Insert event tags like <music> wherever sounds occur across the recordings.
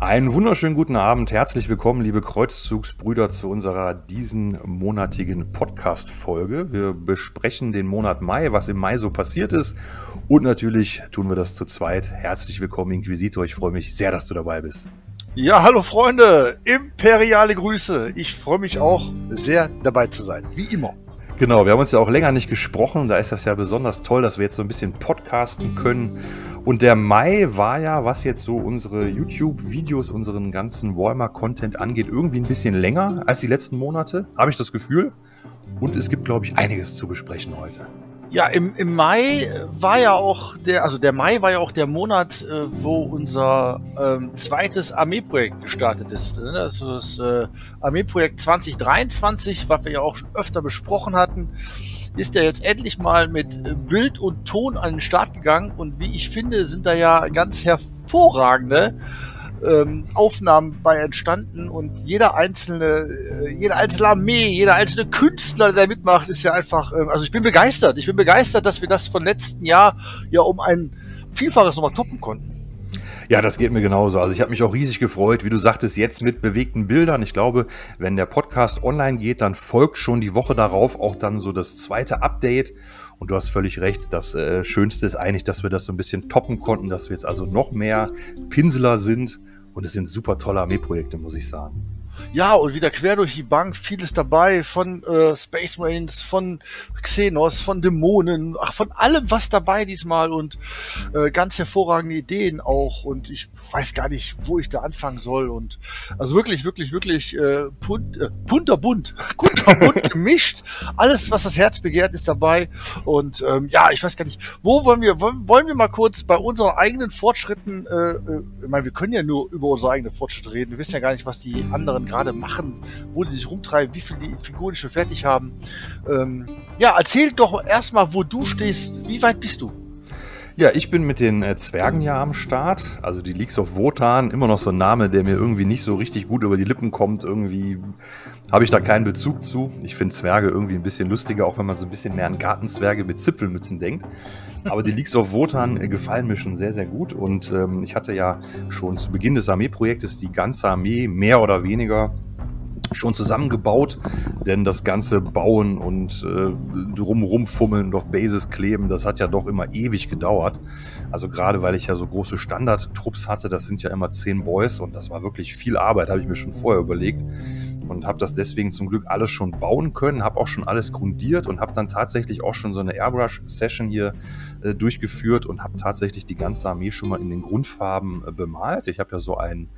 Einen wunderschönen guten Abend. Herzlich willkommen, liebe Kreuzzugsbrüder, zu unserer diesenmonatigen Podcast-Folge. Wir besprechen den Monat Mai, was im Mai so passiert ist. Und natürlich tun wir das zu zweit. Herzlich willkommen, Inquisitor. Ich freue mich sehr, dass du dabei bist. Ja, hallo Freunde. Imperiale Grüße. Ich freue mich auch sehr dabei zu sein. Wie immer. Genau, wir haben uns ja auch länger nicht gesprochen. Da ist das ja besonders toll, dass wir jetzt so ein bisschen podcasten können. Und der Mai war ja, was jetzt so unsere YouTube-Videos, unseren ganzen Walmart-Content angeht, irgendwie ein bisschen länger als die letzten Monate, habe ich das Gefühl. Und es gibt, glaube ich, einiges zu besprechen heute. Ja, im, im Mai war ja auch der, also der Mai war ja auch der Monat, äh, wo unser ähm, zweites Armeeprojekt gestartet ist. Ne? Also das äh, Armeeprojekt 2023, was wir ja auch schon öfter besprochen hatten, ist ja jetzt endlich mal mit Bild und Ton an den Start gegangen. Und wie ich finde, sind da ja ganz hervorragende ähm, Aufnahmen bei entstanden und jeder einzelne, äh, jede einzelne Armee, jeder einzelne Künstler, der mitmacht, ist ja einfach, äh, also ich bin begeistert. Ich bin begeistert, dass wir das von letzten Jahr ja um ein Vielfaches nochmal toppen konnten. Ja, das geht mir genauso. Also ich habe mich auch riesig gefreut, wie du sagtest, jetzt mit bewegten Bildern. Ich glaube, wenn der Podcast online geht, dann folgt schon die Woche darauf auch dann so das zweite Update. Und du hast völlig recht. Das äh, Schönste ist eigentlich, dass wir das so ein bisschen toppen konnten, dass wir jetzt also noch mehr Pinsler sind. Und es sind super tolle Armeeprojekte, muss ich sagen. Ja, und wieder quer durch die Bank, vieles dabei, von äh, Space Marines, von Xenos, von Dämonen, ach, von allem was dabei diesmal und äh, ganz hervorragende Ideen auch. Und ich weiß gar nicht, wo ich da anfangen soll. Und also wirklich, wirklich, wirklich äh, punt, äh, punterbunt, kunterbunt <laughs> <laughs> gemischt. Alles, was das Herz begehrt, ist dabei. Und ähm, ja, ich weiß gar nicht, wo wollen wir, wollen wir mal kurz bei unseren eigenen Fortschritten, äh, äh, ich meine, wir können ja nur über unsere eigenen Fortschritte reden. Wir wissen ja gar nicht, was die anderen gerade machen, wo die sich rumtreiben, wie viele die Figuren schon fertig haben. Ähm, ja, erzähl doch erstmal, wo du stehst. Wie weit bist du? Ja, ich bin mit den äh, Zwergen ja am Start. Also die Leaks of Wotan, immer noch so ein Name, der mir irgendwie nicht so richtig gut über die Lippen kommt. Irgendwie habe ich da keinen Bezug zu. Ich finde Zwerge irgendwie ein bisschen lustiger, auch wenn man so ein bisschen mehr an Gartenzwerge mit Zipfelmützen denkt. Aber die Leaks of Wotan äh, gefallen mir schon sehr, sehr gut. Und ähm, ich hatte ja schon zu Beginn des Armeeprojektes die ganze Armee mehr oder weniger schon zusammengebaut, denn das ganze Bauen und äh, drumrum fummeln und auf Bases kleben, das hat ja doch immer ewig gedauert. Also gerade weil ich ja so große Standardtrupps hatte, das sind ja immer zehn Boys und das war wirklich viel Arbeit, habe ich mir schon vorher überlegt und habe das deswegen zum Glück alles schon bauen können, habe auch schon alles grundiert und habe dann tatsächlich auch schon so eine Airbrush-Session hier äh, durchgeführt und habe tatsächlich die ganze Armee schon mal in den Grundfarben äh, bemalt. Ich habe ja so ein,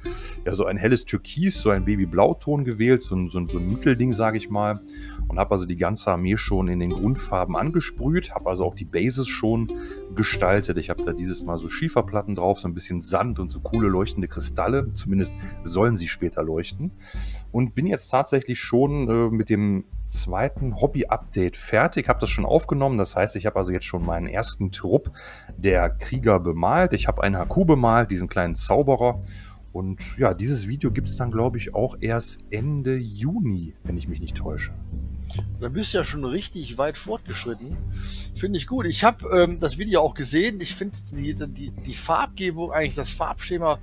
ja so ein helles Türkis, so ein Baby-Blauton gewählt, so, so, so ein Mittelding, sage ich mal und habe also die ganze Armee schon in den Grundfarben angesprüht, habe also auch die Bases schon gestaltet. Ich habe da dieses Mal so Schieferplatten drauf, so ein bisschen Sand und so coole leuchtende Kristalle. Zumindest sollen sie später leuchten. Und bin jetzt tatsächlich schon äh, mit dem zweiten Hobby-Update fertig, habe das schon aufgenommen. Das heißt, ich habe also jetzt schon meinen ersten Trupp der Krieger bemalt. Ich habe einen Haku bemalt, diesen kleinen Zauberer. Und ja, dieses Video gibt es dann, glaube ich, auch erst Ende Juni, wenn ich mich nicht täusche. Da bist du ja schon richtig weit fortgeschritten. Finde ich gut. Ich habe ähm, das Video auch gesehen. Ich finde die, die, die Farbgebung, eigentlich das Farbschema,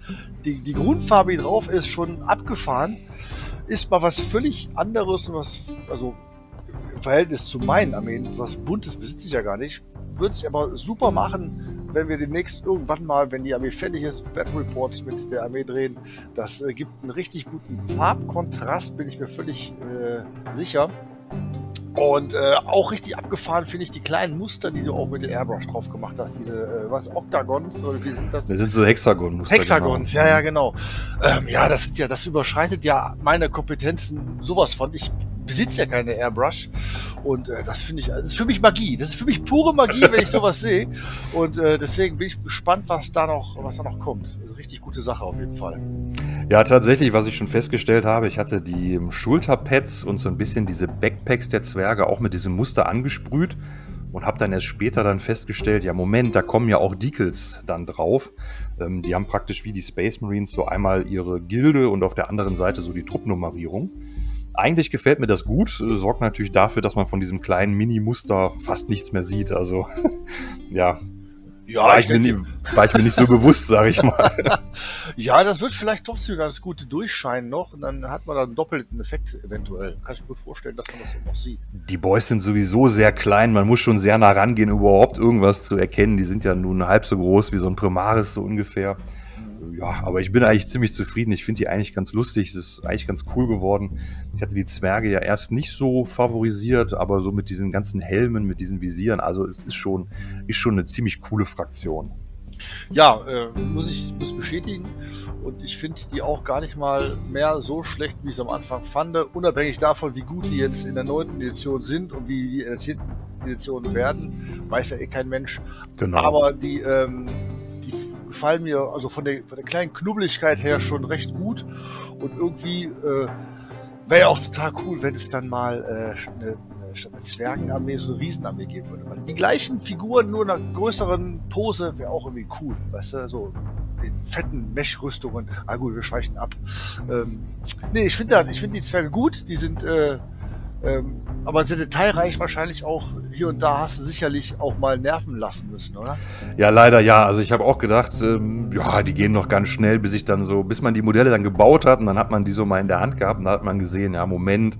die, die Grundfarbe, die drauf ist, schon abgefahren. Ist mal was völlig anderes und was, also im Verhältnis zu meinen Armeen, was Buntes besitze ich ja gar nicht. Würde sich aber super machen, wenn wir demnächst irgendwann mal, wenn die Armee fertig ist, Battle Reports mit der Armee drehen. Das äh, gibt einen richtig guten Farbkontrast, bin ich mir völlig äh, sicher. Und äh, auch richtig abgefahren finde ich die kleinen Muster, die du auch mit der Airbrush drauf gemacht hast. Diese, äh, was, Octagons oder wie sind das? Das sind so Hexagon-Muster. Hexagons, genau. ja, ja, genau. Ähm, ja, das, ja, das überschreitet ja meine Kompetenzen sowas von. Ich besitze ja keine Airbrush und äh, das finde ich, das ist für mich Magie. Das ist für mich pure Magie, wenn ich sowas <laughs> sehe. Und äh, deswegen bin ich gespannt, was da noch, was da noch kommt. Richtig gute Sache auf jeden Fall. Ja, tatsächlich, was ich schon festgestellt habe, ich hatte die Schulterpads und so ein bisschen diese Backpacks der Zwerge auch mit diesem Muster angesprüht und habe dann erst später dann festgestellt, ja Moment, da kommen ja auch Decals dann drauf. Ähm, die haben praktisch wie die Space Marines so einmal ihre Gilde und auf der anderen Seite so die Truppnummerierung. Eigentlich gefällt mir das gut, äh, sorgt natürlich dafür, dass man von diesem kleinen Mini-Muster fast nichts mehr sieht. Also <laughs> ja, ja, war, ich, mir nicht, <laughs> war ich mir nicht so bewusst, sage ich mal. <laughs> ja, das wird vielleicht trotzdem ganz gut durchscheinen noch und dann hat man da einen doppelten Effekt eventuell. Kann ich mir gut vorstellen, dass man das noch sieht. Die Boys sind sowieso sehr klein, man muss schon sehr nah rangehen, um überhaupt irgendwas zu erkennen. Die sind ja nun halb so groß wie so ein Primaris so ungefähr ja, aber ich bin eigentlich ziemlich zufrieden. Ich finde die eigentlich ganz lustig. Es ist eigentlich ganz cool geworden. Ich hatte die Zwerge ja erst nicht so favorisiert, aber so mit diesen ganzen Helmen, mit diesen Visieren, also es ist schon, ist schon eine ziemlich coole Fraktion. Ja, äh, muss ich muss bestätigen. Und ich finde die auch gar nicht mal mehr so schlecht, wie ich es am Anfang fand. Unabhängig davon, wie gut die jetzt in der neunten Edition sind und wie die in der zehnten Edition werden, weiß ja eh kein Mensch. Genau. Aber die, ähm, die gefallen mir also von der, von der kleinen Knubbeligkeit her schon recht gut. Und irgendwie äh, wäre ja auch total cool, wenn es dann mal äh, eine, einer Zwergenarmee so eine Riesenarmee geben würde. Die gleichen Figuren, nur in einer größeren Pose, wäre auch irgendwie cool. Weißt du, so in fetten Mech-Rüstungen. Ah gut, wir schweichen ab. Ähm, nee, ich finde ich finde die Zwerge gut. Die sind äh, ähm, aber sehr detailreich wahrscheinlich auch hier und da hast du sicherlich auch mal nerven lassen müssen, oder? Ja, leider ja. Also ich habe auch gedacht, ähm, ja, die gehen noch ganz schnell, bis ich dann so, bis man die Modelle dann gebaut hat und dann hat man die so mal in der Hand gehabt und da hat man gesehen, ja, Moment,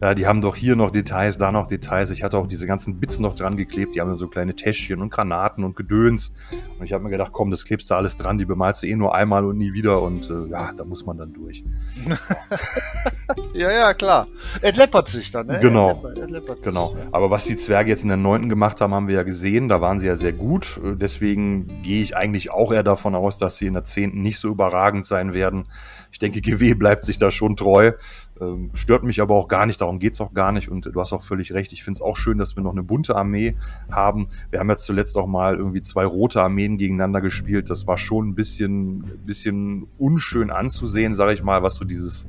ja, die haben doch hier noch Details, da noch Details. Ich hatte auch diese ganzen Bits noch dran geklebt, die haben dann so kleine Täschchen und Granaten und Gedöns. Und ich habe mir gedacht, komm, das klebst du alles dran, die bemalst du eh nur einmal und nie wieder und äh, ja, da muss man dann durch. <laughs> ja, ja, klar. Es läppert sich dann, ne? Genau. Läppert, läppert genau. Aber was die Zwerge jetzt in der neunten gemacht haben, haben wir ja gesehen. Da waren sie ja sehr gut. Deswegen gehe ich eigentlich auch eher davon aus, dass sie in der zehnten nicht so überragend sein werden. Ich denke, <laughs> GW bleibt sich da schon treu. Ähm, stört mich aber auch gar nicht, darum geht's auch gar nicht. Und du hast auch völlig recht. Ich finde es auch schön, dass wir noch eine bunte Armee haben. Wir haben jetzt zuletzt auch mal irgendwie zwei rote Armeen gegeneinander gespielt. Das war schon ein bisschen, bisschen unschön anzusehen, sage ich mal, was so dieses,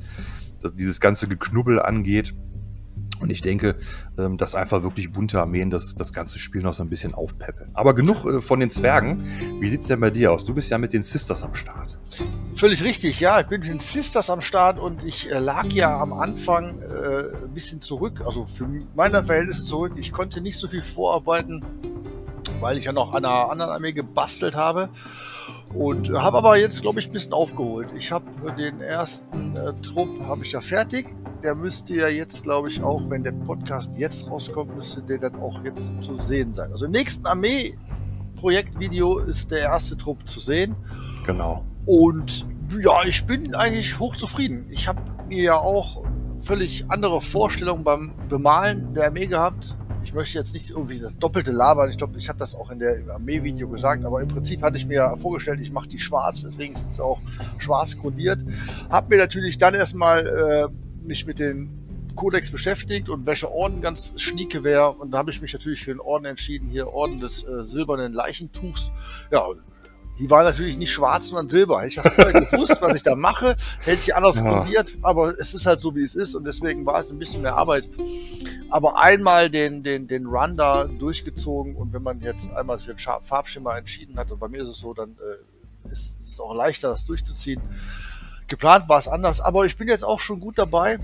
dieses ganze Geknubbel angeht. Und ich denke, ähm, dass einfach wirklich bunte Armeen das, das ganze Spiel noch so ein bisschen aufpeppeln. Aber genug äh, von den Zwergen. Wie sieht's denn bei dir aus? Du bist ja mit den Sisters am Start. Völlig richtig, ja. Ich bin mit den Sisters am Start und ich äh, lag ja am Anfang äh, ein bisschen zurück, also für meine Verhältnisse zurück. Ich konnte nicht so viel vorarbeiten, weil ich ja noch an einer anderen Armee gebastelt habe. Und habe aber jetzt, glaube ich, ein bisschen aufgeholt. Ich habe den ersten äh, Trupp habe ich ja fertig der müsste ja jetzt, glaube ich, auch, wenn der Podcast jetzt rauskommt, müsste der dann auch jetzt zu sehen sein. Also im nächsten Armee-Projektvideo ist der erste Trupp zu sehen. Genau. Und ja, ich bin eigentlich hochzufrieden. Ich habe mir ja auch völlig andere Vorstellungen beim Bemalen der Armee gehabt. Ich möchte jetzt nicht irgendwie das doppelte labern. Ich glaube, ich habe das auch in der Armee-Video gesagt, aber im Prinzip hatte ich mir vorgestellt, ich mache die schwarz, deswegen sind sie auch schwarz grundiert. Hab mir natürlich dann erstmal äh, mich mit den Kodex beschäftigt und welcher Orden ganz schnieke wäre. Und da habe ich mich natürlich für den Orden entschieden, hier Orden des äh, silbernen Leichentuchs. Ja, die war natürlich nicht schwarz, sondern silber. Ich habe vorher gewusst, was ich da mache, hätte ich anders ja. kodiert, aber es ist halt so, wie es ist und deswegen war es ein bisschen mehr Arbeit. Aber einmal den, den, den Run da durchgezogen und wenn man jetzt einmal für den Farbschimmer entschieden hat, und bei mir ist es so, dann äh, ist es auch leichter, das durchzuziehen. Geplant war es anders, aber ich bin jetzt auch schon gut dabei.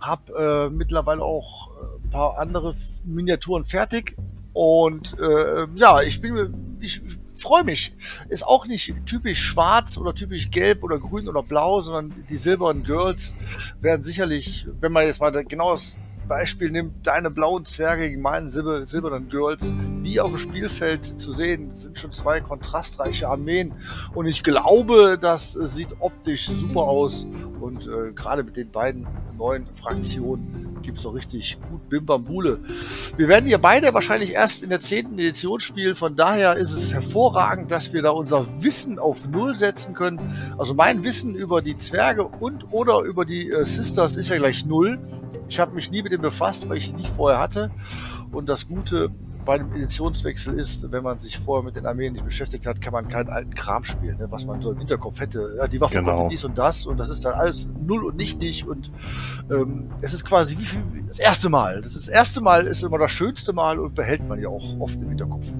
Hab äh, mittlerweile auch äh, ein paar andere Miniaturen fertig. Und äh, ja, ich bin, ich freue mich. Ist auch nicht typisch schwarz oder typisch gelb oder grün oder blau, sondern die silbernen Girls werden sicherlich, wenn man jetzt mal genau das Beispiel nimmt, deine blauen Zwerge gegen meinen silber, silbernen Girls, die auf dem Spielfeld zu sehen, sind schon zwei kontrastreiche Armeen. Und ich glaube, das sieht optisch super aus. Und äh, gerade mit den beiden neuen Fraktionen gibt es auch richtig gut Bimbambule. Wir werden hier beide wahrscheinlich erst in der zehnten Edition spielen. Von daher ist es hervorragend, dass wir da unser Wissen auf Null setzen können. Also mein Wissen über die Zwerge und oder über die äh, Sisters ist ja gleich Null. Ich habe mich nie mit dem befasst, weil ich ihn nicht vorher hatte. Und das Gute bei dem Editionswechsel ist, wenn man sich vorher mit den Armeen nicht beschäftigt hat, kann man keinen alten Kram spielen, ne, was man so im Hinterkopf hätte. Ja, die Waffe genau. dies und das und das ist dann alles null und nichtig und ähm, es ist quasi wie viel, das erste Mal. Das, das erste Mal ist immer das schönste Mal und behält man ja auch oft im Hinterkopf.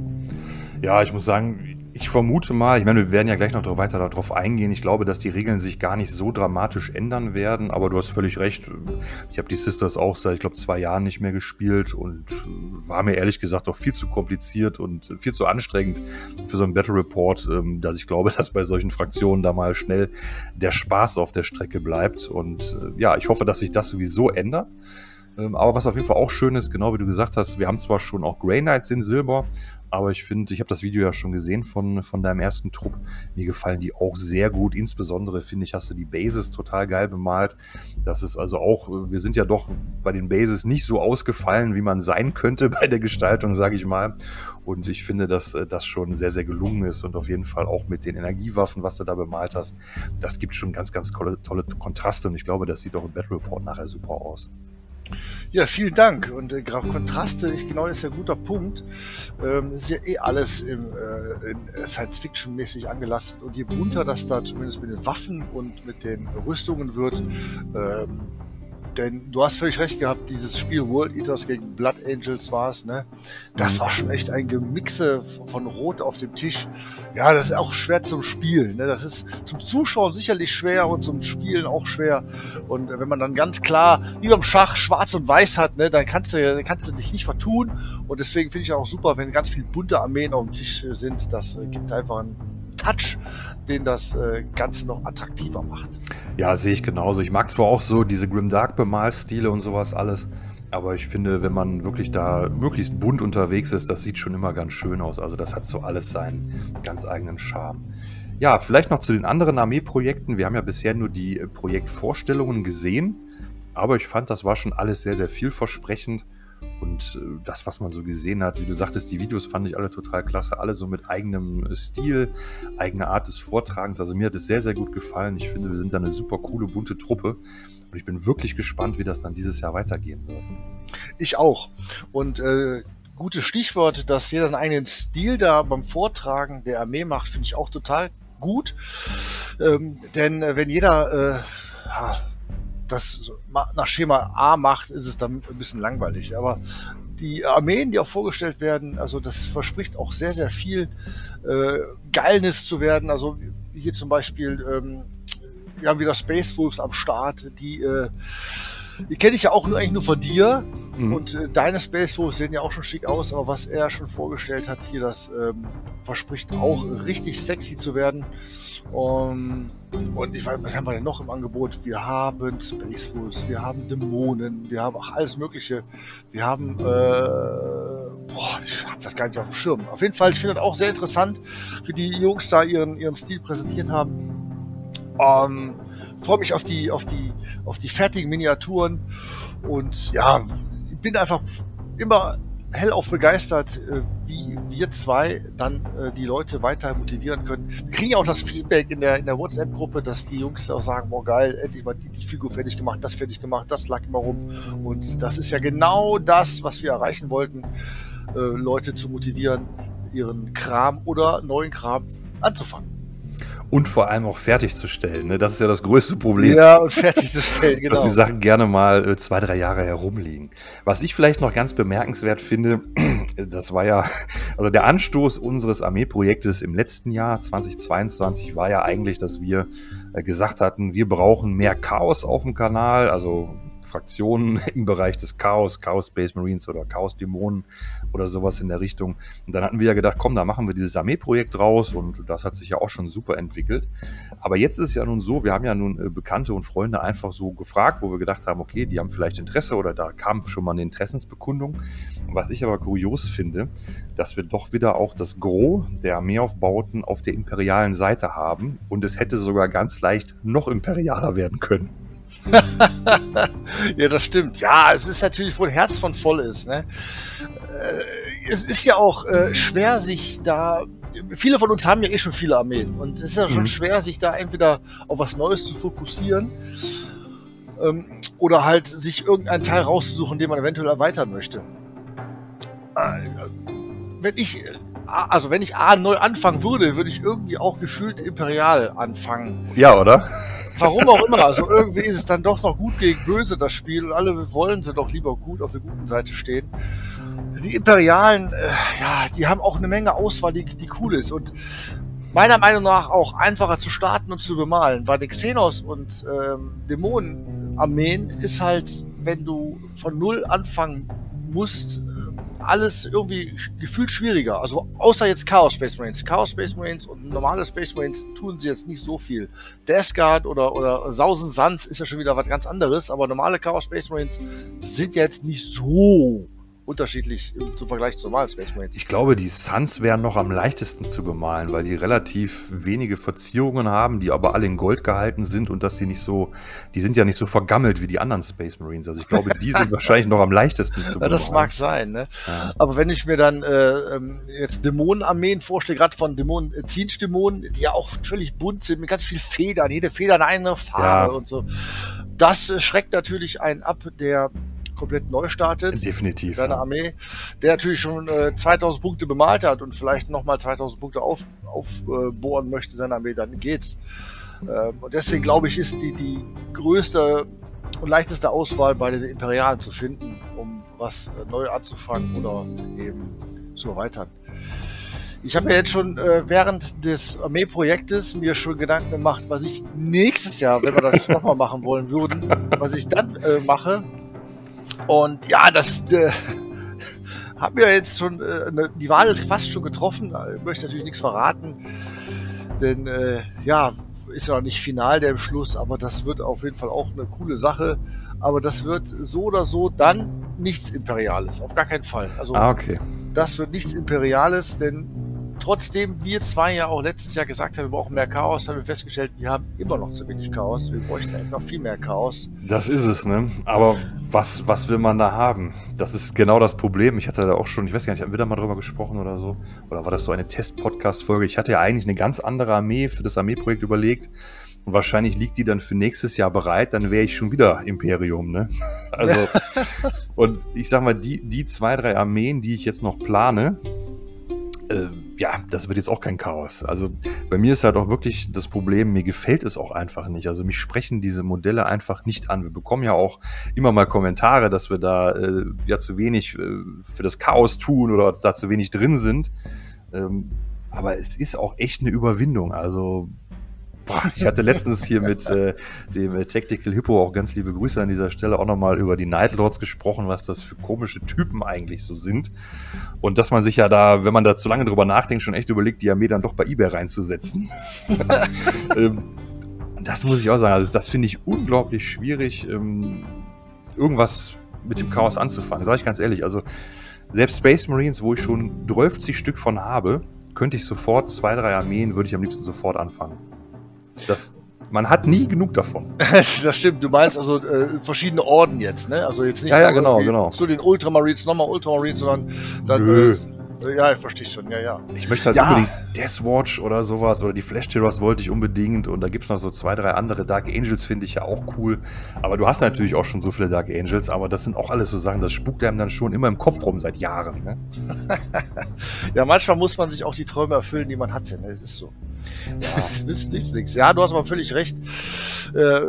Ja, ich muss sagen, Ich vermute mal, ich meine, wir werden ja gleich noch weiter darauf eingehen. Ich glaube, dass die Regeln sich gar nicht so dramatisch ändern werden, aber du hast völlig recht. Ich habe die Sisters auch seit, ich glaube, zwei Jahren nicht mehr gespielt und war mir ehrlich gesagt auch viel zu kompliziert und viel zu anstrengend für so einen Battle Report, ähm, dass ich glaube, <laughs> dass bei solchen Fraktionen da mal schnell der Spaß auf der Strecke bleibt. Und äh, ja, ich hoffe, dass sich das sowieso ändert. Ähm, aber was auf jeden Fall auch schön ist, genau wie du gesagt hast, wir haben zwar schon auch Grey Knights in Silber, aber ich finde, ich habe das Video ja schon gesehen von, von deinem ersten Trupp. Mir gefallen die auch sehr gut. Insbesondere finde ich, hast du die Bases total geil bemalt. Das ist also auch, wir sind ja doch bei den Bases nicht so ausgefallen, wie man sein könnte <laughs> bei der Gestaltung, sage ich mal. Und ich finde, dass äh, das schon sehr, sehr gelungen ist und auf jeden Fall auch mit den Energiewaffen, was du da bemalt hast, das gibt schon ganz, ganz tolle, tolle Kontraste und ich glaube, das sieht auch im Battle Report nachher super aus. Ja, vielen Dank. Und äh, Kontraste, ich, genau das ist ja ein guter Punkt. Ähm, ist ja eh alles im, äh, Science-Fiction-mäßig angelastet. Und je bunter das da zumindest mit den Waffen und mit den Rüstungen wird, ähm, denn du hast völlig recht gehabt, dieses Spiel World Eaters gegen Blood Angels war es, ne? Das war schon echt ein Gemixe von Rot auf dem Tisch. Ja, das ist auch schwer zum Spielen. Ne? Das ist zum Zuschauen sicherlich schwer und zum Spielen auch schwer. Und wenn man dann ganz klar, wie beim Schach, schwarz und weiß hat, ne, dann kannst du, kannst du dich nicht vertun. Und deswegen finde ich auch super, wenn ganz viele bunte Armeen auf dem Tisch sind. Das äh, gibt einfach einen Touch, den das äh, Ganze noch attraktiver macht. Ja, sehe ich genauso. Ich mag zwar auch so diese Grimdark Bemalstile und sowas alles, aber ich finde, wenn man wirklich da möglichst bunt unterwegs ist, das sieht schon immer ganz schön aus. Also das hat so alles seinen ganz eigenen Charme. Ja, vielleicht noch zu den anderen Armeeprojekten. Wir haben ja bisher nur die äh, Projektvorstellungen gesehen, aber ich fand, das war schon alles sehr, sehr vielversprechend. Und äh, das, was man so gesehen hat, wie du sagtest, die Videos fand ich alle total klasse, alle so mit eigenem äh, Stil, eigener Art des Vortragens. Also mir hat es sehr, sehr gut gefallen. Ich finde, wir sind da eine super coole, bunte Truppe. Und ich bin wirklich gespannt, wie das dann dieses Jahr weitergehen wird. Ich auch. Und äh, gutes Stichwort, dass jeder seinen eigenen Stil da beim Vortragen der Armee macht, finde ich auch total gut. Ähm, denn äh, wenn jeder äh, das nach Schema A macht, ist es dann ein bisschen langweilig. Aber die Armeen, die auch vorgestellt werden, also das verspricht auch sehr, sehr viel äh, Geilnis zu werden. Also hier zum Beispiel, ähm, wir haben wieder Space Wolves am Start, die, äh, die kenne ich ja auch nur, eigentlich nur von dir. Mhm. Und äh, deine Space Wolves sehen ja auch schon schick aus, aber was er schon vorgestellt hat hier, das ähm, verspricht auch richtig sexy zu werden. Um, und ich weiß, was haben wir denn noch im Angebot? Wir haben Space Wolves, wir haben Dämonen, wir haben ach, alles Mögliche. Wir haben, äh, boah, ich habe das gar nicht auf dem Schirm. Auf jeden Fall, ich finde das auch sehr interessant, wie die Jungs da ihren, ihren Stil präsentiert haben. Um, freue mich auf die, auf die, auf die fertigen Miniaturen und ja, ich bin einfach immer hellauf begeistert, äh, wie wir zwei dann äh, die Leute weiter motivieren können. Wir kriegen ja auch das Feedback in der, in der WhatsApp-Gruppe, dass die Jungs auch sagen, boah geil, endlich mal die, die Figur fertig gemacht, das fertig gemacht, das lag immer rum. Und das ist ja genau das, was wir erreichen wollten, äh, Leute zu motivieren, ihren Kram oder neuen Kram anzufangen und vor allem auch fertigzustellen. Ne? Das ist ja das größte Problem. Ja, und fertigzustellen, <laughs> genau. Dass die Sachen gerne mal äh, zwei, drei Jahre herumliegen. Was ich vielleicht noch ganz bemerkenswert finde, <clears throat> das war ja, <laughs> also der Anstoß unseres Armeeprojektes im letzten Jahr, 2022, war ja eigentlich, dass wir äh, gesagt hatten, wir brauchen mehr Chaos auf dem Kanal, also Fraktionen <laughs> im Bereich des Chaos, Chaos Space Marines oder Chaos Dämonen oder sowas in der Richtung. Und dann hatten wir ja gedacht, komm, da machen wir dieses Armeeprojekt raus und das hat sich ja auch schon super entwickelt. Aber jetzt ist es ja nun so, wir haben ja nun äh, Bekannte und Freunde einfach so gefragt, wo wir gedacht haben, okay, die haben vielleicht Interesse oder da kam schon mal eine Interessensbekundung. Was ich aber kurios finde, dass wir doch wieder auch das Gros der Armeeaufbauten auf der imperialen Seite haben und es hätte sogar ganz leicht noch imperialer werden können. <laughs> ja, das stimmt. Ja, es ist natürlich, wo ein Herz von voll ist. Ne? Äh, es ist ja auch äh, schwer, sich da. Viele von uns haben ja eh schon viele Armeen. Und es ist ja schon mhm. schwer, sich da entweder auf was Neues zu fokussieren ähm, oder halt sich irgendeinen Teil rauszusuchen, den man eventuell erweitern möchte. Äh, wenn ich also wenn ich A neu anfangen würde, würde ich irgendwie auch gefühlt imperial anfangen. Ja, oder? Warum auch immer. Also irgendwie ist es dann doch noch gut gegen böse, das Spiel. Und alle wollen sie doch lieber gut auf der guten Seite stehen. Die Imperialen, äh, ja, die haben auch eine Menge Auswahl, die, die cool ist. Und meiner Meinung nach auch einfacher zu starten und zu bemalen. Bei den Xenos und ähm, Dämonenarmeen ist halt, wenn du von Null anfangen musst, alles irgendwie gefühlt schwieriger. Also außer jetzt Chaos Space Marines. Chaos Space Marines und normale Space Marines tun sie jetzt nicht so viel. Death Guard oder, oder Sausen Sans ist ja schon wieder was ganz anderes, aber normale Chaos Space Marines sind jetzt nicht so unterschiedlich im, zum Vergleich zu normalen Space Marines. Ich glaube, die Suns wären noch am leichtesten zu bemalen, weil die relativ wenige Verzierungen haben, die aber alle in Gold gehalten sind und dass die nicht so, die sind ja nicht so vergammelt wie die anderen Space Marines. Also ich glaube, die sind <laughs> wahrscheinlich noch am leichtesten zu bemalen. Ja, das mag sein, ne? Ja. Aber wenn ich mir dann äh, ähm, jetzt Dämonenarmeen vorstelle, gerade von Dämonen, äh, Zinch-Dämonen, die ja auch völlig bunt sind, mit ganz viel Federn, jede Feder eine andere Farbe ja. und so. Das äh, schreckt natürlich einen ab, der komplett neu startet. Definitiv. Seine ja. Armee, der natürlich schon äh, 2000 Punkte bemalt hat und vielleicht nochmal 2000 Punkte aufbohren auf, äh, möchte, seine Armee, dann geht's. Ähm, und deswegen glaube ich, ist die, die größte und leichteste Auswahl bei den Imperialen zu finden, um was äh, neu anzufangen oder eben zu erweitern. Ich habe ja jetzt schon äh, während des Armeeprojektes mir schon Gedanken gemacht, was ich nächstes Jahr, wenn wir das <laughs> nochmal machen wollen würden, was ich dann äh, mache. Und ja, das äh, hat mir jetzt schon, äh, ne, die Wahl ist fast schon getroffen. Ich möchte natürlich nichts verraten, denn äh, ja, ist ja noch nicht final der Beschluss, aber das wird auf jeden Fall auch eine coole Sache. Aber das wird so oder so dann nichts Imperiales, auf gar keinen Fall. Also ah, okay. das wird nichts Imperiales, denn trotzdem wir zwei ja auch letztes Jahr gesagt haben, wir brauchen mehr Chaos, haben wir festgestellt, wir haben immer noch zu wenig Chaos. Wir bräuchten eigentlich noch viel mehr Chaos. Das ist es, ne? Aber was, was will man da haben? Das ist genau das Problem. Ich hatte da auch schon, ich weiß gar nicht, haben wir da mal drüber gesprochen oder so? Oder war das so eine Test-Podcast-Folge? Ich hatte ja eigentlich eine ganz andere Armee für das Armeeprojekt überlegt. Und wahrscheinlich liegt die dann für nächstes Jahr bereit, dann wäre ich schon wieder Imperium, ne? <laughs> Also, <laughs> und ich sag mal, die, die zwei, drei Armeen, die ich jetzt noch plane, äh, ja, das wird jetzt auch kein Chaos. Also bei mir ist halt auch wirklich das Problem, mir gefällt es auch einfach nicht. Also mich sprechen diese Modelle einfach nicht an. Wir bekommen ja auch immer mal Kommentare, dass wir da äh, ja zu wenig äh, für das Chaos tun oder da zu wenig drin sind. Ähm, aber es ist auch echt eine Überwindung. Also Boah, ich hatte letztens hier mit äh, dem äh, Tactical Hippo auch ganz liebe Grüße an dieser Stelle auch nochmal über die Nightlords gesprochen, was das für komische Typen eigentlich so sind. Und dass man sich ja da, wenn man da zu lange drüber nachdenkt, schon echt überlegt, die Armee dann doch bei eBay reinzusetzen. <laughs> ähm, das muss ich auch sagen. Also das finde ich unglaublich schwierig, ähm, irgendwas mit dem Chaos anzufangen. Sag ich ganz ehrlich. Also selbst Space Marines, wo ich schon 12 Stück von habe, könnte ich sofort zwei, drei Armeen, würde ich am liebsten sofort anfangen. Das, man hat nie genug davon. <laughs> das stimmt. Du meinst also äh, verschiedene Orden jetzt, ne? Also jetzt nicht ja, ja, genau, genau. zu den Ultramarines, nochmal Ultramarines, sondern dann. Nö. Äh, ja, ich verstehe schon, ja, ja. Ich möchte halt ja. unbedingt Deathwatch oder sowas oder die Flash Terrors wollte ich unbedingt und da gibt es noch so zwei, drei andere. Dark Angels finde ich ja auch cool. Aber du hast natürlich auch schon so viele Dark Angels, aber das sind auch alles so Sachen, das spukt einem dann schon immer im Kopf rum seit Jahren. Ne? <laughs> ja, manchmal muss man sich auch die Träume erfüllen, die man hatte. Ne? Das ist so. Ja, nützt nichts, nichts. Ja, du hast aber völlig recht. Äh,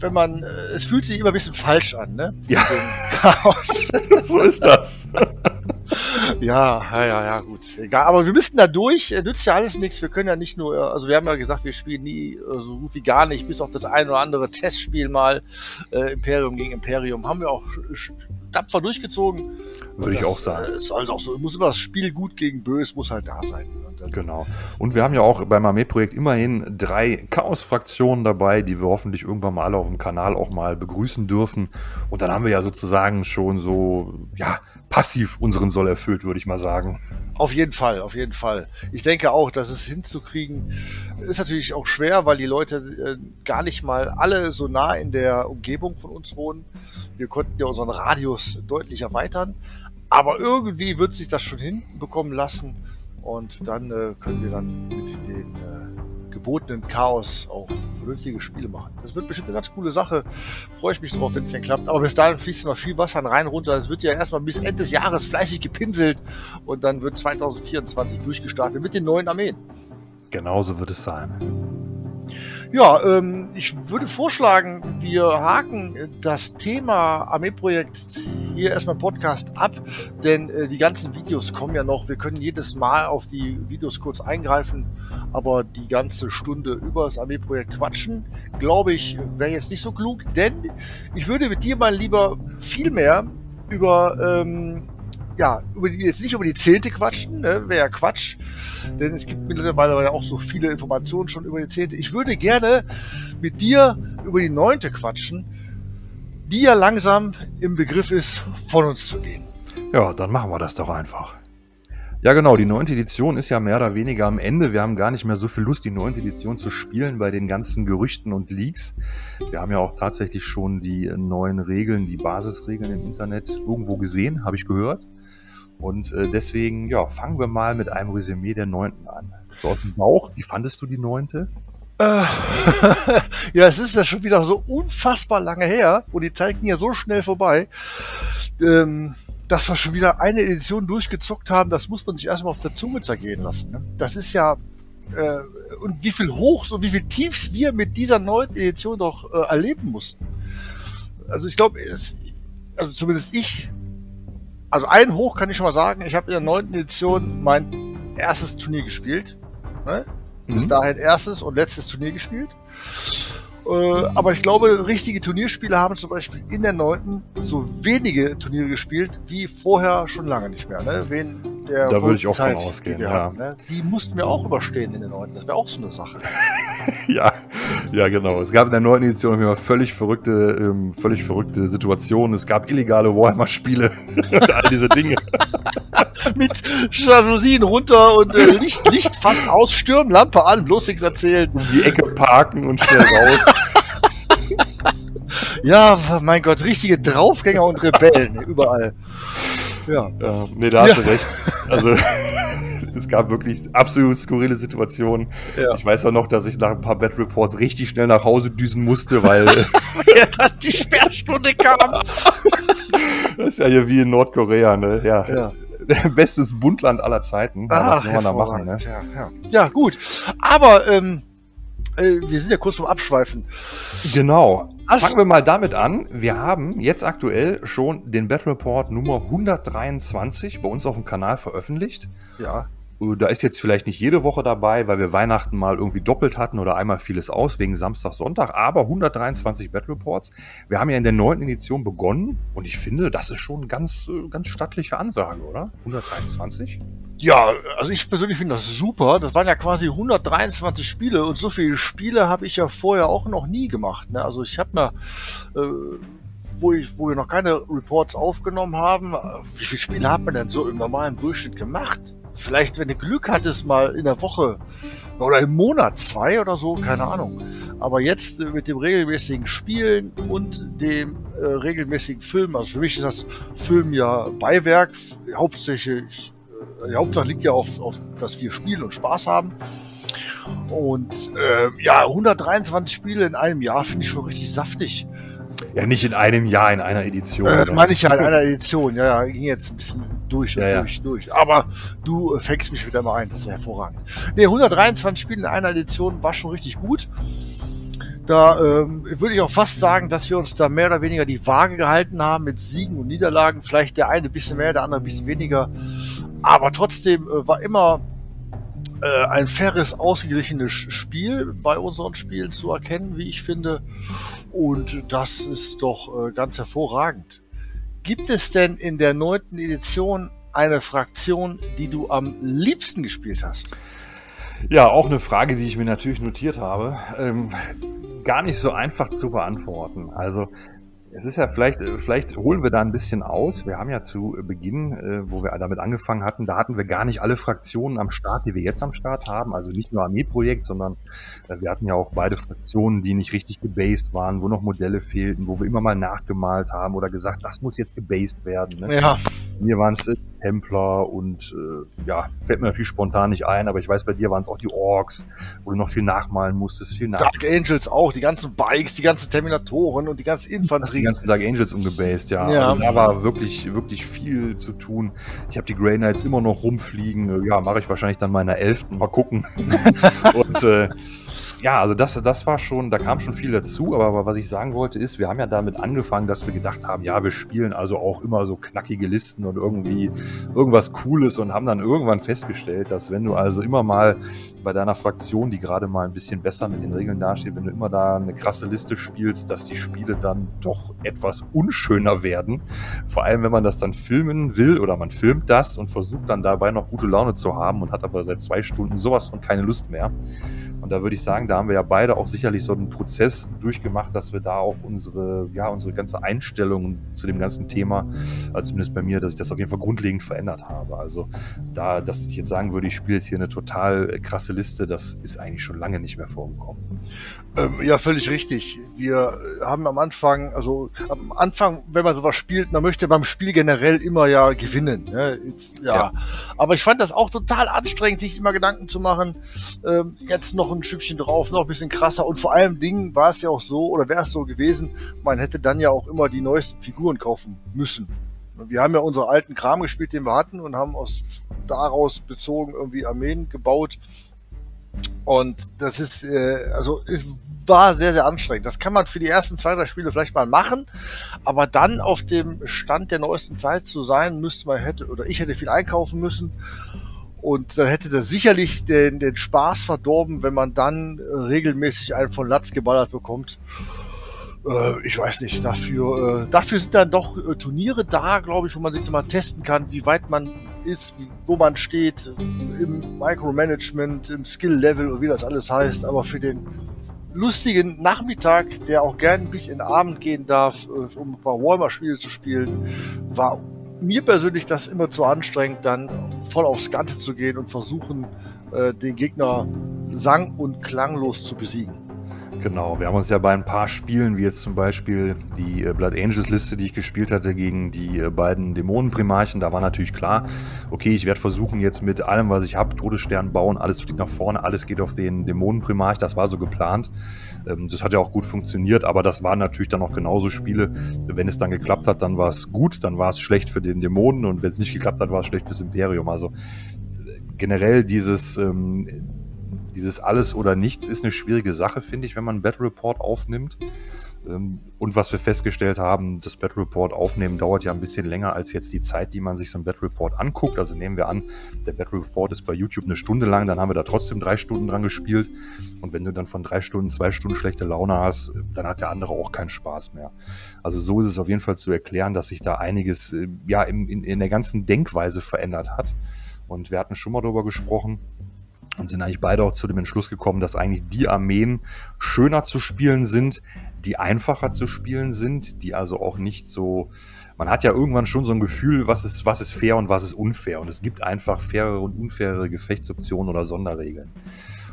wenn man, äh, es fühlt sich immer ein bisschen falsch an, ne? Ja. Chaos. <laughs> so ist das. <laughs> ja, ja, ja, ja, gut. Egal, aber wir müssen da durch. Nützt ja alles nichts. Wir können ja nicht nur, also wir haben ja gesagt, wir spielen nie so also gut wie gar nicht, bis auf das ein oder andere Testspiel mal äh, Imperium gegen Imperium. Haben wir auch tapfer durchgezogen. Würde ich auch sagen. Es halt auch so, muss immer das Spiel gut gegen böse, muss halt da sein. Genau. Und wir haben ja auch beim Armeeprojekt immerhin drei Chaos-Fraktionen dabei, die wir hoffentlich irgendwann mal alle auf dem Kanal auch mal begrüßen dürfen. Und dann haben wir ja sozusagen schon so, ja, passiv unseren Soll erfüllt, würde ich mal sagen. Auf jeden Fall, auf jeden Fall. Ich denke auch, dass es hinzukriegen, ist natürlich auch schwer, weil die Leute äh, gar nicht mal alle so nah in der Umgebung von uns wohnen. Wir konnten ja unseren Radius deutlich erweitern. Aber irgendwie wird sich das schon hinbekommen lassen. Und dann äh, können wir dann mit dem äh, gebotenen Chaos auch vernünftige Spiele machen. Das wird bestimmt eine ganz coole Sache. Freue ich mich drauf, wenn es denn klappt. Aber bis dahin fließt noch viel Wasser rein runter. Es wird ja erstmal bis Ende des Jahres fleißig gepinselt und dann wird 2024 durchgestartet mit den neuen Armeen. Genauso wird es sein. Ja, ähm, ich würde vorschlagen, wir haken das Thema Armeeprojekt hier erstmal Podcast ab, denn äh, die ganzen Videos kommen ja noch. Wir können jedes Mal auf die Videos kurz eingreifen, aber die ganze Stunde über das Armeeprojekt quatschen, glaube ich, wäre jetzt nicht so klug, denn ich würde mit dir mal lieber viel mehr über ähm, ja, über die, jetzt nicht über die Zehnte quatschen, ne? wäre ja Quatsch, denn es gibt mittlerweile ja auch so viele Informationen schon über die Zehnte. Ich würde gerne mit dir über die Neunte quatschen, die ja langsam im Begriff ist, von uns zu gehen. Ja, dann machen wir das doch einfach. Ja, genau, die neunte Edition ist ja mehr oder weniger am Ende. Wir haben gar nicht mehr so viel Lust, die neunte Edition zu spielen bei den ganzen Gerüchten und Leaks. Wir haben ja auch tatsächlich schon die neuen Regeln, die Basisregeln im Internet irgendwo gesehen, habe ich gehört. Und äh, deswegen, ja, fangen wir mal mit einem Resümee der neunten an. So Bauch, wie fandest du die neunte? Äh, <laughs> ja, es ist ja schon wieder so unfassbar lange her und die Zeit ging ja so schnell vorbei, ähm, dass wir schon wieder eine Edition durchgezockt haben. Das muss man sich erstmal auf der Zunge zergehen lassen. Ne? Das ist ja äh, und wie viel Hochs und wie viel Tiefs wir mit dieser neuen Edition doch äh, erleben mussten. Also ich glaube, also zumindest ich also ein Hoch kann ich schon mal sagen. Ich habe in der neunten Edition mein erstes Turnier gespielt. Ne? Bis mhm. dahin erstes und letztes Turnier gespielt. Äh, aber ich glaube, richtige Turnierspiele haben zum Beispiel in der neunten so wenige Turniere gespielt wie vorher schon lange nicht mehr. Ne? Wen der da würde ich auch Zeit, von ausgehen. Die, ja. hatten, ne? die mussten wir auch überstehen in der neunten. Das wäre auch so eine Sache. <laughs> ja, ja, genau. Es gab in der neunten Edition immer völlig verrückte, ähm, völlig verrückte Situationen. Es gab illegale Warhammer-Spiele <laughs> und all diese Dinge. <laughs> Mit Jalousien runter und äh, Licht, Licht fast aus, Stirnlampe an, bloß nichts erzählen. Um die Ecke parken und schnell raus. <laughs> Ja, mein Gott, richtige Draufgänger und Rebellen überall. Ja. ja nee, da hast ja. du recht. Also, <laughs> es gab wirklich absolut skurrile Situationen. Ja. Ich weiß auch noch, dass ich nach ein paar Bad Reports richtig schnell nach Hause düsen musste, weil. ja, dann die Sperrstunde kam. das ist ja hier wie in Nordkorea, ne? Ja. ja. <laughs> Bestes Bundland aller Zeiten. Ach, was man da machen, ne? Ja, ja. ja, gut. Aber ähm, äh, wir sind ja kurz vom Abschweifen. Genau. Was? Fangen wir mal damit an. Wir haben jetzt aktuell schon den Battle Report Nummer 123 bei uns auf dem Kanal veröffentlicht. Ja. Äh, da ist jetzt vielleicht nicht jede Woche dabei, weil wir Weihnachten mal irgendwie doppelt hatten oder einmal vieles aus wegen Samstag, Sonntag, aber 123 Battle Reports. Wir haben ja in der neunten Edition begonnen und ich finde, das ist schon ganz, äh, ganz stattliche Ansage, oder? 123? Ja, also ich persönlich finde das super. Das waren ja quasi 123 Spiele und so viele Spiele habe ich ja vorher auch noch nie gemacht. Ne? Also ich habe mir, äh, wo, ich, wo wir noch keine Reports aufgenommen haben, äh, wie viele Spiele hat man denn so im normalen Durchschnitt gemacht? Vielleicht, wenn du Glück hattest, mal in der Woche oder im Monat zwei oder so, keine Ahnung. Aber jetzt äh, mit dem regelmäßigen Spielen und dem äh, regelmäßigen Filmen, also für mich ist das Film ja Beiwerk, hauptsächlich die Hauptsache liegt ja auf, auf, dass wir spielen und Spaß haben. Und äh, ja, 123 Spiele in einem Jahr finde ich schon richtig saftig. Ja, nicht in einem Jahr, in einer Edition. Äh, meine ich ja in einer Edition. Ja, ja, ging jetzt ein bisschen durch und ja, durch, ja. durch. Aber du äh, fängst mich wieder mal ein, das ist ja hervorragend. Ne, 123 Spiele in einer Edition war schon richtig gut. Da ähm, würde ich auch fast sagen, dass wir uns da mehr oder weniger die Waage gehalten haben mit Siegen und Niederlagen. Vielleicht der eine ein bisschen mehr, der andere ein bisschen weniger. Aber trotzdem äh, war immer äh, ein faires, ausgeglichenes Spiel bei unseren Spielen zu erkennen, wie ich finde. Und das ist doch äh, ganz hervorragend. Gibt es denn in der neunten Edition eine Fraktion, die du am liebsten gespielt hast? Ja, auch eine Frage, die ich mir natürlich notiert habe. Ähm, gar nicht so einfach zu beantworten. Also Es ist ja vielleicht, äh, vielleicht holen wir da ein bisschen aus. Wir haben ja zu Beginn, äh, wo wir damit angefangen hatten, da hatten wir gar nicht alle Fraktionen am Start, die wir jetzt am Start haben. Also nicht nur Armeeprojekt, sondern äh, wir hatten ja auch beide Fraktionen, die nicht richtig gebased waren, wo noch Modelle fehlten, wo wir immer mal nachgemalt haben oder gesagt, das muss jetzt gebased werden. Ne? Ja. Mir waren es Templar und äh, ja, fällt mir natürlich spontan nicht ein, aber ich weiß, bei dir waren es auch die Orks, wo du noch viel nachmalen musstest, viel nach Dark Angels auch, die ganzen Bikes, die ganzen Terminatoren und die ganze Infanterie die ganzen Dark Angels umgebased, ja. Ja. Also da war wirklich, wirklich viel zu tun. Ich habe die Grey Knights immer noch rumfliegen. Ja, mache ich wahrscheinlich dann meiner elften. Mal gucken. <laughs> Und äh, ja, also das, das war schon, da kam schon viel dazu, aber, aber was ich sagen wollte ist, wir haben ja damit angefangen, dass wir gedacht haben, ja, wir spielen also auch immer so knackige Listen und irgendwie irgendwas Cooles und haben dann irgendwann festgestellt, dass wenn du also immer mal bei deiner Fraktion, die gerade mal ein bisschen besser mit den Regeln dasteht, wenn du immer da eine krasse Liste spielst, dass die Spiele dann doch etwas unschöner werden. Vor allem, wenn man das dann filmen will oder man filmt das und versucht dann dabei noch gute Laune zu haben und hat aber seit zwei Stunden sowas von keine Lust mehr. Und da würde ich sagen, da haben wir ja beide auch sicherlich so einen Prozess durchgemacht, dass wir da auch unsere, ja, unsere ganze Einstellung zu dem ganzen Thema, also zumindest bei mir, dass ich das auf jeden Fall grundlegend verändert habe. Also da, dass ich jetzt sagen würde, ich spiele jetzt hier eine total äh, krasse Liste, das ist eigentlich schon lange nicht mehr vorgekommen. Ähm, ja, völlig richtig. Wir äh, haben am Anfang, also am Anfang, wenn man sowas spielt, man möchte beim Spiel generell immer ja gewinnen. Ne? Ja. Ja. Aber ich fand das auch total anstrengend, sich immer Gedanken zu machen, ähm, jetzt noch ein Stückchen drauf, noch ein bisschen krasser. Und vor allem Dingen war es ja auch so, oder wäre es so gewesen, man hätte dann ja auch immer die neuesten Figuren kaufen müssen. Wir haben ja unsere alten Kram gespielt, den wir hatten, und haben aus daraus bezogen irgendwie Armeen gebaut. Und das ist, äh, also es war sehr, sehr anstrengend. Das kann man für die ersten zwei, drei Spiele vielleicht mal machen, aber dann auf dem Stand der neuesten Zeit zu sein, müsste man hätte, oder ich hätte viel einkaufen müssen. Und dann hätte das sicherlich den, den Spaß verdorben, wenn man dann äh, regelmäßig einen von Latz geballert bekommt. Äh, ich weiß nicht, dafür, äh, dafür sind dann doch äh, Turniere da, glaube ich, wo man sich dann mal testen kann, wie weit man ist, wie, wo man steht, im Micromanagement, im Skill-Level und wie das alles heißt. Aber für den lustigen Nachmittag, der auch gern bis in den Abend gehen darf, äh, um ein paar Warhammer-Spiele zu spielen, war mir persönlich das immer zu anstrengend, dann voll aufs Ganze zu gehen und versuchen, äh, den Gegner sang- und klanglos zu besiegen. Genau, wir haben uns ja bei ein paar Spielen, wie jetzt zum Beispiel die äh, Blood Angels Liste, die ich gespielt hatte gegen die äh, beiden Dämonenprimarchen, da war natürlich klar, okay, ich werde versuchen jetzt mit allem, was ich habe, Todesstern bauen, alles fliegt nach vorne, alles geht auf den Dämonenprimarch, das war so geplant. Ähm, Das hat ja auch gut funktioniert, aber das waren natürlich dann auch genauso Spiele. Wenn es dann geklappt hat, dann war es gut, dann war es schlecht für den Dämonen und wenn es nicht geklappt hat, war es schlecht fürs Imperium. Also äh, generell dieses, ähm, dieses Alles oder Nichts ist eine schwierige Sache, finde ich, wenn man Battle Report aufnimmt. Ähm, Und was wir festgestellt haben, das Battle Report aufnehmen dauert ja ein bisschen länger als jetzt die Zeit, die man sich so ein Battle Report anguckt. Also nehmen wir an, der Battle Report ist bei YouTube eine Stunde lang, dann haben wir da trotzdem drei Stunden dran gespielt. Und wenn du dann von drei Stunden, zwei Stunden schlechte Laune hast, dann hat der andere auch keinen Spaß mehr. Also so ist es auf jeden Fall zu erklären, dass sich da einiges äh, ja in, in, in der ganzen Denkweise verändert hat. Und wir hatten schon mal darüber gesprochen, und sind eigentlich beide auch zu dem Entschluss gekommen, dass eigentlich die Armeen schöner zu spielen sind, die einfacher zu spielen sind, die also auch nicht so. Man hat ja irgendwann schon so ein Gefühl, was ist, was ist fair und was ist unfair. Und es gibt einfach fairere und unfairere Gefechtsoptionen oder Sonderregeln.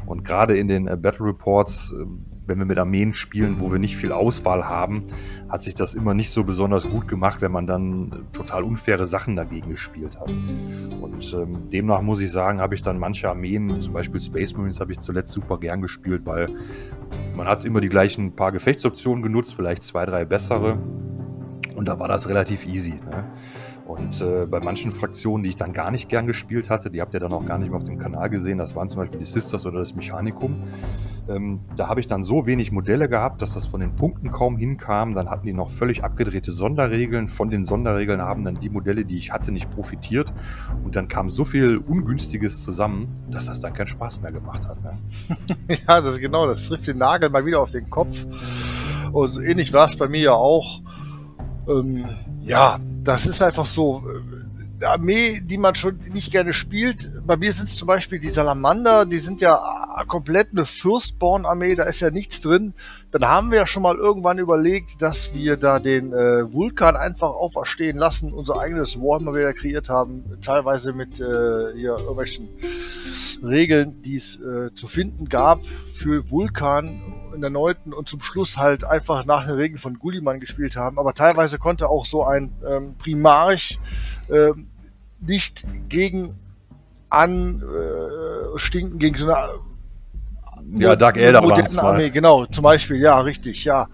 Und gerade in den äh, Battle Reports, äh, wenn wir mit Armeen spielen, wo wir nicht viel Auswahl haben, hat sich das immer nicht so besonders gut gemacht, wenn man dann äh, total unfaire Sachen dagegen gespielt hat. Und ähm, demnach muss ich sagen, habe ich dann manche Armeen, zum Beispiel Space Marines, habe ich zuletzt super gern gespielt, weil man hat immer die gleichen paar Gefechtsoptionen genutzt, vielleicht zwei, drei bessere. Und da war das relativ easy. Ne? Und äh, bei manchen Fraktionen, die ich dann gar nicht gern gespielt hatte, die habt ihr dann auch gar nicht mehr auf dem Kanal gesehen, das waren zum Beispiel die Sisters oder das Mechanikum. Ähm, da habe ich dann so wenig Modelle gehabt, dass das von den Punkten kaum hinkam. Dann hatten die noch völlig abgedrehte Sonderregeln. Von den Sonderregeln haben dann die Modelle, die ich hatte, nicht profitiert. Und dann kam so viel Ungünstiges zusammen, dass das dann keinen Spaß mehr gemacht hat. Ne? <laughs> Ja, das ist genau, das trifft den Nagel mal wieder auf den Kopf. Und ähnlich war es bei mir ja auch. Ähm, ja, das ist einfach so. Eine Armee, die man schon nicht gerne spielt. Bei mir sind es zum Beispiel die Salamander, die sind ja komplett eine Firstborn-Armee, da ist ja nichts drin. Dann haben wir ja schon mal irgendwann überlegt, dass wir da den äh, Vulkan einfach auferstehen lassen, unser eigenes Warhammer wieder kreiert haben, teilweise mit äh, hier irgendwelchen Regeln, die es äh, zu finden gab für Vulkan in der neunten und zum Schluss halt einfach nach den Regeln von Gulliman gespielt haben. Aber teilweise konnte auch so ein ähm, Primarch äh, nicht gegen anstinken, äh, gegen so eine ja, Dark Elder moderne Armee, genau, zum Beispiel, ja, richtig, ja.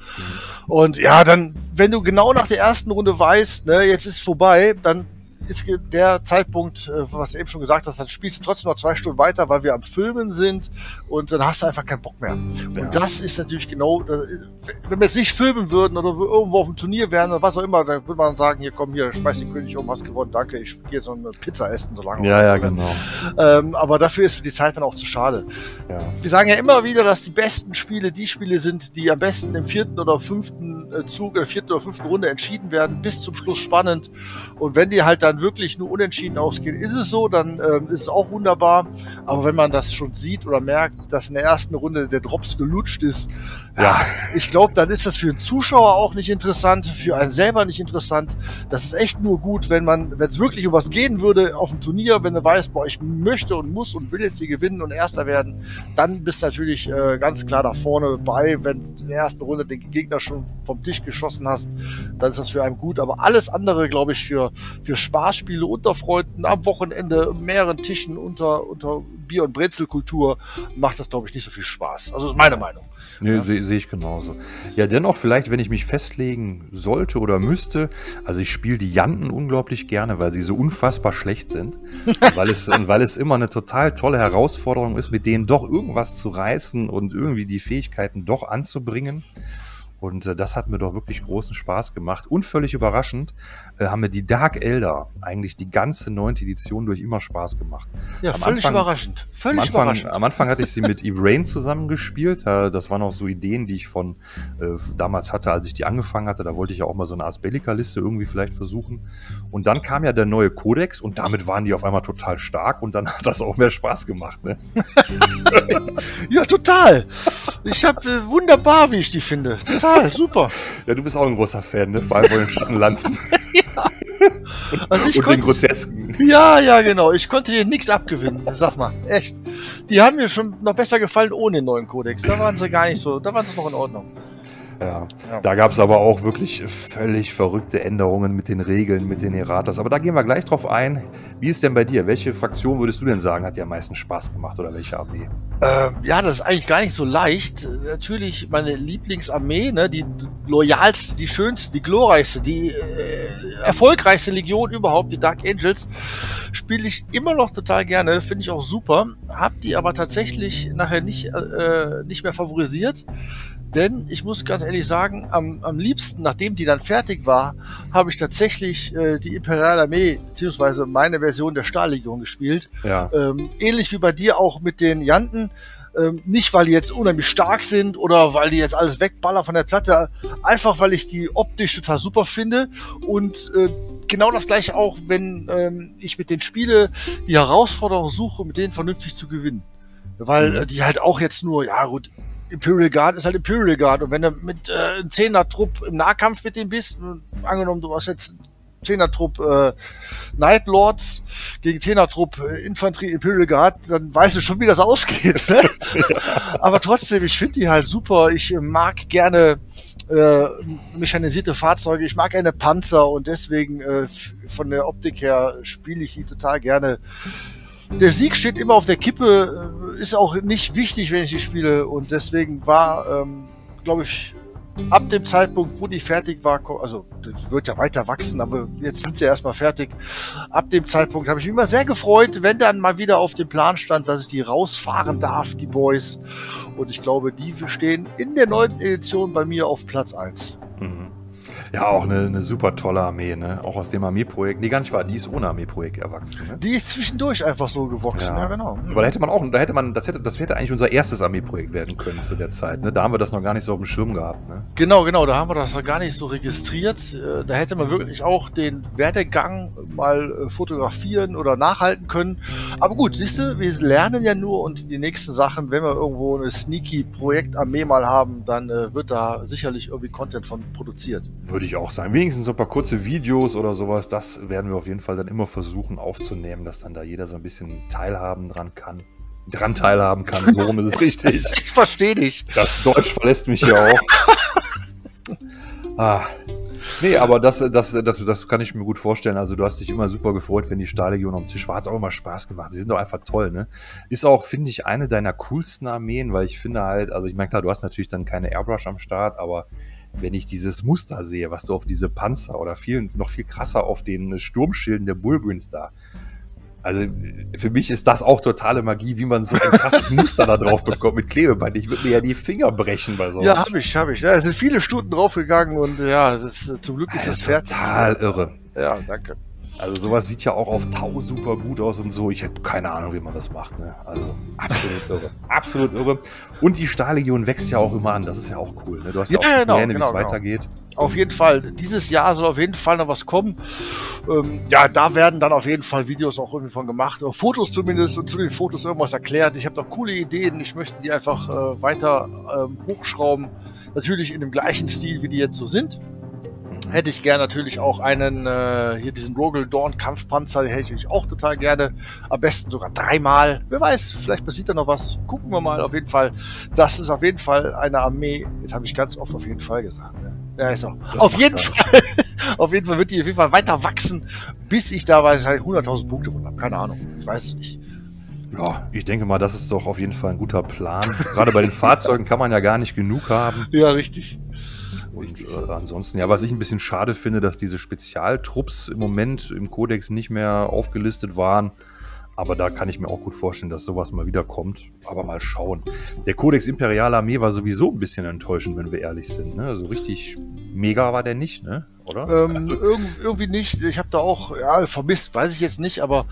Und ja, dann, wenn du genau nach der ersten Runde weißt, ne, jetzt ist vorbei, dann ist der Zeitpunkt, äh, was du eben schon gesagt hast, dann spielst du trotzdem noch zwei Stunden weiter, weil wir am Filmen sind und dann hast du einfach keinen Bock mehr. Ja. Und das ist natürlich genau, wenn wir es nicht filmen würden oder irgendwo auf dem Turnier wären oder was auch immer, dann würde man sagen, hier komm, hier, schmeiß den König um, hast gewonnen, danke, ich gehe jetzt noch eine Pizza essen, so lange. Ja, ja, genau. Ähm, aber dafür ist die Zeit dann auch zu schade. Ja. Wir sagen ja immer wieder, dass die besten Spiele die Spiele sind, die am besten im vierten oder fünften äh, Zug, in der vierten oder fünften Runde entschieden werden, bis zum Schluss spannend. Und wenn die halt dann wirklich nur unentschieden ausgehen, ist es so, dann ähm, ist es auch wunderbar. Aber wenn man das schon sieht oder merkt, dass in der ersten Runde der Drops gelutscht ist, ja, ja ich glaube, dann ist das für den Zuschauer auch nicht interessant, für einen selber nicht interessant. Das ist echt nur gut, wenn man, wenn es wirklich um was gehen würde auf dem Turnier, wenn du weißt, boah, ich möchte und muss und will jetzt hier gewinnen und Erster werden, dann bist du natürlich äh, ganz klar da vorne bei. Wenn du in der ersten Runde den Gegner schon vom Tisch geschossen hast, dann ist das für einen gut. Aber alles andere, glaube ich, für, für Spaßspiele unter Freunden am Wochenende, mehreren Tischen unter, unter Bier- und Brezelkultur macht das, glaube ich, nicht so viel Spaß. Also meine Meinung. Nee, ja. sehe seh ich genauso. Ja, dennoch vielleicht, wenn ich mich festlegen sollte oder müsste, also ich spiele die Janten unglaublich gerne, weil sie so unfassbar schlecht sind. <laughs> weil, es, und weil es immer eine total tolle Herausforderung ist, mit denen doch irgendwas zu reißen und irgendwie die Fähigkeiten doch anzubringen. Und äh, das hat mir doch wirklich großen Spaß gemacht. Und völlig überraschend äh, haben mir die Dark Elder eigentlich die ganze neunte Edition durch immer Spaß gemacht. Ja, am völlig Anfang, überraschend. Völlig am Anfang, überraschend. Am Anfang hatte ich sie mit <laughs> Eve zusammengespielt. Äh, das waren auch so Ideen, die ich von äh, damals hatte, als ich die angefangen hatte. Da wollte ich ja auch mal so eine Ars Bellica-Liste irgendwie vielleicht versuchen. Und dann kam ja der neue Codex und damit waren die auf einmal total stark und dann <laughs> hat das auch mehr Spaß gemacht. Ne? <laughs> ja, total. Ich habe äh, wunderbar, wie ich die finde. Total total, super. Ja, du bist auch ein großer Fan, ne? Vor allem von den Schattenlanzen. <laughs> ja. Also ich Und konnte, den Grotesken. Ja, ja, genau. Ich konnte dir nichts abgewinnen. Sag mal, echt. Die haben mir schon noch besser gefallen ohne den neuen Kodex. Da waren sie gar nicht so, da waren sie noch in Ordnung. Ja. ja. Da gab es aber auch wirklich völlig verrückte Änderungen mit den Regeln, mit den Erratas. Aber da gehen wir gleich drauf ein. Wie ist denn bei dir? Welche Fraktion würdest du denn sagen, hat dir am meisten Spaß gemacht oder welche Armee? Ähm, ja, das ist eigentlich gar nicht so leicht. Natürlich meine Lieblingsarmee, ne, die loyalste, die schönste, die glorreichste, die äh, erfolgreichste Legion überhaupt, die Dark Angels, spiele ich immer noch total gerne, finde ich auch super. Hab die aber tatsächlich nachher nicht, äh, nicht mehr favorisiert denn ich muss ganz ehrlich sagen, am, am liebsten, nachdem die dann fertig war, habe ich tatsächlich äh, die Imperiale Armee, beziehungsweise meine Version der Stahllegion gespielt. Ja. Ähm, ähnlich wie bei dir auch mit den Janten. Ähm, nicht, weil die jetzt unheimlich stark sind oder weil die jetzt alles wegballern von der Platte, einfach weil ich die optisch total super finde und äh, genau das gleiche auch, wenn ähm, ich mit den Spiele die Herausforderung suche, mit denen vernünftig zu gewinnen. Weil mhm. äh, die halt auch jetzt nur, ja gut, Imperial Guard ist halt Imperial Guard. Und wenn du mit äh, einem Zehner-Trupp im Nahkampf mit dem bist, angenommen, du hast jetzt Zehner-Trupp äh, Night Lords gegen Zehner-Trupp äh, Infanterie Imperial Guard, dann weißt du schon, wie das ausgeht. Ne? <laughs> Aber trotzdem, ich finde die halt super. Ich mag gerne äh, mechanisierte Fahrzeuge, ich mag gerne Panzer und deswegen äh, von der Optik her spiele ich die total gerne der Sieg steht immer auf der Kippe, äh, ist auch nicht wichtig, wenn ich die spiele. Und deswegen war, ähm, glaube ich, ab dem Zeitpunkt, wo die fertig war, also das wird ja weiter wachsen, aber jetzt sind sie erstmal fertig. Ab dem Zeitpunkt habe ich mich immer sehr gefreut, wenn dann mal wieder auf dem Plan stand, dass ich die rausfahren darf, die Boys. Und ich glaube, die stehen in der neunten Edition bei mir auf Platz 1. Mhm. Ja, auch eine, eine super tolle Armee, ne? Auch aus dem Armeeprojekt. Nee, gar nicht wahr, die ist ohne Armeeprojekt erwachsen, ne? Die ist zwischendurch einfach so gewachsen, ja, Ja. genau. Hm. Aber da hätte man auch, da hätte man, das hätte, das hätte eigentlich unser erstes Armeeprojekt werden können zu der Zeit, ne? Da haben wir das noch gar nicht so auf dem Schirm gehabt, ne? Genau, genau, da haben wir das noch gar nicht so registriert. Äh, Da hätte man wirklich auch den Werdegang mal äh, fotografieren oder nachhalten können. Aber gut, siehst du, wir lernen ja nur und die nächsten Sachen, wenn wir irgendwo eine sneaky Projektarmee mal haben, dann äh, wird da sicherlich irgendwie Content von produziert. Würde ich auch sagen. Wenigstens so ein paar kurze Videos oder sowas, das werden wir auf jeden Fall dann immer versuchen aufzunehmen, dass dann da jeder so ein bisschen teilhaben dran kann. Dran teilhaben kann, so rum ist es richtig. <laughs> Ich verstehe dich. Das Deutsch verlässt mich ja auch. ah. Nee, aber das, das, das, das kann ich mir gut vorstellen. Also du hast dich immer super gefreut, wenn die Stahllegion am Tisch war. Hat auch immer Spaß gemacht. Sie sind doch einfach toll, ne? Ist auch, finde ich, eine deiner coolsten Armeen, weil ich finde halt, also ich meine, klar, du hast natürlich dann keine Airbrush am Start, aber wenn ich dieses Muster sehe, was du auf diese Panzer oder viel, noch viel krasser auf den Sturmschilden der Bullgrins da also für mich ist das auch totale Magie, wie man so ein krasses <laughs> Muster da drauf bekommt mit Klebeband. Ich würde mir ja die Finger brechen bei sowas. Ja, habe ich, habe ich. Ja, es sind viele Stunden draufgegangen und ja, das ist, zum Glück ist das Alter, fertig. Total irre. Ja, danke. Also sowas sieht ja auch auf Tau super gut aus und so. Ich habe keine Ahnung, wie man das macht. Ne? Also absolut <laughs> irre. Absolut irre. Und die Stahllegion wächst ja auch immer an. Das ist ja auch cool. Ne? Du hast ja, Ja, auch genau, Pläne, wie genau, es genau. weitergeht. Auf jeden Fall. Dieses Jahr soll auf jeden Fall noch was kommen. Ähm, ja, da werden dann auf jeden Fall Videos auch irgendwie von gemacht. Oder Fotos zumindest und zu den Fotos irgendwas erklärt. Ich habe noch coole Ideen. Ich möchte die einfach äh, weiter ähm, hochschrauben. Natürlich in dem gleichen Stil, wie die jetzt so sind. Hätte ich gern natürlich auch einen, äh, hier diesen Rogel Dawn Kampfpanzer, den hätte ich auch total gerne. Am besten sogar dreimal. Wer weiß, vielleicht passiert da noch was. Gucken wir mal auf jeden Fall. Das ist auf jeden Fall eine Armee. Jetzt habe ich ganz oft auf jeden Fall gesagt. Ne? Ja, ist auch. Das Auf jeden Fall. <laughs> auf jeden Fall wird die auf jeden Fall weiter wachsen, bis ich da wahrscheinlich 100.000 Punkte von habe. Keine Ahnung. Ich weiß es nicht. Ja, ich denke mal, das ist doch auf jeden Fall ein guter Plan. Gerade bei den Fahrzeugen kann man ja gar nicht genug haben. Ja, richtig. Und äh, ansonsten, ja, was ich ein bisschen schade finde, dass diese Spezialtrupps im Moment im Kodex nicht mehr aufgelistet waren. Aber da kann ich mir auch gut vorstellen, dass sowas mal wieder kommt. Aber mal schauen. Der Kodex Imperiale Armee war sowieso ein bisschen enttäuschend, wenn wir ehrlich sind. Ne? So richtig mega war der nicht, ne? Oder? Ähm, Also, irgend, irgendwie nicht. Ich habe da auch ja, vermisst, weiß ich jetzt nicht, aber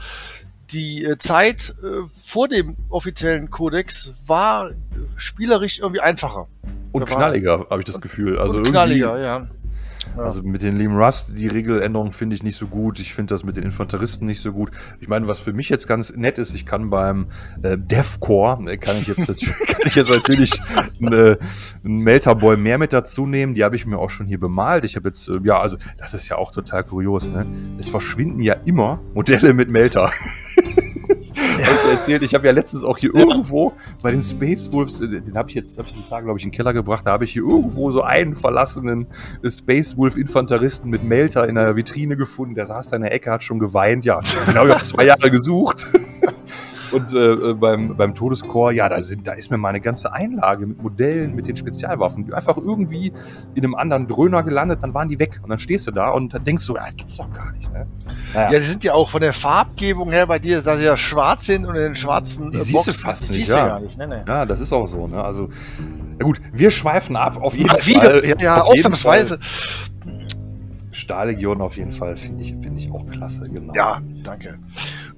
die äh, Zeit äh, vor dem offiziellen Kodex war äh, spielerisch irgendwie einfacher. und da knalliger, habe ich das Gefühl. Also knalliger, ja. Ja. Also mit den Liam Rust, die Regeländerung finde ich nicht so gut. Ich finde das mit den Infanteristen nicht so gut. Ich meine, was für mich jetzt ganz nett ist, ich kann beim äh, Devcore, äh, kann ich jetzt natürlich, <laughs> kann ich jetzt natürlich eine, einen Melterboy mehr mit dazu nehmen. Die habe ich mir auch schon hier bemalt. Ich habe jetzt, äh, ja, also das ist ja auch total kurios, ne? Es verschwinden ja immer Modelle mit Melter. <laughs> Ich erzählt, ich habe ja letztens auch hier irgendwo bei den Space Wolves, äh, den habe ich jetzt, habe ich die Tage, glaube ich, in den Keller gebracht, da habe ich hier irgendwo so einen verlassenen Space Wolf Infanteristen mit Melter in der Vitrine gefunden. Der saß da in der Ecke, hat schon geweint. Ja, <laughs> genau, ich habe zwei Jahre gesucht. <laughs> Und äh, äh, beim, beim Todeschor, ja, da, sind, da ist mir meine ganze Einlage mit Modellen, mit den Spezialwaffen, die einfach irgendwie in einem anderen Dröhner gelandet, dann waren die weg. Und dann stehst du da und denkst du, ja, das gibt's doch gar nicht. Ne? Ja, die sind ja auch von der Farbgebung her bei dir, da sie ja schwarz sind und in den schwarzen Die siehst du fast nicht, siehst ja. gar nicht. Ne, ne. Ja, das ist auch so. Ne? Also, ja gut, wir schweifen ab. Auf jeden Ja, Fall. wieder, ja, ja ausnahmsweise. Stahllegion auf jeden Fall finde ich, finde ich auch klasse, genau. Ja, danke.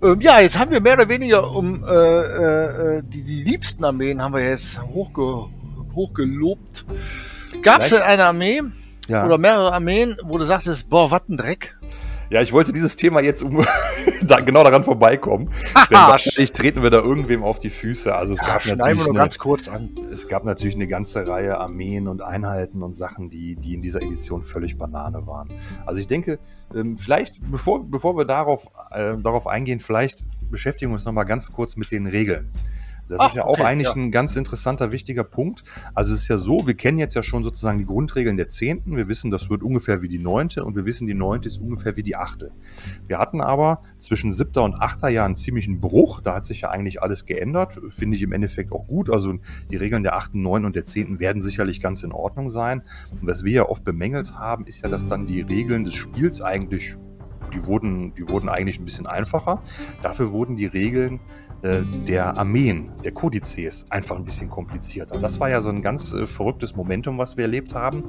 Ähm, ja, jetzt haben wir mehr oder weniger um äh, äh, äh, die, die liebsten Armeen haben wir jetzt hochge, hochgelobt. Gab es denn eine Armee ja. oder mehrere Armeen, wo du sagtest, boah, was ein Dreck? Ja, ich wollte dieses Thema jetzt um <laughs> da, genau daran vorbeikommen. Denn wahrscheinlich treten wir da irgendwem auf die Füße. Also es ja, gab natürlich eine, ganz kurz an. es gab natürlich eine ganze Reihe Armeen und Einheiten und Sachen, die, die in dieser Edition völlig Banane waren. Also ich denke, ähm, vielleicht, bevor, bevor wir darauf, äh, darauf eingehen, vielleicht beschäftigen wir uns nochmal ganz kurz mit den Regeln. Das Ach, ist ja auch okay, eigentlich ja. ein ganz interessanter, wichtiger Punkt. Also es ist ja so, wir kennen jetzt ja schon sozusagen die Grundregeln der Zehnten. Wir wissen, das wird ungefähr wie die Neunte und wir wissen, die Neunte ist ungefähr wie die Achte. Wir hatten aber zwischen siebter und achter Jahr einen ziemlichen Bruch. Da hat sich ja eigentlich alles geändert. Finde ich im Endeffekt auch gut. Also die Regeln der achten, neunten und der zehnten werden sicherlich ganz in Ordnung sein. Und was wir ja oft bemängelt haben, ist ja, dass dann die Regeln des Spiels eigentlich die wurden, die wurden eigentlich ein bisschen einfacher. Dafür wurden die Regeln äh, der Armeen, der Kodizes, einfach ein bisschen komplizierter. Das war ja so ein ganz äh, verrücktes Momentum, was wir erlebt haben.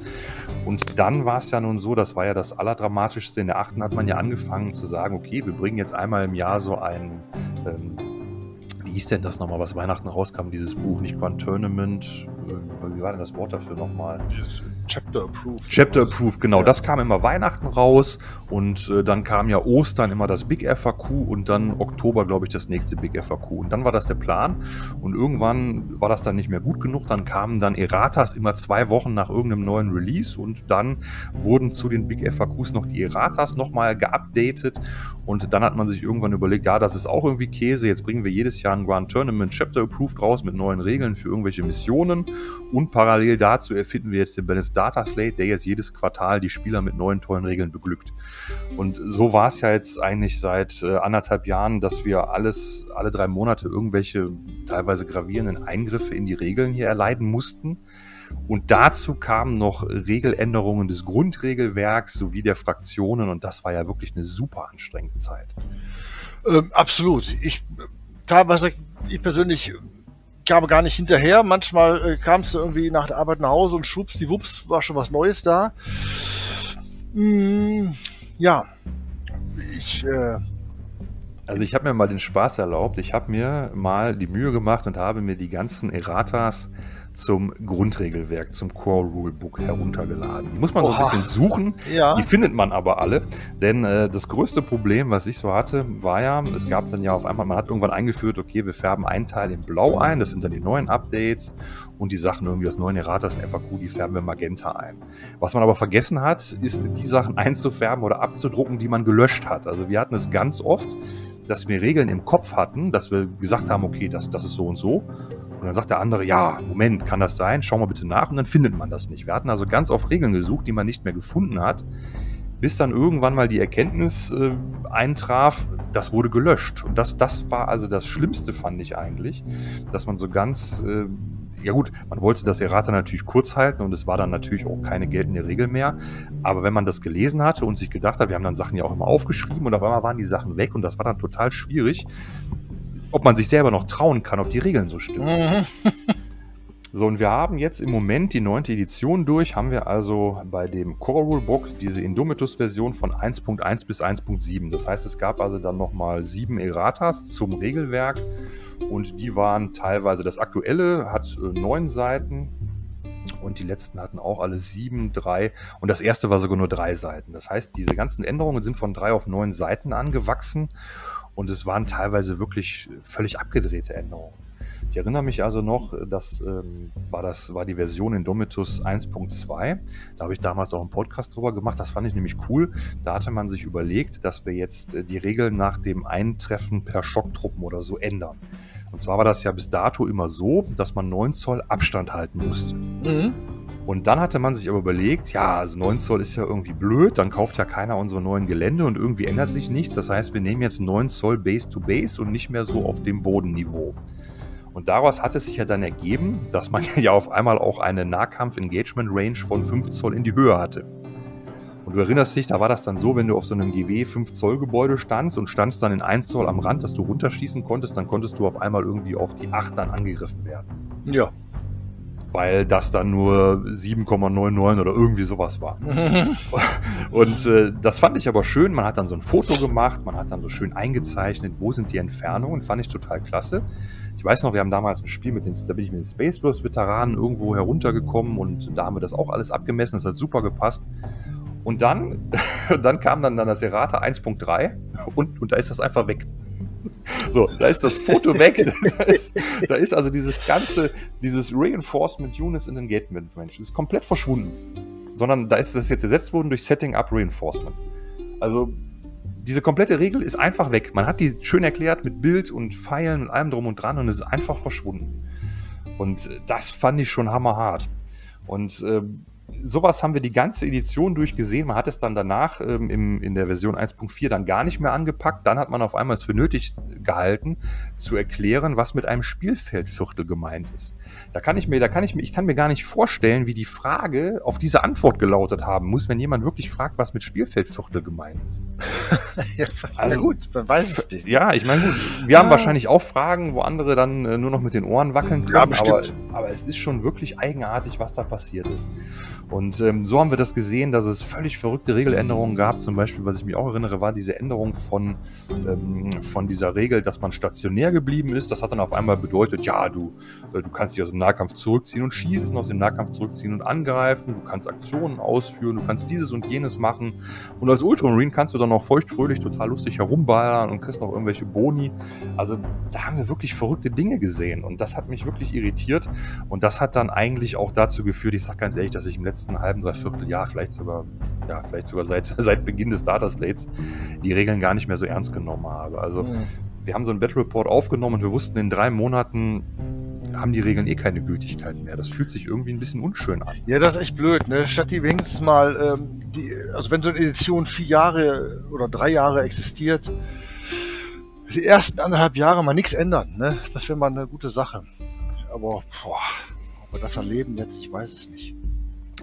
Und dann war es ja nun so, das war ja das Allerdramatischste. In der achten hat man ja angefangen zu sagen, okay, wir bringen jetzt einmal im Jahr so ein ähm, wie hieß denn das nochmal, was Weihnachten rauskam, dieses Buch, nicht Grand Tournament, äh, wie war denn das Wort dafür nochmal? Chapter Approved. Chapter Approved, genau. Ja. Das kam immer Weihnachten raus und äh, dann kam ja Ostern immer das Big FAQ und dann Oktober, glaube ich, das nächste Big FAQ. Und dann war das der Plan und irgendwann war das dann nicht mehr gut genug. Dann kamen dann Erratas immer zwei Wochen nach irgendeinem neuen Release und dann wurden zu den Big FAQs noch die Erratas nochmal geupdatet und dann hat man sich irgendwann überlegt, ja, das ist auch irgendwie Käse. Jetzt bringen wir jedes Jahr ein Grand Tournament Chapter Approved raus mit neuen Regeln für irgendwelche Missionen und parallel dazu erfinden wir jetzt den Balance Data Slate, der jetzt jedes Quartal die Spieler mit neuen tollen Regeln beglückt. Und so war es ja jetzt eigentlich seit äh, anderthalb Jahren, dass wir alles, alle drei Monate irgendwelche teilweise gravierenden Eingriffe in die Regeln hier erleiden mussten. Und dazu kamen noch Regeländerungen des Grundregelwerks sowie der Fraktionen und das war ja wirklich eine super anstrengende Zeit. Ähm, absolut. Ich teilweise, ich persönlich kam gar nicht hinterher. Manchmal äh, kamst du irgendwie nach der Arbeit nach Hause und schubst die Wups, war schon was Neues da. Mm, ja, ich. Äh, also ich habe mir mal den Spaß erlaubt. Ich habe mir mal die Mühe gemacht und habe mir die ganzen Erratas zum Grundregelwerk, zum Core Rulebook heruntergeladen. Die muss man Oha. so ein bisschen suchen. Ja. Die findet man aber alle. Denn äh, das größte Problem, was ich so hatte, war ja, es gab dann ja auf einmal, man hat irgendwann eingeführt, okay, wir färben einen Teil in Blau ein, das sind dann die neuen Updates und die Sachen irgendwie aus neuen Erratas in FAQ, die färben wir Magenta ein. Was man aber vergessen hat, ist die Sachen einzufärben oder abzudrucken, die man gelöscht hat. Also wir hatten es ganz oft, dass wir Regeln im Kopf hatten, dass wir gesagt haben, okay, das, das ist so und so. Und dann sagt der andere, ja, Moment, kann das sein? Schau mal bitte nach. Und dann findet man das nicht. Wir hatten also ganz oft Regeln gesucht, die man nicht mehr gefunden hat, bis dann irgendwann mal die Erkenntnis äh, eintraf, das wurde gelöscht. Und das, das war also das Schlimmste, fand ich eigentlich, dass man so ganz, äh, ja gut, man wollte das Errata natürlich kurz halten und es war dann natürlich auch keine geltende Regel mehr. Aber wenn man das gelesen hatte und sich gedacht hat, wir haben dann Sachen ja auch immer aufgeschrieben und auf einmal waren die Sachen weg und das war dann total schwierig, ob man sich selber noch trauen kann, ob die Regeln so stimmen. <laughs> So, und wir haben jetzt im Moment die neunte Edition durch, haben wir also bei dem Core Rulebook diese Indomitus-Version von 1.1 bis 1.7. Das heißt, es gab also dann nochmal sieben Erratas zum Regelwerk und die waren teilweise, das aktuelle hat äh, neun Seiten und die letzten hatten auch alle sieben, drei und das erste war sogar nur drei Seiten. Das heißt, diese ganzen Änderungen sind von drei auf neun Seiten angewachsen und es waren teilweise wirklich völlig abgedrehte Änderungen. Ich erinnere mich also noch, das, ähm, war, das war die Version in Domitus 1.2. Da habe ich damals auch einen Podcast drüber gemacht. Das fand ich nämlich cool. Da hatte man sich überlegt, dass wir jetzt äh, die Regeln nach dem Eintreffen per Schocktruppen oder so ändern. Und zwar war das ja bis dato immer so, dass man 9 Zoll Abstand halten musste. Mhm. Und dann hatte man sich aber überlegt, ja, also 9 Zoll ist ja irgendwie blöd, dann kauft ja keiner unsere neuen Gelände und irgendwie ändert sich nichts. Das heißt, wir nehmen jetzt 9 Zoll Base to Base und nicht mehr so auf dem Bodenniveau. Und daraus hat es sich ja dann ergeben, dass man <laughs> ja auf einmal auch eine Nahkampf-Engagement-Range von 5 Zoll in die Höhe hatte. Und du erinnerst dich, da war das dann so, wenn du auf so einem GW 5 Zoll Gebäude standst und standst dann in 1 Zoll am Rand, dass du runterschießen konntest, dann konntest du auf einmal irgendwie auf die 8 dann angegriffen werden. Ja weil das dann nur 7,99 oder irgendwie sowas war. <laughs> und äh, das fand ich aber schön. Man hat dann so ein Foto gemacht, man hat dann so schön eingezeichnet, wo sind die Entfernungen, fand ich total klasse. Ich weiß noch, wir haben damals ein Spiel mit den, da bin ich mit den Space Bros Veteranen irgendwo heruntergekommen und da haben wir das auch alles abgemessen, das hat super gepasst. Und dann, <laughs> dann kam dann, dann das Errata 1.3 und, und da ist das einfach weg. So, da ist das Foto weg. <laughs> da, ist, da ist also dieses ganze, dieses Reinforcement Units in den Engagement Range, ist komplett verschwunden. Sondern da ist das jetzt ersetzt worden durch Setting Up Reinforcement. Also, diese komplette Regel ist einfach weg. Man hat die schön erklärt mit Bild und Pfeilen und allem drum und dran und es ist einfach verschwunden. Und das fand ich schon hammerhart. Und äh, sowas haben wir die ganze Edition durchgesehen. Man hat es dann danach ähm, im, in der Version 1.4 dann gar nicht mehr angepackt. Dann hat man auf einmal es für nötig gehalten, zu erklären, was mit einem Spielfeldviertel gemeint ist. Da kann ich mir, da kann ich mir, ich kann mir gar nicht vorstellen, wie die Frage auf diese Antwort gelautet haben muss, wenn jemand wirklich fragt, was mit Spielfeldviertel gemeint ist. <laughs> ja, <laughs> also gut, man weiß es nicht. Ja, ich meine, gut, wir ja. haben wahrscheinlich auch Fragen, wo andere dann äh, nur noch mit den Ohren wackeln können. Ja. Aber, aber es ist schon wirklich eigenartig, was da passiert ist. Und ähm, so haben wir das gesehen, dass es völlig verrückte Regeländerungen gab. Zum Beispiel, was ich mich auch erinnere, war diese Änderung von, ähm, von dieser Regel, dass man stationär geblieben ist. Das hat dann auf einmal bedeutet, ja, du, äh, du kannst dich aus dem Nahkampf zurückziehen und schießen, aus dem Nahkampf zurückziehen und angreifen, du kannst Aktionen ausführen, du kannst dieses und jenes machen. Und als Ultramarine kannst du dann auch feuchtfröhlich total lustig herumballern und kriegst noch irgendwelche Boni. Also da haben wir wirklich verrückte Dinge gesehen. Und das hat mich wirklich irritiert. Und das hat dann eigentlich auch dazu geführt, ich sag ganz ehrlich, dass ich im letzten letzten halben, dreiviertel Jahr, vielleicht sogar, ja, vielleicht sogar seit, <laughs> seit Beginn des Data Slates, die Regeln gar nicht mehr so ernst genommen habe. Also mhm. wir haben so einen Battle Report aufgenommen und wir wussten, in drei Monaten haben die Regeln eh keine Gültigkeit mehr. Das fühlt sich irgendwie ein bisschen unschön an. Ja, das ist echt blöd, ne? Statt die wenigstens mal, ähm, die, also wenn so eine Edition vier Jahre oder drei Jahre existiert, die ersten anderthalb Jahre mal nichts ändern, ne? Das wäre mal eine gute Sache. Aber boah, ob wir das erleben jetzt, ich weiß es nicht.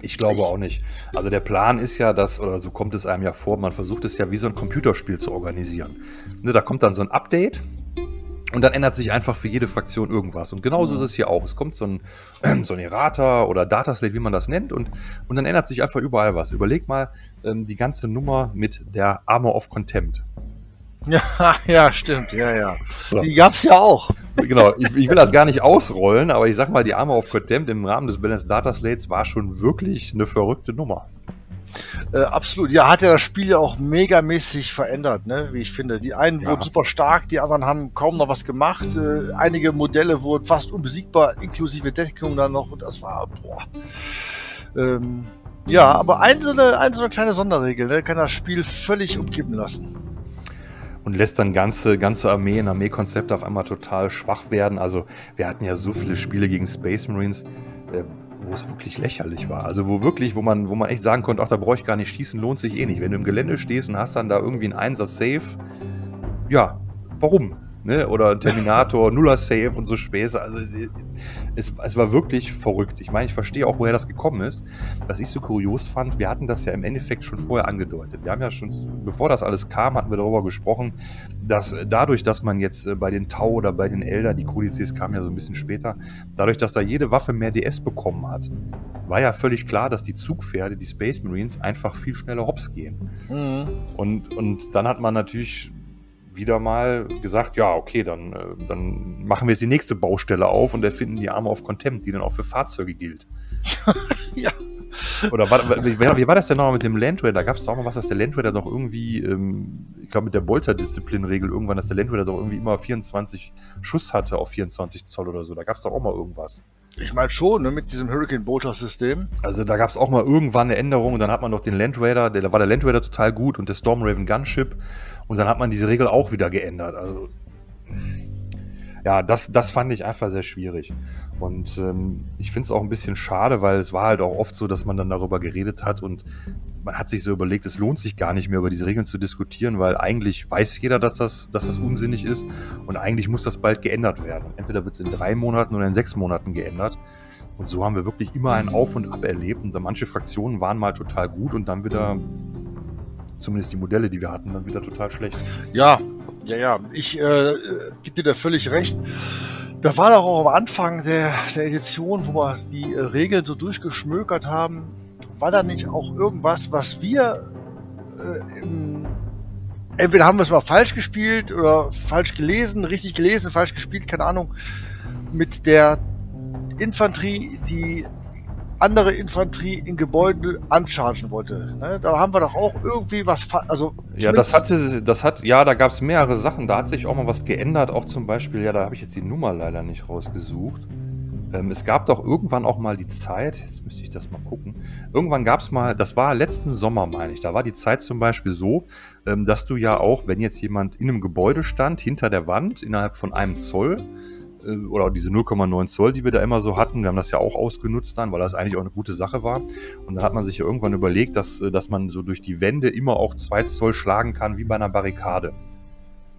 Ich glaube auch nicht. Also der Plan ist ja, dass, oder so kommt es einem ja vor, man versucht es ja wie so ein Computerspiel zu organisieren. Ne, da kommt dann so ein Update und dann ändert sich einfach für jede Fraktion irgendwas. Und genauso ist es hier auch. Es kommt so ein, <clears throat> so ein Errata oder Dataslate, wie man das nennt, und, und dann ändert sich einfach überall was. Überleg mal ähm, die ganze Nummer mit der Armor of Contempt. <laughs> Ja, ja, stimmt, ja, ja. Die gab's ja auch. Genau, ich, ich, will das gar nicht ausrollen, aber ich sag mal, die Arme of Contempt im Rahmen des Balance Data Slates war schon wirklich eine verrückte Nummer. Äh, absolut. Ja, hat ja das Spiel ja auch megamäßig verändert, ne? wie ich finde. Die einen ja. wurden super stark, die anderen haben kaum noch was gemacht. Äh, einige Modelle wurden fast unbesiegbar, inklusive Deckung dann noch. Und das war, boah. Ähm, ja, aber einzelne, einzelne kleine Sonderregel ne? kann das Spiel völlig umkippen lassen und lässt dann ganze, ganze Armeen, Armeekonzepte auf einmal total schwach werden. Also wir hatten ja so viele Spiele gegen Space Marines, äh, wo es wirklich lächerlich war. Also wo wirklich, wo man, wo man echt sagen konnte, ach, da brauche ich gar nicht schießen, lohnt sich eh nicht. Wenn du im Gelände stehst und hast dann da irgendwie einen Einser Safe, ja, warum? Ne? Oder Terminator, <laughs> Nuller Save und so Späße. Also es, es war wirklich verrückt. Ich meine, ich verstehe auch, woher das gekommen ist. Was ich so kurios fand, wir hatten das ja im Endeffekt schon vorher angedeutet. Wir haben ja schon, bevor das alles kam, hatten wir darüber gesprochen, dass dadurch, dass man jetzt äh, bei den Tau oder bei den Elder, die Kodizes kamen ja so ein bisschen später, dadurch, dass da jede Waffe mehr DS bekommen hat, war ja völlig klar, dass die Zugpferde, die Space Marines, einfach viel schneller hops gehen. Mhm. Und, und dann hat man natürlich wieder mal gesagt, ja, okay, dann, äh, dann machen wir jetzt die nächste Baustelle auf und erfinden die Arme of Contempt, die dann auch für Fahrzeuge gilt. <laughs> ja. Oder war, wie, wie, war das denn noch mit dem Land Raider? Gab es da auch mal was, dass der Land Raider doch irgendwie, ähm, ich glaube mit der Bolzer-Disziplin-Regel irgendwann, dass der Land Raider doch irgendwie immer 24 Schuss hatte auf 24 Zoll oder so. Da gab es doch auch mal irgendwas. Ich meine schon, ne, mit diesem Hurricane Bolter System. Also da gab es auch mal irgendwann eine Änderung und dann hat man doch den Land Raider, der, da war der Land Raider total gut und der Storm Raven Gunship und dann hat man diese Regel auch wieder geändert. Also, ja, das, das fand ich einfach sehr schwierig. Und ähm, ich finde es auch ein bisschen schade, weil es war halt auch oft so, dass man dann darüber geredet hat und man hat sich so überlegt, es lohnt sich gar nicht mehr über diese Regeln zu diskutieren, weil eigentlich weiß jeder, dass das, dass das unsinnig ist und eigentlich muss das bald geändert werden. Entweder wird es in drei Monaten oder in sechs Monaten geändert. Und so haben wir wirklich immer ein Auf und Ab erlebt. Und manche Fraktionen waren mal total gut und dann wieder zumindest die Modelle, die wir hatten, dann wieder total schlecht. Ja, ja, ja. Ich äh, gebe dir da völlig recht. Da war doch auch am Anfang der, der Edition, wo wir die äh, Regeln so durchgeschmökert haben, war da nicht auch irgendwas, was wir äh, im, entweder haben wir es mal falsch gespielt oder falsch gelesen, richtig gelesen, falsch gespielt, keine Ahnung, mit der Infanterie, die andere Infanterie in Gebäuden anchargen wollte. Ne? Da haben wir doch auch irgendwie was, also ja, das hatte, das hat, ja, da gab es mehrere Sachen. Da hat sich auch mal was geändert. Auch zum Beispiel, ja, da habe ich jetzt die Nummer leider nicht rausgesucht. Ähm, es gab doch irgendwann auch mal die Zeit, jetzt müsste ich das mal gucken. Irgendwann gab es mal, das war letzten Sommer, meine ich. Da war die Zeit zum Beispiel so, ähm, dass du ja auch, wenn jetzt jemand in einem Gebäude stand, hinter der Wand, innerhalb von einem Zoll, äh, oder diese 0,9 Zoll, die wir da immer so hatten. Wir haben das ja auch ausgenutzt dann, weil das eigentlich auch eine gute Sache war. Und dann hat man sich ja irgendwann überlegt, dass, äh, dass man so durch die Wände immer auch 2 Zoll schlagen kann, wie bei einer Barrikade.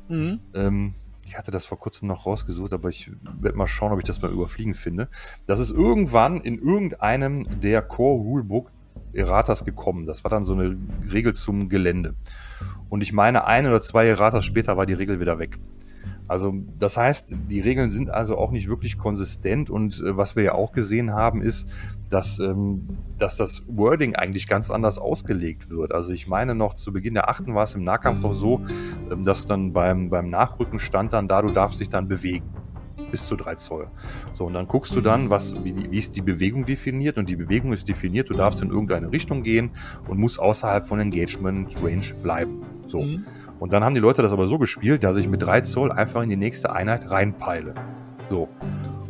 Mhm. Ähm, ich hatte das vor kurzem noch rausgesucht, aber ich werde mal schauen, ob ich das mal überfliegen finde. Das ist irgendwann in irgendeinem der Core Rulebook Erratas gekommen. Das war dann so eine Regel zum Gelände. Und ich meine, ein oder zwei Erratas später war die Regel wieder weg. Also das heißt, die Regeln sind also auch nicht wirklich konsistent und äh, was wir ja auch gesehen haben, ist, dass, ähm, dass das Wording eigentlich ganz anders ausgelegt wird. Also ich meine noch zu Beginn der achten war es im Nahkampf doch so, ähm, dass dann beim, beim Nachrücken stand dann da, du darfst dich dann bewegen bis zu 3 Zoll. So, und dann guckst du dann, was, wie, die, wie ist die Bewegung definiert und die Bewegung ist definiert, du darfst in irgendeine Richtung gehen und musst außerhalb von Engagement Range bleiben. So. Mhm. Und dann haben die Leute das aber so gespielt, dass ich mit 3 Zoll einfach in die nächste Einheit reinpeile. So.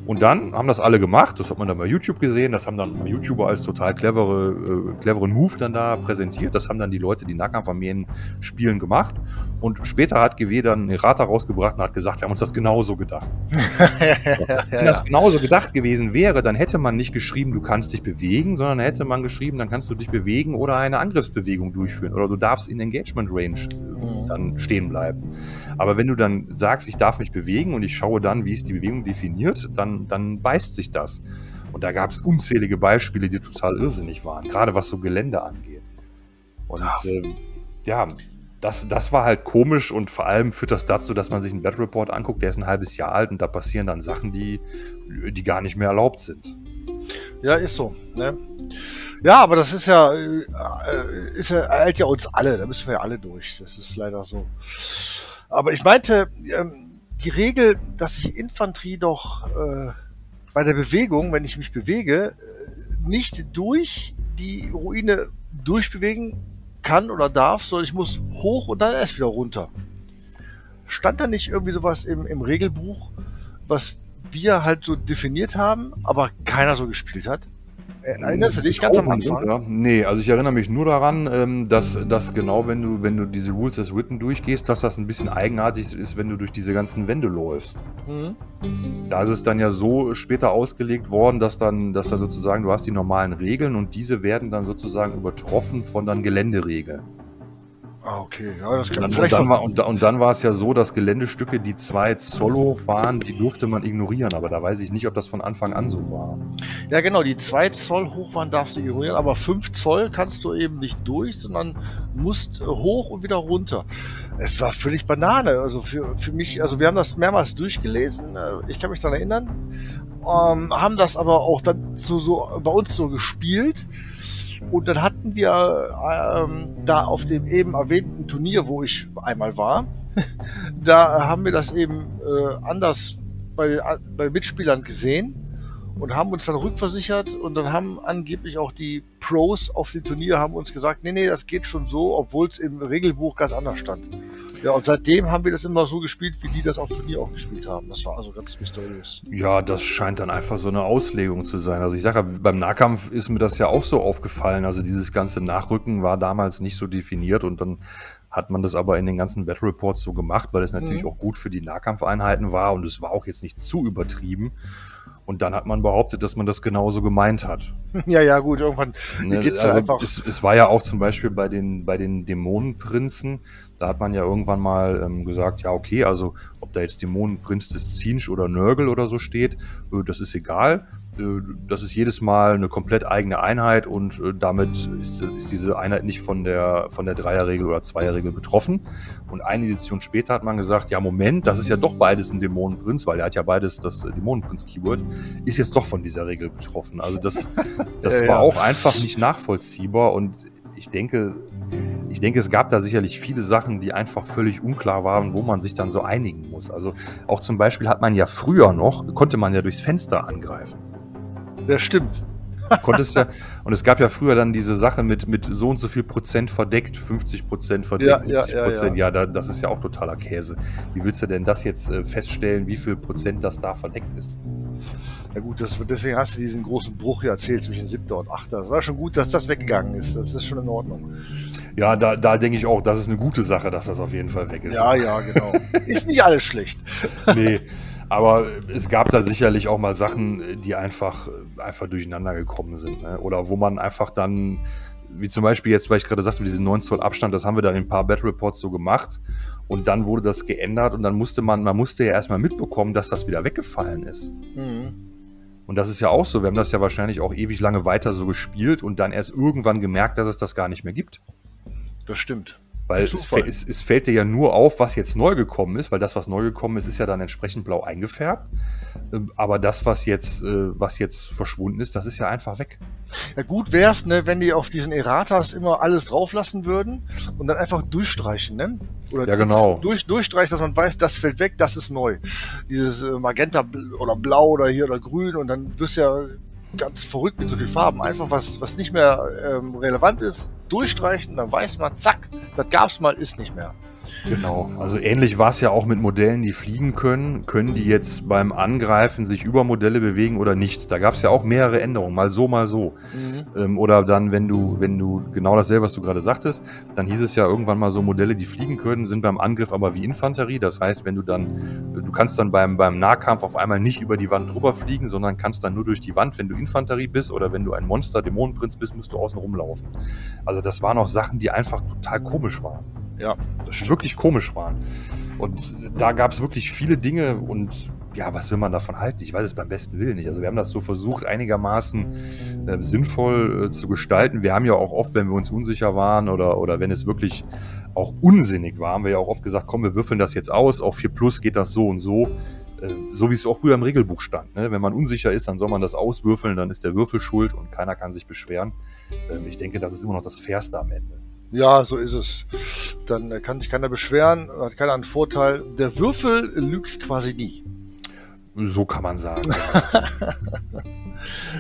Und dann haben das alle gemacht, das hat man dann bei YouTube gesehen, das haben dann YouTuber als total clevere, äh, cleveren Move dann da präsentiert, das haben dann die Leute, die Nahkampfarmeen spielen, gemacht. Und später hat GW dann eine Rata rausgebracht und hat gesagt, wir haben uns das genauso gedacht. <laughs> ja, Wenn das genauso gedacht gewesen wäre, dann hätte man nicht geschrieben, du kannst dich bewegen, sondern hätte man geschrieben, dann kannst du dich bewegen oder eine Angriffsbewegung durchführen oder du darfst in Engagement Range mhm. dann stehen bleiben. Aber wenn du dann sagst, ich darf mich bewegen und ich schaue dann, wie ist die Bewegung definiert, dann, dann beißt sich das. Und da gab es unzählige Beispiele, die total irrsinnig waren, gerade was so Gelände angeht. Und ja, äh, ja das, das war halt komisch und vor allem führt das dazu, dass man sich einen Battle Report anguckt, der ist ein halbes Jahr alt und da passieren dann Sachen, die, die gar nicht mehr erlaubt sind. Ja, ist so. Ne? Ja, aber das ist ja, äh, ist ja, eilt ja uns alle, da müssen wir ja alle durch. Das ist leider so. Aber ich meinte, ähm, die Regel, dass ich Infanterie doch äh, bei der Bewegung, wenn ich mich bewege, äh, nicht durch die Ruine durchbewegen kann oder darf, sondern ich muss hoch und dann erst wieder runter. Stand da nicht irgendwie sowas im, im Regelbuch, was wir halt so definiert haben, aber keiner so gespielt hat? Erinnerst du dich ganz am Anfang? Ja. Nee, also ich erinnere mich nur daran, ähm, dass, dass genau, wenn du, wenn du diese Rules as Written durchgehst, dass das ein bisschen eigenartig ist, wenn du durch diese ganzen Wände läufst. Mhm. Da ist es dann ja so später ausgelegt worden, dass dann, dass dann sozusagen, du hast die normalen Regeln und diese werden dann sozusagen übertroffen von dann Geländeregeln. Ah, okay. Ja, das kann und, dann, und, dann war, und, und, dann war es ja so, dass Geländestücke, die zwei Zoll hoch waren, die durfte man ignorieren. Aber da weiß ich nicht, ob das von Anfang an so war. Ja, genau. Die zwei Zoll hoch waren, darfst du ignorieren. Aber fünf Zoll kannst du eben nicht durch, sondern musst äh, hoch und wieder runter. Es war völlig Banane. Also für, für mich, also wir haben das mehrmals durchgelesen. Äh, ich kann mich daran erinnern. Ähm, haben das aber auch dann so, so bei uns so gespielt. Und dann hatten wir ähm, da auf dem eben erwähnten Turnier, wo ich einmal war, <laughs> da haben wir das eben äh, anders bei, bei Mitspielern gesehen und haben uns dann rückversichert und dann haben angeblich auch die Pros auf dem Turnier haben uns gesagt, nee, nee, das geht schon so, obwohl es im Regelbuch ganz anders stand. Ja, und seitdem haben wir das immer so gespielt, wie die das auf Turnier auch gespielt haben. Das war also ganz mysteriös. Ja, das scheint dann einfach so eine Auslegung zu sein. Also ich sage ja, beim Nahkampf ist mir das ja auch so aufgefallen. Also dieses ganze Nachrücken war damals nicht so definiert und dann hat man das aber in den ganzen Battle Reports so gemacht, weil es natürlich mhm. auch gut für die Nahkampfeinheiten war und es war auch jetzt nicht zu übertrieben. Und dann hat man behauptet, dass man das genauso gemeint hat. <laughs> Ja, ja, gut, irgendwann ne, geht's also einfach. Es, es, war ja auch zum Beispiel bei den, bei den Dämonenprinzen, da hat man ja irgendwann mal ähm, gesagt, ja, okay, also ob da jetzt Dämonenprinz des Zinsch oder Nörgel oder so steht, äh, das ist egal. Äh, das ist jedes Mal eine komplett eigene Einheit und äh, damit ist, ist, diese Einheit nicht von der, von der Dreierregel oder Zweierregel betroffen. Und eine Edition später hat man gesagt, ja Moment, das ist ja doch beides ein Dämonenprinz, weil er hat ja beides das Dämonenprinz-Keyword, ist jetzt doch von dieser Regel betroffen. Also das, <laughs> das ja, war ja. auch einfach nicht nachvollziehbar und ich denke, ich denke, es gab da sicherlich viele Sachen, die einfach völlig unklar waren, wo man sich dann so einigen muss. Also auch zum Beispiel hat man ja früher noch, konnte man ja durchs Fenster angreifen. Ja, stimmt. Konntest ja, und es gab ja früher dann diese Sache mit, mit so und so viel Prozent verdeckt, 50 Prozent verdeckt, ja, 70 Prozent. Ja, ja, ja. das ist ja auch totaler Käse. Wie willst du denn das jetzt äh, feststellen, wie viel Prozent das da verdeckt ist? Ja gut, das, deswegen hast du diesen großen Bruch ja erzählt zwischen siebter und achter. Das war schon gut, dass das weggegangen ist. Das ist schon in Ordnung. Ja, da, da denke ich auch, das ist eine gute Sache, dass das auf jeden Fall weg ist. Ja, ja, genau. <laughs> ist nicht alles schlecht. nee. Aber es gab da sicherlich auch mal Sachen, die einfach, einfach durcheinander gekommen sind. Ne? Oder wo man einfach dann, wie zum Beispiel jetzt, weil ich gerade sagte, diesen 9 Zoll Abstand, das haben wir dann in ein paar Battle Reports so gemacht. Und dann wurde das geändert und dann musste man, man musste ja erstmal mitbekommen, dass das wieder weggefallen ist. Mhm. Und das ist ja auch so. Wir haben das ja wahrscheinlich auch ewig lange weiter so gespielt und dann erst irgendwann gemerkt, dass es das gar nicht mehr gibt. Das stimmt. Weil es, es, es, fällt dir ja nur auf, was jetzt neu gekommen ist, weil das, was neu gekommen ist, ist ja dann entsprechend blau eingefärbt. Ähm, aber das, was jetzt, äh, was jetzt verschwunden ist, das ist ja einfach weg. Ja, gut wär's, ne, wenn die auf diesen Erratas immer alles drauflassen würden und dann einfach durchstreichen, ne? Oder ja, genau. Durch, durchstreichen, dass man weiß, das fällt weg, das ist neu. Dieses äh, Magenta oder Blau oder hier oder Grün und dann wirst du ja ganz verrückt mit so vielen Farben. Einfach was, was nicht mehr ähm, relevant ist, durchstreichen, dann weiß man, zack, das gab's mal, ist nicht mehr. Genau, also ähnlich war es ja auch mit Modellen, die fliegen können. Können die jetzt beim Angreifen sich über Modelle bewegen oder nicht? Da gab es ja auch mehrere Änderungen, mal so, mal so. Mhm. Ähm, oder dann, wenn du, wenn du genau dasselbe, was du gerade sagtest, dann hieß es ja irgendwann mal so, Modelle, die fliegen können, sind beim Angriff aber wie Infanterie. Das heißt, wenn du dann, du kannst dann beim, beim Nahkampf auf einmal nicht über die Wand drüber fliegen, sondern kannst dann nur durch die Wand, wenn du Infanterie bist oder wenn du ein Monster, Dämonenprinz bist, musst du außen rumlaufen. Also das waren auch Sachen, die einfach total komisch waren. Ja. Wirklich komisch waren. Und da gab es wirklich viele Dinge und ja, was will man davon halten? Ich weiß es beim besten Willen nicht. Also wir haben das so versucht, einigermaßen äh, sinnvoll äh, zu gestalten. Wir haben ja auch oft, wenn wir uns unsicher waren oder, oder wenn es wirklich auch unsinnig war, haben wir ja auch oft gesagt, komm, wir würfeln das jetzt aus. Auf 4 Plus geht das so und so. Äh, so wie es auch früher im Regelbuch stand. Ne? Wenn man unsicher ist, dann soll man das auswürfeln, dann ist der Würfel schuld und keiner kann sich beschweren. Ähm, ich denke, das ist immer noch das Fairste am Ende. Ja, so ist es. Dann kann sich keiner beschweren, hat keiner einen Vorteil. Der Würfel lügt quasi nie. So kann man sagen. <laughs>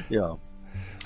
ja.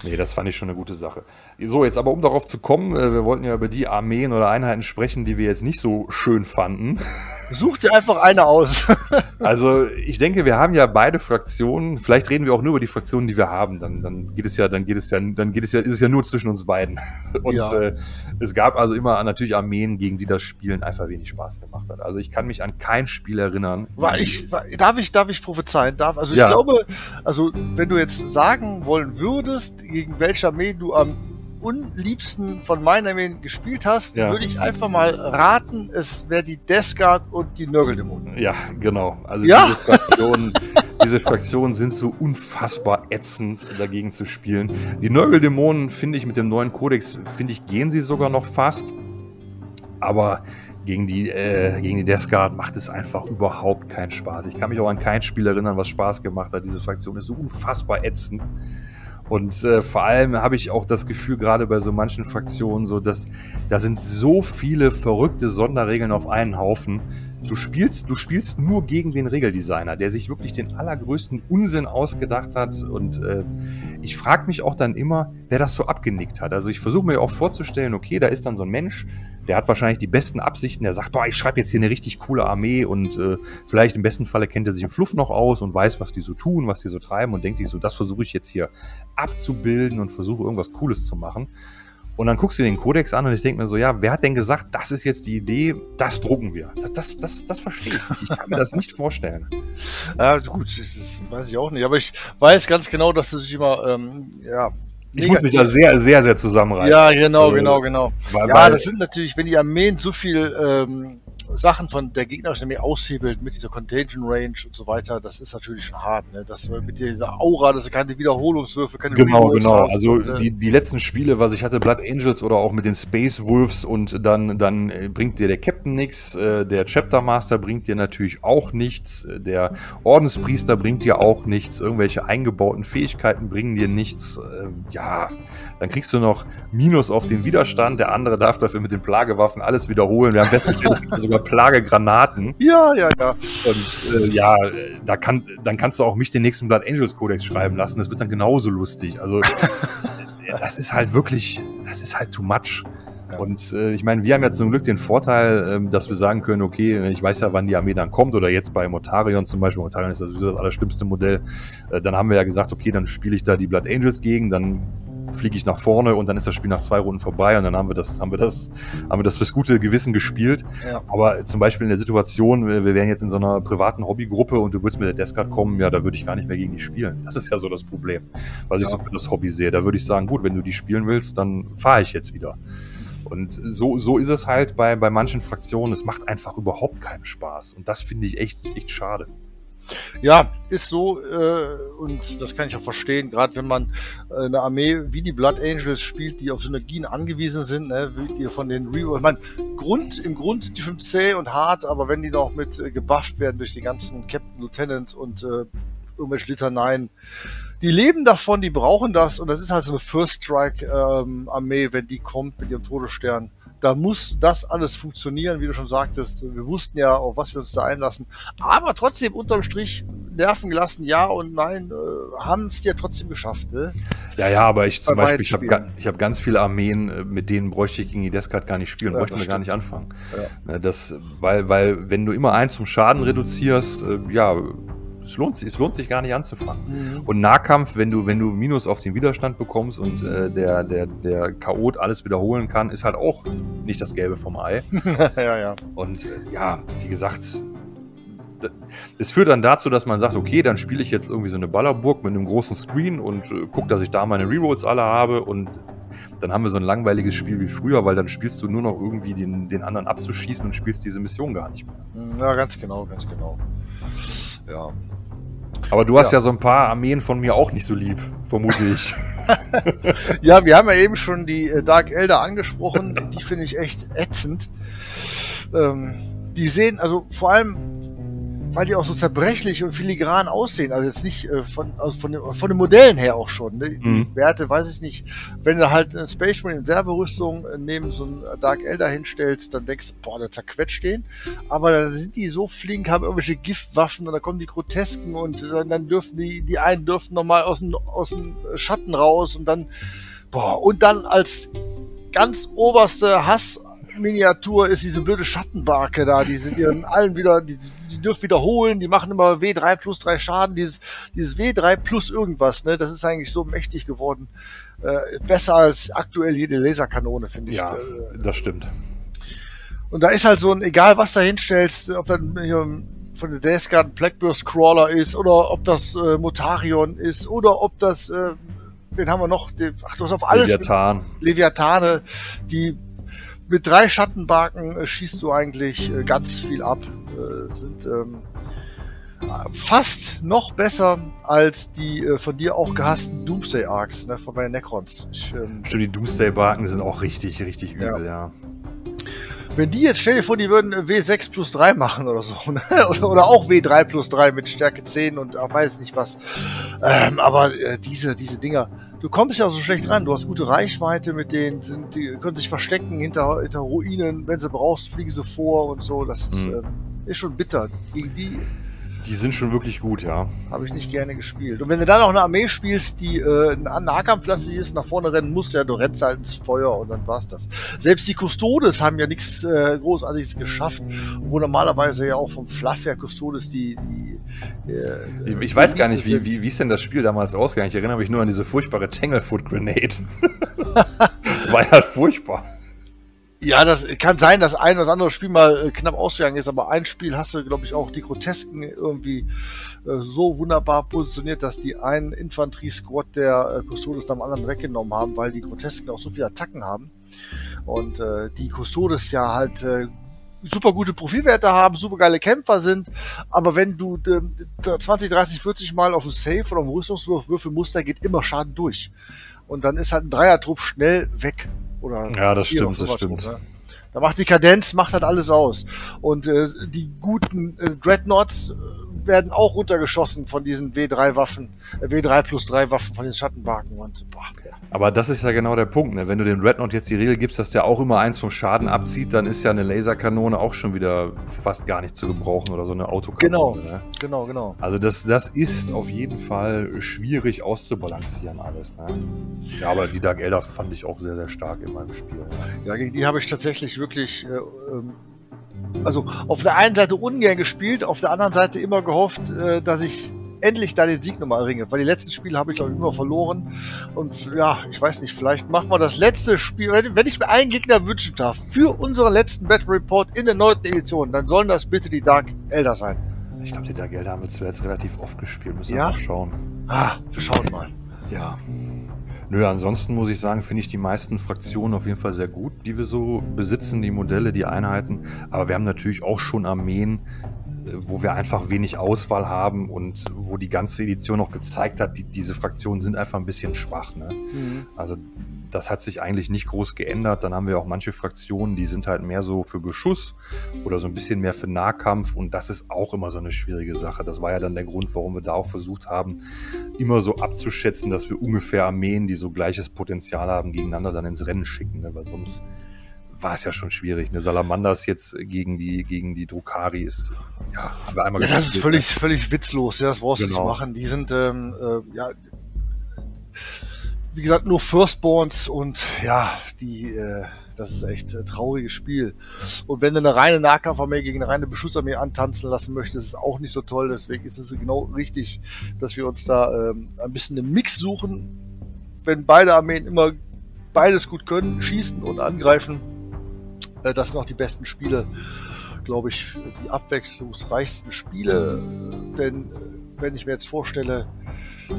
Nee, das fand ich schon eine gute Sache. So, jetzt aber um darauf zu kommen, äh, wir wollten ja über die Armeen oder Einheiten sprechen, die wir jetzt nicht so schön fanden. <laughs> Such dir einfach eine aus. <laughs> also, ich denke, wir haben ja beide Fraktionen. Vielleicht reden wir auch nur über die Fraktionen, die wir haben. Dann, dann geht es ja, dann geht es ja, dann geht es ja, ist es ja nur zwischen uns beiden. <laughs> Und ja. äh, es gab also immer natürlich Armeen, gegen die das Spielen einfach wenig Spaß gemacht hat. Also ich kann mich an kein Spiel erinnern. War ich, war, darf ich, darf ich prophezeien? Darf, also ich ja. glaube, also wenn du jetzt sagen wollen würdest, gegen welche Armee du am unliebsten von meinen Armeen gespielt hast, ja. würde ich einfach mal raten, es wäre die Death und die Nörgeldämonen. Ja, genau. Also ja? diese Fraktionen, <laughs> diese Fraktionen sind so unfassbar ätzend dagegen zu spielen. Die Nörgeldämonen finde ich mit dem neuen Kodex, finde ich, gehen sie sogar noch fast. Aber gegen die, äh, gegen die Death macht es einfach überhaupt keinen Spaß. Ich kann mich auch an kein Spiel erinnern, was Spaß gemacht hat. Diese Fraktion ist so unfassbar ätzend. Und äh, vor allem habe ich auch das Gefühl, gerade bei so manchen Fraktionen, so dass da sind so viele verrückte Sonderregeln auf einen Haufen. Du spielst, du spielst nur gegen den Regeldesigner, der sich wirklich den allergrößten Unsinn ausgedacht hat. Und äh, ich frage mich auch dann immer, wer das so abgenickt hat. Also ich versuche mir auch vorzustellen, okay, da ist dann so ein Mensch, der hat wahrscheinlich die besten Absichten, der sagt, boah, ich schreibe jetzt hier eine richtig coole Armee und äh, vielleicht im besten Falle kennt er sich im Fluff noch aus und weiß, was die so tun, was die so treiben und denkt sich so, das versuche ich jetzt hier abzubilden und versuche irgendwas Cooles zu machen. Und dann guckst du den Kodex an und ich denke mir so, ja, wer hat denn gesagt, das ist jetzt die Idee, das drucken wir? Das, das, das, das verstehe ich nicht. Ich kann mir das nicht vorstellen. <laughs> Ja, gut, das weiß ich auch nicht. Aber ich weiß ganz genau, dass du dich immer, ähm, ja, ich muss mich da sehr, sehr, sehr zusammenreißen. Ja, genau, also, genau, genau. Weil, ja, weil das sind natürlich, wenn die Armeen so viel ähm, Sachen von der gegnerischen Armee aushebelt mit dieser Contagion Range und so weiter, das ist natürlich schon hart, ne? Dass mit dieser Aura, dass du keine Wiederholungswürfe, keine Genau, genau. Hast. Also und, äh, die, die letzten Spiele, was ich hatte, Blood Angels oder auch mit den Space Wolves und dann, dann äh, bringt dir der Captain nichts, äh, der Chapter Master bringt dir natürlich auch nichts, der Ordenspriester bringt dir auch nichts, irgendwelche eingebauten Fähigkeiten bringen dir nichts. Äh, ja, dann kriegst du noch Minus auf den Widerstand, der andere darf dafür mit den Plagewaffen alles wiederholen. Wir haben festgestellt, es gibt <laughs> sogar Plagegranaten. Ja, ja, ja. Und äh, ja, da kann, dann kannst du auch mich den nächsten Blood Angels Codex schreiben lassen. Das wird dann genauso lustig. Also, <laughs> das ist halt wirklich, das ist halt too much. Ja. Und äh, ich meine, wir haben ja zum Glück den Vorteil, äh, dass wir sagen können, okay, ich weiß ja, wann die Armee dann kommt oder jetzt bei Motarion zum Beispiel, Motarion ist das, das allerschlimmste Modell, äh, dann haben wir ja gesagt, okay, dann spiele ich da die Blood Angels gegen, dann fliege ich nach vorne und dann ist das Spiel nach zwei Runden vorbei und dann haben wir das, haben wir das, haben wir das fürs gute Gewissen gespielt. Ja. Aber zum Beispiel in der Situation, wir wären jetzt in so einer privaten Hobbygruppe und du würdest mit der Deskart kommen, ja, da würde ich gar nicht mehr gegen die spielen. Das ist ja so das Problem, ja. ich so für das Hobby sehe. Da würde ich sagen, gut, wenn du die spielen willst, dann fahre ich jetzt wieder. Und so, so ist es halt bei, bei manchen Fraktionen. Es macht einfach überhaupt keinen Spaß. Und das finde ich echt, echt schade. Ja, ist so äh, und das kann ich auch verstehen, gerade wenn man äh, eine Armee wie die Blood Angels spielt, die auf Synergien angewiesen sind, ne, wie die von den Reroll. Ich meine, Grund, im Grund sind die schon zäh und hart, aber wenn die noch mit äh, gebufft werden durch die ganzen Captain Lieutenants und äh, irgendwelche Litaneien, die leben davon, die brauchen das und das ist halt so eine First Strike ähm, Armee, wenn die kommt mit ihrem Todesstern da muss das alles funktionieren, wie du schon sagtest. Wir wussten ja, auf was wir uns da einlassen. Aber trotzdem unterm Strich nerven gelassen, ja und nein, äh, haben es ja trotzdem geschafft. Ne? Ja, ja, aber ich zum Beispiel, ich habe hab ganz viele Armeen, äh, mit denen bräuchte ich gegen die Deskart gar nicht spielen, ja, bräuchten wir gar nicht anfangen. Ja. Ne, das, weil, weil, wenn du immer eins zum Schaden reduzierst, äh, ja, es lohnt sich, es lohnt sich gar nicht anzufangen. Mhm. Und Nahkampf, wenn du, wenn du Minus auf den Widerstand bekommst und äh, der, der, der Chaot alles wiederholen kann, ist halt auch nicht das Gelbe vom Ei. <laughs> ja, ja. Und äh, ja, wie gesagt, es führt dann dazu, dass man sagt, okay, dann spiele ich jetzt irgendwie so eine Ballerburg mit einem großen Screen und äh, gucke, dass ich da meine Rerolls alle habe und dann haben wir so ein langweiliges Spiel wie früher, weil dann spielst du nur noch irgendwie den, den anderen abzuschießen und spielst diese Mission gar nicht mehr. Ja, ganz genau, ganz genau. Ja. Aber du hast ja. ja so ein paar Armeen von mir auch nicht so lieb, vermute ich. <laughs> ja, wir haben ja eben schon die äh, Dark Elder angesprochen. Die finde ich echt ätzend. Ähm, die sehen, also vor allem weil die auch so zerbrechlich und filigran aussehen. Also jetzt nicht äh, von, also von, den, von den Modellen her auch schon. Ne? Die mhm. Werte, weiß ich nicht. Wenn du halt eine Space Marine in Serverüstung äh, neben so einen Dark Elder hinstellst, dann denkst du, boah, der zerquetscht den. Aber dann sind die so flink, haben irgendwelche Giftwaffen und dann kommen die Grotesken und dann, dann dürfen die, die einen dürfen nochmal aus dem, aus dem Schatten raus und dann, boah, und dann als ganz oberste Hass Miniatur ist diese blöde Schattenbarke da. Die sind ihren allen wieder, die, die dürfen wiederholen, die machen immer W3 plus 3 Schaden. Dieses, dieses W3 plus irgendwas, ne, das ist eigentlich so mächtig geworden. Äh, besser als aktuell jede Laserkanone, finde ich. Ja, äh, das stimmt. Und da ist halt so ein, egal was da hinstellst, ob dann hier von der Death Guard Blackburst Crawler ist oder ob das äh, Motarion ist oder ob das, äh, wen haben wir noch? Den, ach, du hast auf alles. Leviathan. Leviathane, die mit drei Schattenbarken äh, schießt du eigentlich äh, ganz viel ab. Äh, sind ähm, fast noch besser als die äh, von dir auch gehassten Doomsday Arcs ne, von meinen Necrons. Ich, ähm, Stimmt, die Doomsday Barken sind auch richtig, richtig übel, ja. ja. Wenn die jetzt, stell dir vor, die würden W6 plus 3 machen oder so. <laughs> Ne? oder, oder auch W3 plus 3 mit Stärke 10 und ach, weiß nicht was. Ähm, aber äh, diese, diese Dinger, du kommst ja auch so schlecht ran. Du hast gute Reichweite mit denen, sind, die können sich verstecken hinter, hinter Ruinen. Wenn sie brauchst, fliegen sie vor und so. Das ist, mhm. äh, ist schon bitter. Gegen die die sind schon wirklich gut, ja. Habe ich nicht gerne gespielt. Und wenn du dann auch eine Armee spielst, die äh, nahkampflastig ist, nach vorne rennen muss, ja, du rennst halt ins Feuer und dann war's das. Selbst die Custodes haben ja nichts äh, Großartiges geschafft, wo normalerweise ja auch vom Fluff her Custodes die. die äh, ich, ich weiß gar nicht, wie, wie, wie ist denn das Spiel damals ausgegangen? Ich erinnere mich nur an diese furchtbare Tanglefoot Grenade. <laughs> War ja furchtbar. Ja, das kann sein, dass ein oder andere Spiel mal äh, knapp ausgegangen ist, aber ein Spiel hast du, glaube ich, auch die Grotesken irgendwie äh, so wunderbar positioniert, dass die einen Infanterie-Squad der äh, Custodes am anderen weggenommen haben, weil die Grotesken auch so viele Attacken haben. Und äh, die Custodes ja halt äh, super gute Profilwerte haben, super geile Kämpfer sind, aber wenn du äh, 20, 30, 40 Mal auf dem Safe oder auf dem Rüstungswurf würfeln musst, da geht immer Schaden durch. Und dann ist halt ein Dreier-Trupp schnell weg. Oder ja, das stimmt, das stimmt. Ne? Da macht die Kadenz, macht halt alles aus. Und äh, die guten äh, Dreadnoughts werden auch runtergeschossen von diesen W3-Waffen, äh, W3 plus 3 Waffen von den Schattenbarken. Und, boah, ja. Aber das ist ja genau der Punkt. Ne? Wenn du dem Dreadnought jetzt die Regel gibst, dass der auch immer eins vom Schaden abzieht, dann ist ja eine Laserkanone auch schon wieder fast gar nicht zu gebrauchen oder so eine Autokanone. Genau, ne? genau, genau. Also das, das ist auf jeden Fall schwierig auszubalancieren alles. Ne? Ja, aber die Dark Elder fand ich auch sehr, sehr stark in meinem Spiel. Ja, gegen die habe ich tatsächlich wirklich, äh, ähm, also auf der einen Seite ungern gespielt, auf der anderen Seite immer gehofft, äh, dass ich endlich da den Sieg nochmal erringe. Weil die letzten Spiele habe ich, glaube ich, immer verloren. Und ja, ich weiß nicht, vielleicht machen wir das letzte Spiel, wenn, wenn ich mir einen Gegner wünschen darf, für unseren letzten Battle Report in der neunten Edition, dann sollen das bitte die Dark Elder sein. Ich glaube, die Dark Elder haben wir zuletzt relativ oft gespielt. Müssen wir Ja? mal schauen. Ah, wir schauen mal. Ja. Nö, ansonsten muss ich sagen, finde ich die meisten Fraktionen auf jeden Fall sehr gut, die wir so besitzen, die Modelle, die Einheiten. Aber wir haben natürlich auch schon Armeen, wo wir einfach wenig Auswahl haben und wo die ganze Edition auch gezeigt hat, die, diese Fraktionen sind einfach ein bisschen schwach. Ne? Also das hat sich eigentlich nicht groß geändert. Dann haben wir auch manche Fraktionen, die sind halt mehr so für Beschuss oder so ein bisschen mehr für Nahkampf und das ist auch immer so eine schwierige Sache. Das war ja dann der Grund, warum wir da auch versucht haben, immer so abzuschätzen, dass wir ungefähr Armeen, die so gleiches Potenzial haben, gegeneinander dann ins Rennen schicken, ne? weil sonst war es ja schon schwierig. Eine Salamanders jetzt gegen die, gegen die Drukari ist, ja, haben wir einmal Ja, das ist völlig, völlig witzlos. Ja, das brauchst du Genau. nicht machen. Die sind, ähm, äh, ja, wie gesagt, nur Firstborns und ja, die, äh, das ist echt ein trauriges Spiel. Und wenn du eine reine Nahkampfarmee gegen eine reine Beschussarmee antanzen lassen möchtest, ist es auch nicht so toll. Deswegen ist es genau richtig, dass wir uns da ähm, ein bisschen einen Mix suchen. Wenn beide Armeen immer beides gut können, schießen und angreifen, äh, das sind auch die besten Spiele, glaube ich, die abwechslungsreichsten Spiele. Denn äh, wenn ich mir jetzt vorstelle,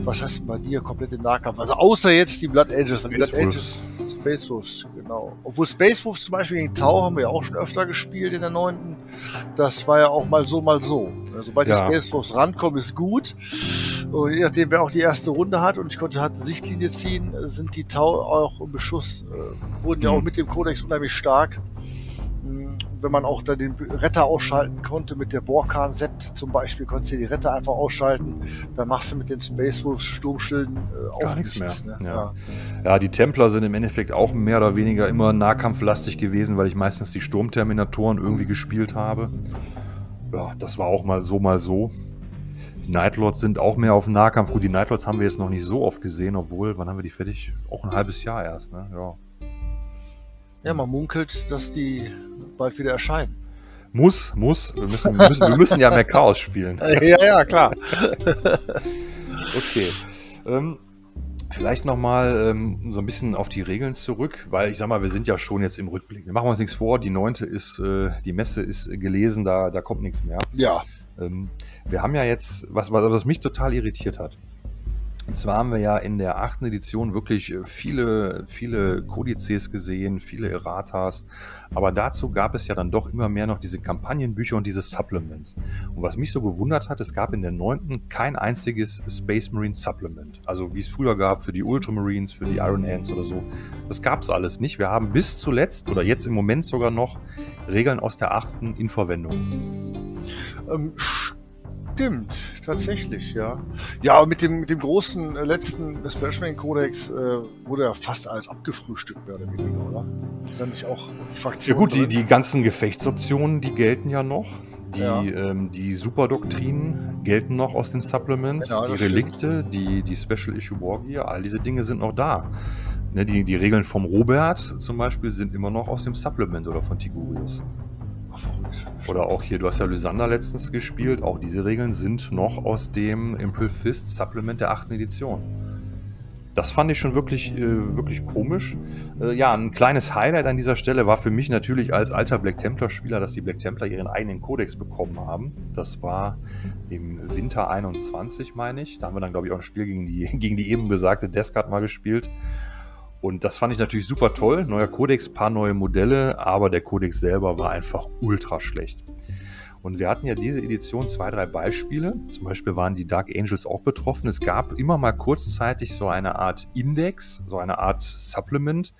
was hast du bei dir komplett im Nahkampf? Also außer jetzt die Blood Angels, die Blood Space Angels, Space Wolves, genau. Obwohl Space Wolves zum Beispiel gegen Tau haben wir ja auch schon öfter gespielt in der neunten. Das war ja auch mal so, mal so. Also, Sobald Ja. die Space Wolves rankommen, ist gut. Und je nachdem, wer auch die erste Runde hat und ich konnte halt Sichtlinie ziehen, sind die Tau auch im Beschuss, äh, wurden ja Mhm. auch mit dem Kodex unheimlich stark. Wenn man auch da den Retter ausschalten konnte mit der Borkan Sept zum Beispiel, konntest du die Retter einfach ausschalten. Dann machst du mit den Space Wolves Sturmschilden äh, auch Gar nichts mehr. Ne? Ja. Ja, die Templer sind im Endeffekt auch mehr oder weniger immer nahkampflastig gewesen, weil ich meistens die Sturmterminatoren irgendwie gespielt habe. Ja, das war auch mal so, mal so. Die Nightlords sind auch mehr auf Nahkampf. Gut, die Nightlords haben wir jetzt noch nicht so oft gesehen, obwohl, wann haben wir die fertig? Auch ein halbes Jahr erst, ne? Ja. Ja, man munkelt, dass die bald wieder erscheinen. Muss, muss. Wir müssen, wir müssen, wir müssen ja mehr Chaos spielen. <laughs> ja, ja, klar. <laughs> Okay. Ähm, vielleicht nochmal ähm, so ein bisschen auf die Regeln zurück, weil ich sag mal, wir sind ja schon jetzt im Rückblick. Wir machen uns nichts vor, die neunte ist, äh, die Messe ist gelesen, da, da kommt nichts mehr. Ja. Ähm, wir haben ja jetzt, was, was, was mich total irritiert hat. Und zwar haben wir ja in der achten Edition wirklich äh, viele, viele Kodizes gesehen, viele Erratas. Aber dazu gab es ja dann doch immer mehr noch diese Kampagnenbücher und diese Supplements. Und was mich so gewundert hat, es gab in der neunten kein einziges Space Marine Supplement. Also wie es früher gab für die Ultramarines, für die Iron Hands oder so. Das gab es alles nicht. Wir haben bis zuletzt oder jetzt im Moment sogar noch Regeln aus der achten in Verwendung. Ähm, stimmt, tatsächlich, ja. Ja, mit dem, mit dem großen äh, letzten Special Codex äh, wurde ja fast alles abgefrühstückt, mehr oder weniger, oder? Ist ja nicht auch die Ja Fraktion gut, die, drin? die ganzen Gefechtsoptionen, die gelten ja noch. Die, Ja. ähm, die Superdoktrinen gelten noch aus den Supplements. Ja, die das Relikte, die, die Special Issue Wargear, all diese Dinge sind noch da. Ne, die, die Regeln vom Robert zum Beispiel sind immer noch aus dem Supplement oder von Tigurius. Oder auch hier, du hast ja Lysander letztens gespielt, auch diese Regeln sind noch aus dem Impel Fist Supplement der achten Edition. Das fand ich schon wirklich, äh, wirklich komisch. Äh, ja, ein kleines Highlight an dieser Stelle war für mich natürlich als alter Black Templar-Spieler, dass die Black Templar ihren eigenen Kodex bekommen haben. Das war im Winter 21, meine ich. Da haben wir dann, glaube ich, auch ein Spiel gegen die, <laughs> gegen die eben besagte Descard mal gespielt. Und das fand ich natürlich super toll. Neuer Kodex, paar neue Modelle, aber der Kodex selber war einfach ultra schlecht. Und wir hatten ja diese Edition zwei, drei Beispiele. Zum Beispiel waren die Dark Angels auch betroffen. Es gab immer mal kurzzeitig so eine Art Index, so eine Art Supplement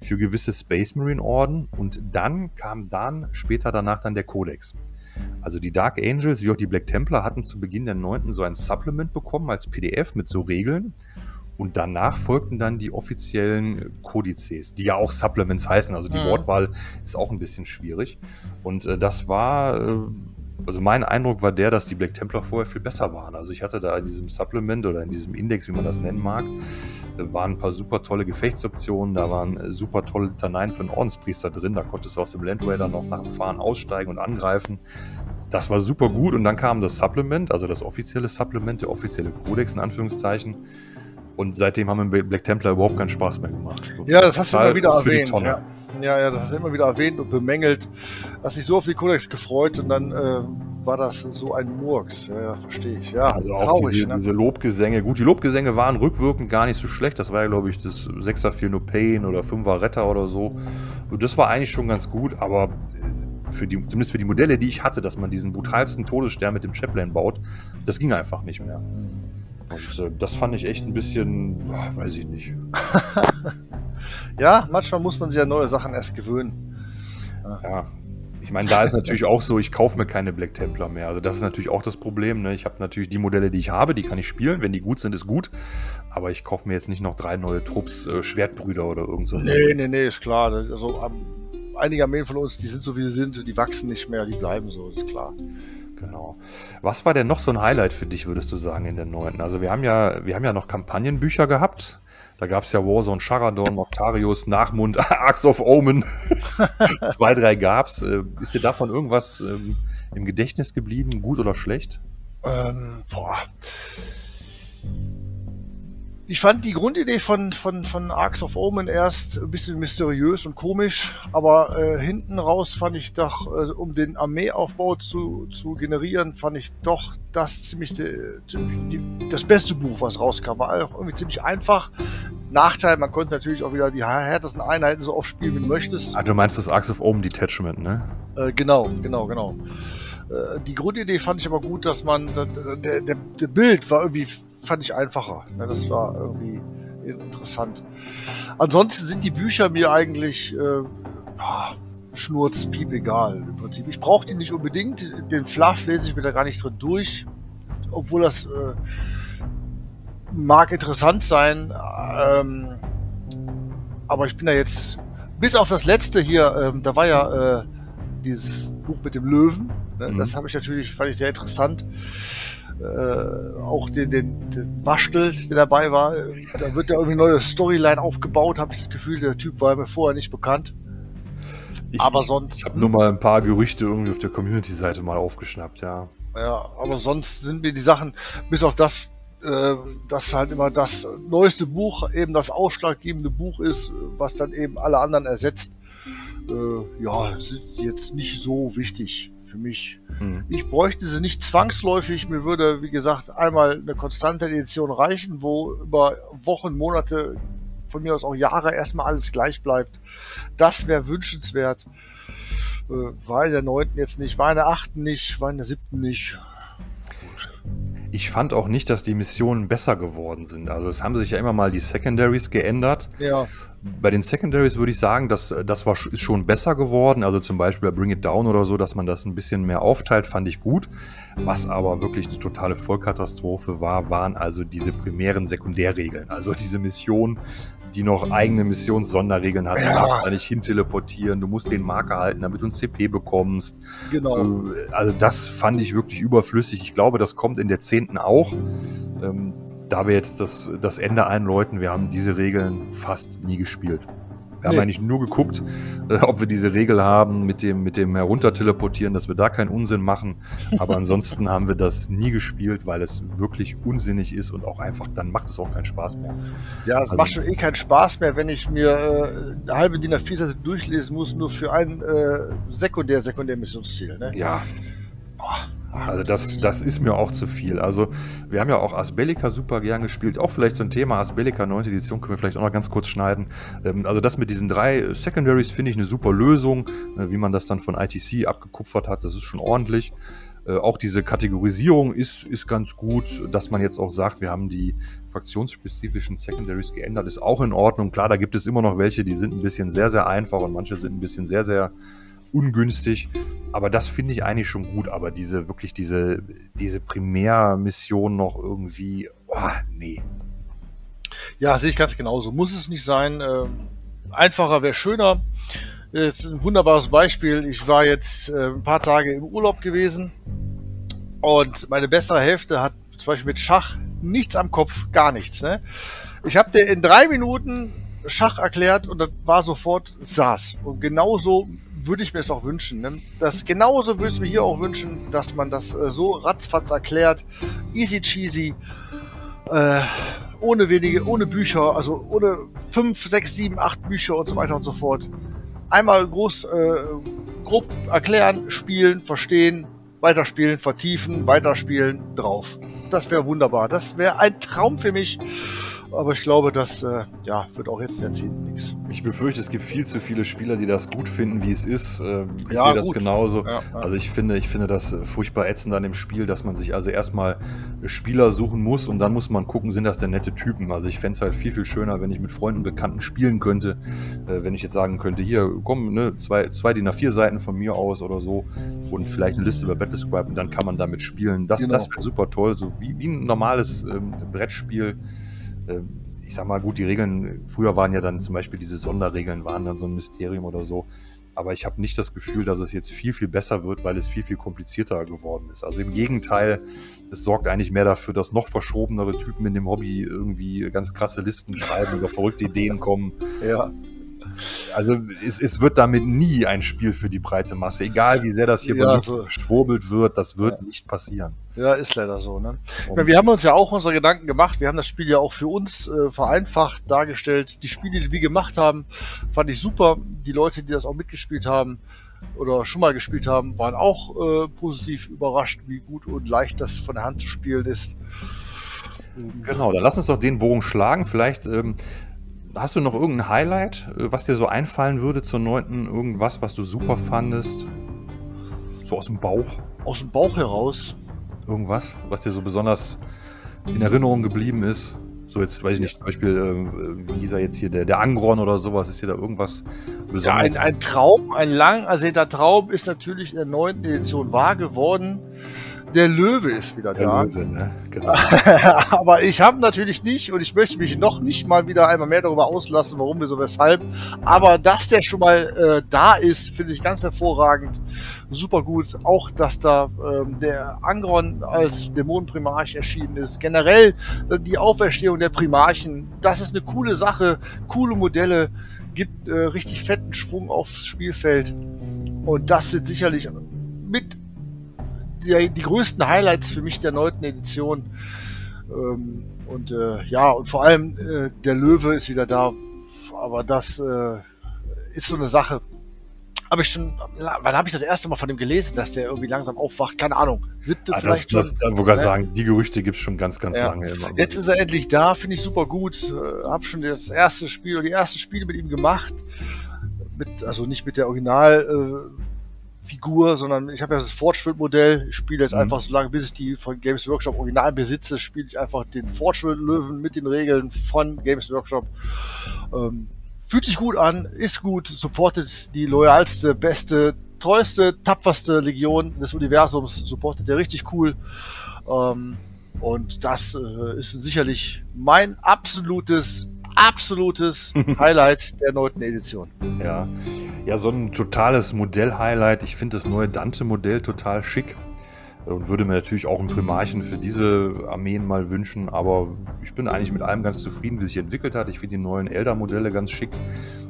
für gewisse Space Marine Orden. Und dann kam dann später danach dann der Codex. Also die Dark Angels wie auch die Black Templar hatten zu Beginn der 9. so ein Supplement bekommen als PDF mit so Regeln. Und danach folgten dann die offiziellen Kodizes, die ja auch Supplements heißen. Also die mhm. Wortwahl ist auch ein bisschen schwierig. Und äh, das war, äh, also mein Eindruck war der, dass die Black Templar vorher viel besser waren. Also ich hatte da in diesem Supplement oder in diesem Index, wie man das nennen mag, äh, waren ein paar super tolle Gefechtsoptionen. Da waren äh, super tolle Litaneien für einen Ordenspriester drin. Da konntest du aus dem Land Raider noch nach dem Fahren aussteigen und angreifen. Das war super gut. Und dann kam das Supplement, also das offizielle Supplement, der offizielle Kodex in Anführungszeichen. Und seitdem haben wir Black Templar überhaupt keinen Spaß mehr gemacht. Ja, das hast du immer wieder erwähnt. Ja. ja. ja, das hast du immer wieder erwähnt und bemängelt. Hast dich so auf die Codex gefreut und dann äh, war das so ein Murks. Ja, ja verstehe ich. Ja, also auch traurig, diese, ne? diese, Lobgesänge. Gut, die Lobgesänge waren rückwirkend gar nicht so schlecht. Das war ja, glaube ich, das 6er 4 No Pain oder 5er Retter oder so. Und das war eigentlich schon ganz gut, aber für die, zumindest für die Modelle, die ich hatte, dass man diesen brutalsten Todesstern mit dem Chaplain baut, das ging einfach nicht mehr. Und äh, das fand ich echt ein bisschen, ach, weiß ich nicht. <laughs> ja, manchmal muss man sich an neue Sachen erst gewöhnen. Ja. Ich meine, da ist natürlich auch so, ich kaufe mir keine Black Templar mehr. Also das ist natürlich auch das Problem. Ne? Ich habe natürlich die Modelle, die ich habe, die kann ich spielen. Wenn die gut sind, ist gut. Aber ich kaufe mir jetzt nicht noch drei neue Trupps, äh, Schwertbrüder oder irgend so. Nee, nee, nee, ist klar. Also um, einige Armeen von uns, die sind so wie sie sind, die wachsen nicht mehr, die bleiben so, ist klar. Genau. Was war denn noch so ein Highlight für dich, würdest du sagen, in der neunten? Also wir haben ja, wir haben ja noch Kampagnenbücher gehabt. Da gab es ja Warzone, Charadon, Octarius, Nachmund, <laughs> Axe of Omen. <laughs> Zwei, drei gab's. Äh, ist dir davon irgendwas ähm, im Gedächtnis geblieben, gut oder schlecht? Ähm, boah. Ich fand die Grundidee von, von, von Arcs of Omen erst ein bisschen mysteriös und komisch, aber äh, hinten raus fand ich doch, äh, um den Armeeaufbau zu, zu generieren, fand ich doch das ziemlich, ziemlich das beste Buch, was rauskam. War auch irgendwie ziemlich einfach. Nachteil, man konnte natürlich auch wieder die härtesten Einheiten so oft spielen, wie du möchtest. Ah, du meinst das Arcs of Omen Detachment, ne? Äh, genau, genau, genau. Äh, die Grundidee fand ich aber gut, dass man, der, der, der Bild war irgendwie fand ich einfacher. Ne? Das war irgendwie interessant. Ansonsten sind die Bücher mir eigentlich äh, Schnurz, piep egal im Prinzip. Ich brauche die nicht unbedingt. Den Fluff lese ich mir da gar nicht drin durch. Obwohl das äh, mag interessant sein. Ähm, aber ich bin da jetzt, bis auf das letzte hier, ähm, da war ja äh, dieses Buch mit dem Löwen. Ne? Mhm. Das habe ich natürlich, fand ich sehr interessant äh, auch den, den, den Waschtel, der dabei war. Da wird ja irgendwie eine neue Storyline aufgebaut, habe ich das Gefühl, der Typ war mir vorher nicht bekannt. Ich, aber sonst. Ich, habe nur mal ein paar Gerüchte irgendwie auf der Community-Seite mal aufgeschnappt, ja. Ja, aber sonst sind mir die Sachen, bis auf das, äh, dass halt immer das neueste Buch eben das ausschlaggebende Buch ist, was dann eben alle anderen ersetzt, äh, ja, sind jetzt nicht so wichtig für mich. Mhm. Ich bräuchte sie nicht zwangsläufig. Mir würde, wie gesagt, einmal eine konstante Edition reichen, wo über Wochen, Monate, von mir aus auch Jahre erstmal alles gleich bleibt. Das wäre wünschenswert. Äh, war in der neunten jetzt nicht, war in der achten nicht, war in der siebten nicht. Ich fand auch nicht, dass die Missionen besser geworden sind. Also es haben sich ja immer mal die Secondaries geändert. Ja. Bei den Secondaries würde ich sagen, dass das war, ist schon besser geworden. Also zum Beispiel bei Bring It Down oder so, dass man das ein bisschen mehr aufteilt, fand ich gut. Was aber wirklich eine totale Vollkatastrophe war, waren also diese primären Sekundärregeln. Also diese Mission die noch eigene Missions-Sonderregeln hat. Ja. Du darfst da nicht hinteleportieren, du musst den Marker halten, damit du ein CP bekommst. Genau. Also das fand ich wirklich überflüssig. Ich glaube, das kommt in der zehnten auch. Ähm, da wir jetzt das, das Ende einläuten, wir haben diese Regeln fast nie gespielt. Wir nee. haben eigentlich nur geguckt, äh, ob wir diese Regel haben mit dem, mit dem Herunterteleportieren, dass wir da keinen Unsinn machen. Aber <laughs> ansonsten haben wir das nie gespielt, weil es wirklich unsinnig ist und auch einfach, dann macht es auch keinen Spaß mehr. Ja, es also, macht schon eh keinen Spaß mehr, wenn ich mir äh, eine halbe DIN A4-Seite durchlesen muss, nur für ein äh, Sekundär-Sekundär-Missionsziel. Ne? Ja. Also das, das ist mir auch zu viel. Also wir haben ja auch Asbellica super gern gespielt. Auch vielleicht so ein Thema Asbellica 9. Edition können wir vielleicht auch noch ganz kurz schneiden. Ähm, also das mit diesen drei Secondaries finde ich eine super Lösung. Äh, wie man das dann von ITC abgekupfert hat, das ist schon ordentlich. Äh, auch diese Kategorisierung ist, ist ganz gut, dass man jetzt auch sagt, wir haben die fraktionsspezifischen Secondaries geändert, ist auch in Ordnung. Klar, da gibt es immer noch welche, die sind ein bisschen sehr, sehr einfach und manche sind ein bisschen sehr, sehr ungünstig. Aber das finde ich eigentlich schon gut. Aber diese, wirklich diese, diese Primärmission noch irgendwie, oh, nee. Ja, sehe ich ganz genauso. Muss es nicht sein. Ähm, einfacher wäre schöner. Jetzt ein wunderbares Beispiel. Ich war jetzt äh, ein paar Tage im Urlaub gewesen und meine bessere Hälfte hat zum Beispiel mit Schach nichts am Kopf, gar nichts. Ne? Ich habe dir in drei Minuten Schach erklärt und das war sofort saß. Und genauso würde ich mir es auch wünschen. Ne? Das genauso würde ich mir hier auch wünschen, dass man das äh, so ratzfatz erklärt, easy cheesy, äh, ohne wenige, ohne Bücher, also ohne fünf, sechs, sieben, acht Bücher und so weiter und so fort. Einmal groß, äh, grob erklären, spielen, verstehen, weiterspielen, vertiefen, weiterspielen, drauf. Das wäre wunderbar. Das wäre ein Traum für mich. Aber ich glaube, das äh, ja, wird auch jetzt Jahrzehnten nichts. Ich befürchte, es gibt viel zu viele Spieler, die das gut finden, wie es ist. Ähm, ich ja, sehe das genauso. Ja, ja. Also ich finde, ich finde das äh, furchtbar ätzend an dem Spiel, dass man sich also erstmal Spieler suchen muss und dann muss man gucken, sind das denn nette Typen. Also ich fände es halt viel, viel schöner, wenn ich mit Freunden, Bekannten spielen könnte. Äh, wenn ich jetzt sagen könnte, hier, komm, ne, zwei, zwei DIN A4 Seiten von mir aus oder so und vielleicht eine Liste über Battlescribe und dann kann man damit spielen. Das, genau. das wäre super toll, so wie, wie ein normales ähm, Brettspiel. Ähm, ich sag mal, gut, die Regeln, früher waren ja dann zum Beispiel diese Sonderregeln, waren dann so ein Mysterium oder so. Aber ich habe nicht das Gefühl, dass es jetzt viel, viel besser wird, weil es viel, viel komplizierter geworden ist. Also im Gegenteil, es sorgt eigentlich mehr dafür, dass noch verschrobenere Typen in dem Hobby irgendwie ganz krasse Listen schreiben oder verrückte Ideen kommen. Ja. Also es, es wird damit nie ein Spiel für die breite Masse. Egal wie sehr das hier ja, so. geschwurbelt wird, das wird ja. nicht passieren. Ja, ist leider so. Ne? Meine, wir haben uns ja auch unsere Gedanken gemacht. Wir haben das Spiel ja auch für uns äh, vereinfacht dargestellt. Die Spiele, die wir gemacht haben, fand ich super. Die Leute, die das auch mitgespielt haben oder schon mal gespielt haben, waren auch äh, positiv überrascht, wie gut und leicht das von der Hand zu spielen ist. Genau, dann lass uns doch den Bogen schlagen. Vielleicht ähm, Hast du noch irgendein Highlight, äh, was dir so einfallen würde zur neunten? Irgendwas, was du super fandest? So aus dem Bauch? Aus dem Bauch heraus. Irgendwas, was dir so besonders in Erinnerung geblieben ist? So jetzt, weiß ich nicht, zum Beispiel, äh, wie hieß er jetzt hier, der, der Angron oder sowas, ist hier da irgendwas Besonderes? Ja, ein, ein Traum, ein lang ersehnter Traum ist natürlich in der neunten Edition wahr geworden. Der Löwe ist wieder der da. Löwe, ne? genau. <laughs> Aber ich habe natürlich nicht und ich möchte mich noch nicht mal wieder einmal mehr darüber auslassen, warum, wieso, weshalb. Aber dass der schon mal äh, da ist, finde ich ganz hervorragend. Super gut. Auch, dass da ähm, der Angron als Dämonenprimarch erschienen ist. Generell äh, die Auferstehung der Primarchen. Das ist eine coole Sache. Coole Modelle. Gibt äh, richtig fetten Schwung aufs Spielfeld. Und das sind sicherlich mit die, die größten Highlights für mich der neunten Edition. Ähm, und äh, ja, und vor allem äh, der Löwe ist wieder da. Aber das äh, ist so eine Sache. Habe ich schon, wann habe ich das erste Mal von dem gelesen, dass der irgendwie langsam aufwacht? Keine Ahnung. Siebte ah, vielleicht. Das, das, das wollte ne? sagen, die Gerüchte gibt es schon ganz, ganz ja. lange. Immer. Jetzt ist er endlich da, finde ich super gut. Äh, habe schon das erste Spiel oder die ersten Spiele mit ihm gemacht. Mit, also nicht mit der Original. Figur, sondern ich habe ja das Fortschritt-Modell. Ich spiele jetzt mhm. einfach so lange, bis ich die von Games Workshop original besitze, spiele ich einfach den Fortschritt-Löwen mit den Regeln von Games Workshop. Ähm, fühlt sich gut an, ist gut, supportet die loyalste, beste, treueste, tapferste Legion des Universums, supportet der richtig cool. Ähm, und das äh, ist sicherlich mein absolutes absolutes Highlight der neunten Edition. Ja. ja, so ein totales Modell-Highlight. Ich finde das neue Dante-Modell total schick und würde mir natürlich auch ein Primarchen für diese Armeen mal wünschen, aber ich bin eigentlich mit allem ganz zufrieden, wie sich entwickelt hat. Ich finde die neuen Elder-Modelle ganz schick.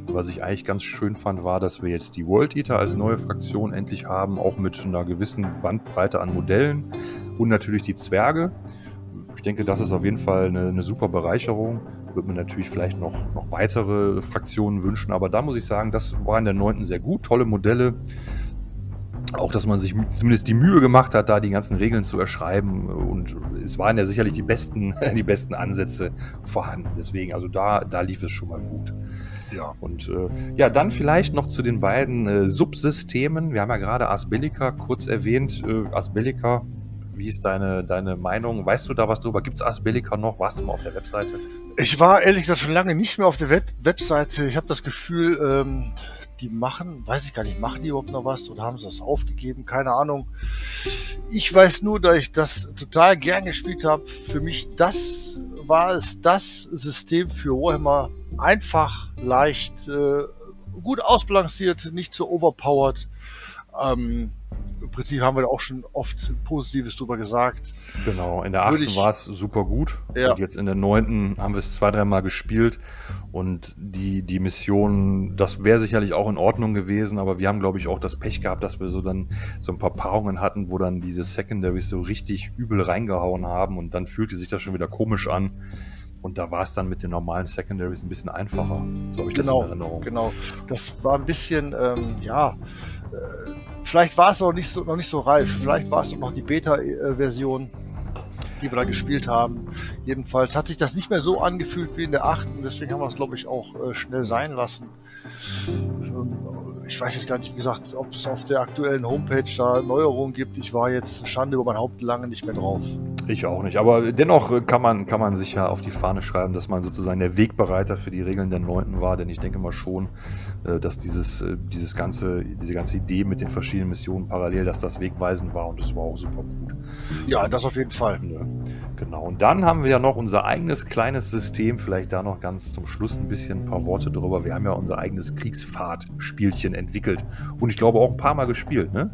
Was ich eigentlich ganz schön fand, war, dass wir jetzt die World Eater als neue Fraktion endlich haben, auch mit einer gewissen Bandbreite an Modellen und natürlich die Zwerge. Ich denke, das ist auf jeden Fall eine, eine super Bereicherung würde mir natürlich vielleicht noch, noch weitere Fraktionen wünschen, aber da muss ich sagen, das war in der 9. sehr gut, tolle Modelle. auch, dass man sich zumindest die Mühe gemacht hat, da die ganzen Regeln zu erschreiben. Und es waren ja sicherlich die besten, <laughs> die besten Ansätze vorhanden. Deswegen, also da, da lief es schon mal gut. Ja. Und äh, ja, dann vielleicht noch zu den beiden äh, Subsystemen. Wir haben ja gerade Asbellica kurz erwähnt. Äh, Asbellica, wie ist deine, deine Meinung? Weißt du da was drüber? Gibt es Asbellica noch? Warst du mal auf der Webseite? Ich war ehrlich gesagt schon lange nicht mehr auf der Web Webseite. Ich habe das Gefühl, ähm, die machen, weiß ich gar nicht, machen die überhaupt noch was oder haben sie das aufgegeben? Keine Ahnung. Ich weiß nur, dass ich das total gern gespielt habe. Für mich das war es das System für Warhammer einfach, leicht, äh, gut ausbalanciert, nicht zu overpowered. Ähm, im Prinzip haben wir da auch schon oft Positives drüber gesagt. Genau, in der achten war es super gut. Ja. Und jetzt in der neunten haben wir es zwei, dreimal gespielt. Und die, die Mission, das wäre sicherlich auch in Ordnung gewesen, aber wir haben, glaube ich, auch das Pech gehabt, dass wir so dann so ein paar Paarungen hatten, wo dann diese Secondaries so richtig übel reingehauen haben und dann fühlte sich das schon wieder komisch an. Und da war es dann mit den normalen Secondaries ein bisschen einfacher. So habe ich genau, das in Erinnerung. Genau. Das war ein bisschen, ähm, ja, äh, vielleicht war es noch nicht so, noch nicht so reif. Vielleicht war es noch die Beta-Version, die wir da gespielt haben. Jedenfalls hat sich das nicht mehr so angefühlt wie in der achten. Deswegen haben wir es, glaube ich, auch äh, schnell sein lassen. Ähm, ich weiß jetzt gar nicht, wie gesagt, ob es auf der aktuellen Homepage da Neuerungen gibt. Ich war jetzt Schande über mein Haupt lange nicht mehr drauf. Ich auch nicht. Aber dennoch kann man, kann man sich ja auf die Fahne schreiben, dass man sozusagen der Wegbereiter für die Regeln der Neunten war. Denn ich denke mal schon, äh, dass dieses, äh, dieses ganze, diese ganze Idee mit den verschiedenen Missionen parallel, dass das wegweisend war und das war auch super gut. Ja, das auf jeden Fall. Ja, genau. Und dann haben wir ja noch unser eigenes kleines System. Vielleicht da noch ganz zum Schluss ein bisschen ein paar Worte drüber. Wir haben ja unser eigenes Kriegsfahrt-Spielchen entwickelt. Und ich glaube auch ein paar Mal gespielt, ne?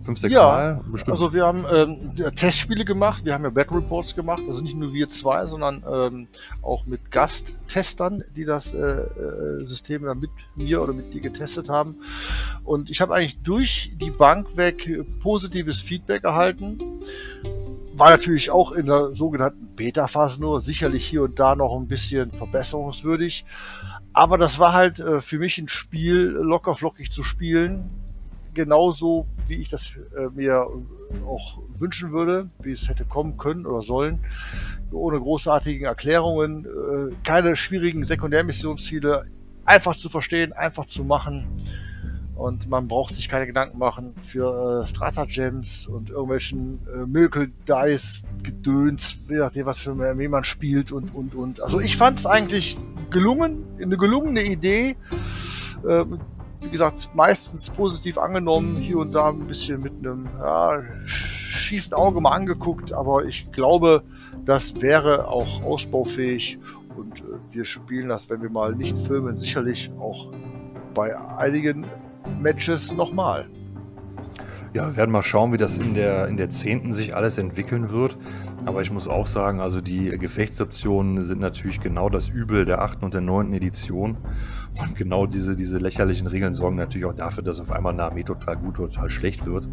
Fünf, sechs ja, Mal bestimmt. Also wir haben ähm, Testspiele gemacht. Wir haben ja ja Battle Reports gemacht, also nicht nur wir zwei, sondern ähm, auch mit Gasttestern, die das äh, äh, System dann mit mir oder mit dir getestet haben. Und ich habe eigentlich durch die Bank weg positives Feedback erhalten. War natürlich auch in der sogenannten Beta-Phase nur, sicherlich hier und da noch ein bisschen verbesserungswürdig. Aber das war halt äh, für mich ein Spiel, locker flockig zu spielen. Genauso wie ich das äh, mir auch wünschen würde, wie es hätte kommen können oder sollen. Ohne großartigen Erklärungen, äh, keine schwierigen Sekundärmissionsziele, einfach zu verstehen, einfach zu machen. Und man braucht sich keine Gedanken machen für äh, Strata-Gems und irgendwelchen äh, Miracle-Dice-Gedöns, je nachdem, was für wie man spielt und, und, und. Also ich fand es eigentlich gelungen, eine gelungene Idee. Äh, wie gesagt, meistens positiv angenommen, hier und da ein bisschen mit einem ja, schiefen Auge mal angeguckt, aber ich glaube, das wäre auch ausbaufähig und äh, wir spielen das, wenn wir mal nicht filmen, sicherlich auch bei einigen Matches nochmal. Ja, wir werden mal schauen, wie das in der, in der 10. sich alles entwickeln wird. Aber ich muss auch sagen, also die Gefechtsoptionen sind natürlich genau das Übel der 8. und der 9. Edition. Und genau diese, diese lächerlichen Regeln sorgen natürlich auch dafür, dass auf einmal eine Armee total gut oder total schlecht wird.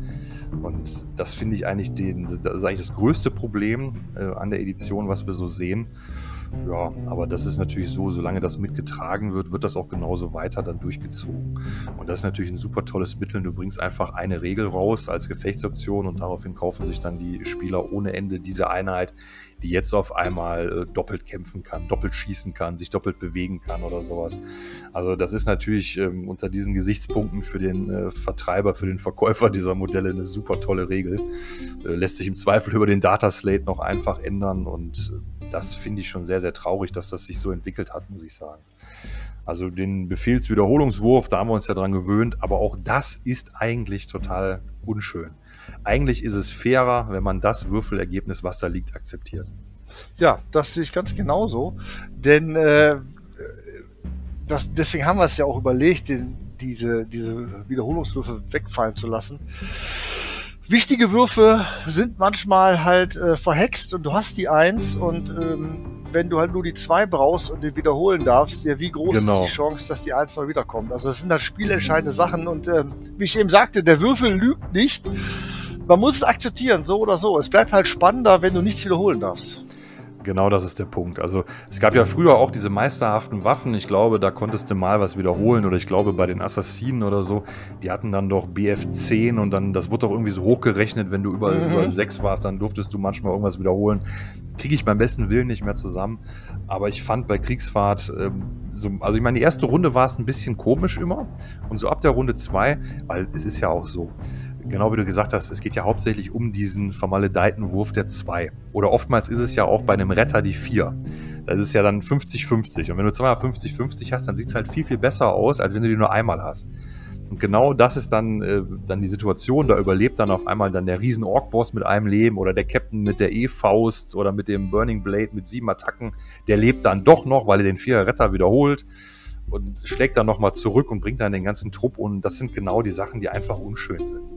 Und das finde ich eigentlich, den, das ist eigentlich das größte Problem äh, an der Edition, was wir so sehen. Ja, aber das ist natürlich so, solange das mitgetragen wird, wird das auch genauso weiter dann durchgezogen. Und das ist natürlich ein super tolles Mittel. Du bringst einfach eine Regel raus als Gefechtsoption und daraufhin kaufen sich dann die Spieler ohne Ende diese Einheit, die jetzt auf einmal äh, doppelt kämpfen kann, doppelt schießen kann, sich doppelt bewegen kann oder sowas. Also das ist natürlich ähm, unter diesen Gesichtspunkten für den äh, Vertreiber, für den Verkäufer dieser Modelle eine super tolle Regel. Äh, lässt sich im Zweifel über den Dataslate noch einfach ändern und äh, das finde ich schon sehr, sehr traurig, dass das sich so entwickelt hat, muss ich sagen. Also den Befehlswiederholungswurf, da haben wir uns ja dran gewöhnt, aber auch das ist eigentlich total unschön. Eigentlich ist es fairer, wenn man das Würfelergebnis, was da liegt, akzeptiert. Ja, das sehe ich ganz genauso. Denn äh, das, deswegen haben wir es ja auch überlegt, den, diese, diese Wiederholungswürfe wegfallen zu lassen. Wichtige Würfe sind manchmal halt äh, verhext und du hast die Eins und ähm, wenn du halt nur die zwei brauchst und den wiederholen darfst, ja, wie groß genau. ist die Chance, dass die Eins noch wiederkommt? Also das sind halt spielentscheidende Sachen und ähm, wie ich eben sagte, der Würfel lügt nicht man muss es akzeptieren, so oder so. Es bleibt halt spannender, wenn du nichts wiederholen darfst. Genau das ist der Punkt. Also es gab ja früher auch diese meisterhaften Waffen. Ich glaube, da konntest du mal was wiederholen. Oder ich glaube, bei den Assassinen oder so, die hatten dann doch BF10 und dann, das wurde doch irgendwie so hochgerechnet, wenn du über, mhm. über 6 warst, dann durftest du manchmal irgendwas wiederholen. Kriege ich beim besten Willen nicht mehr zusammen. Aber ich fand bei Kriegsfahrt, ähm, so, also ich meine, die erste Runde war es ein bisschen komisch immer. Und so ab der Runde 2, weil es ist ja auch so, genau wie du gesagt hast, es geht ja hauptsächlich um diesen vermaledeiten Wurf der 2. Oder oftmals ist es ja auch bei einem Retter die 4. Das ist ja dann 50-50. Und wenn du zweimal 50-50 hast, dann sieht es halt viel, viel besser aus, als wenn du die nur einmal hast. Und genau das ist dann, äh, dann die Situation. Da überlebt dann auf einmal dann der riesen Ork-Boss mit einem Leben oder der Captain mit der E-Faust oder mit dem Burning Blade mit sieben Attacken. Der lebt dann doch noch, weil er den Vierer Retter wiederholt und schlägt dann nochmal zurück und bringt dann den ganzen Trupp. Und das sind genau die Sachen, die einfach unschön sind.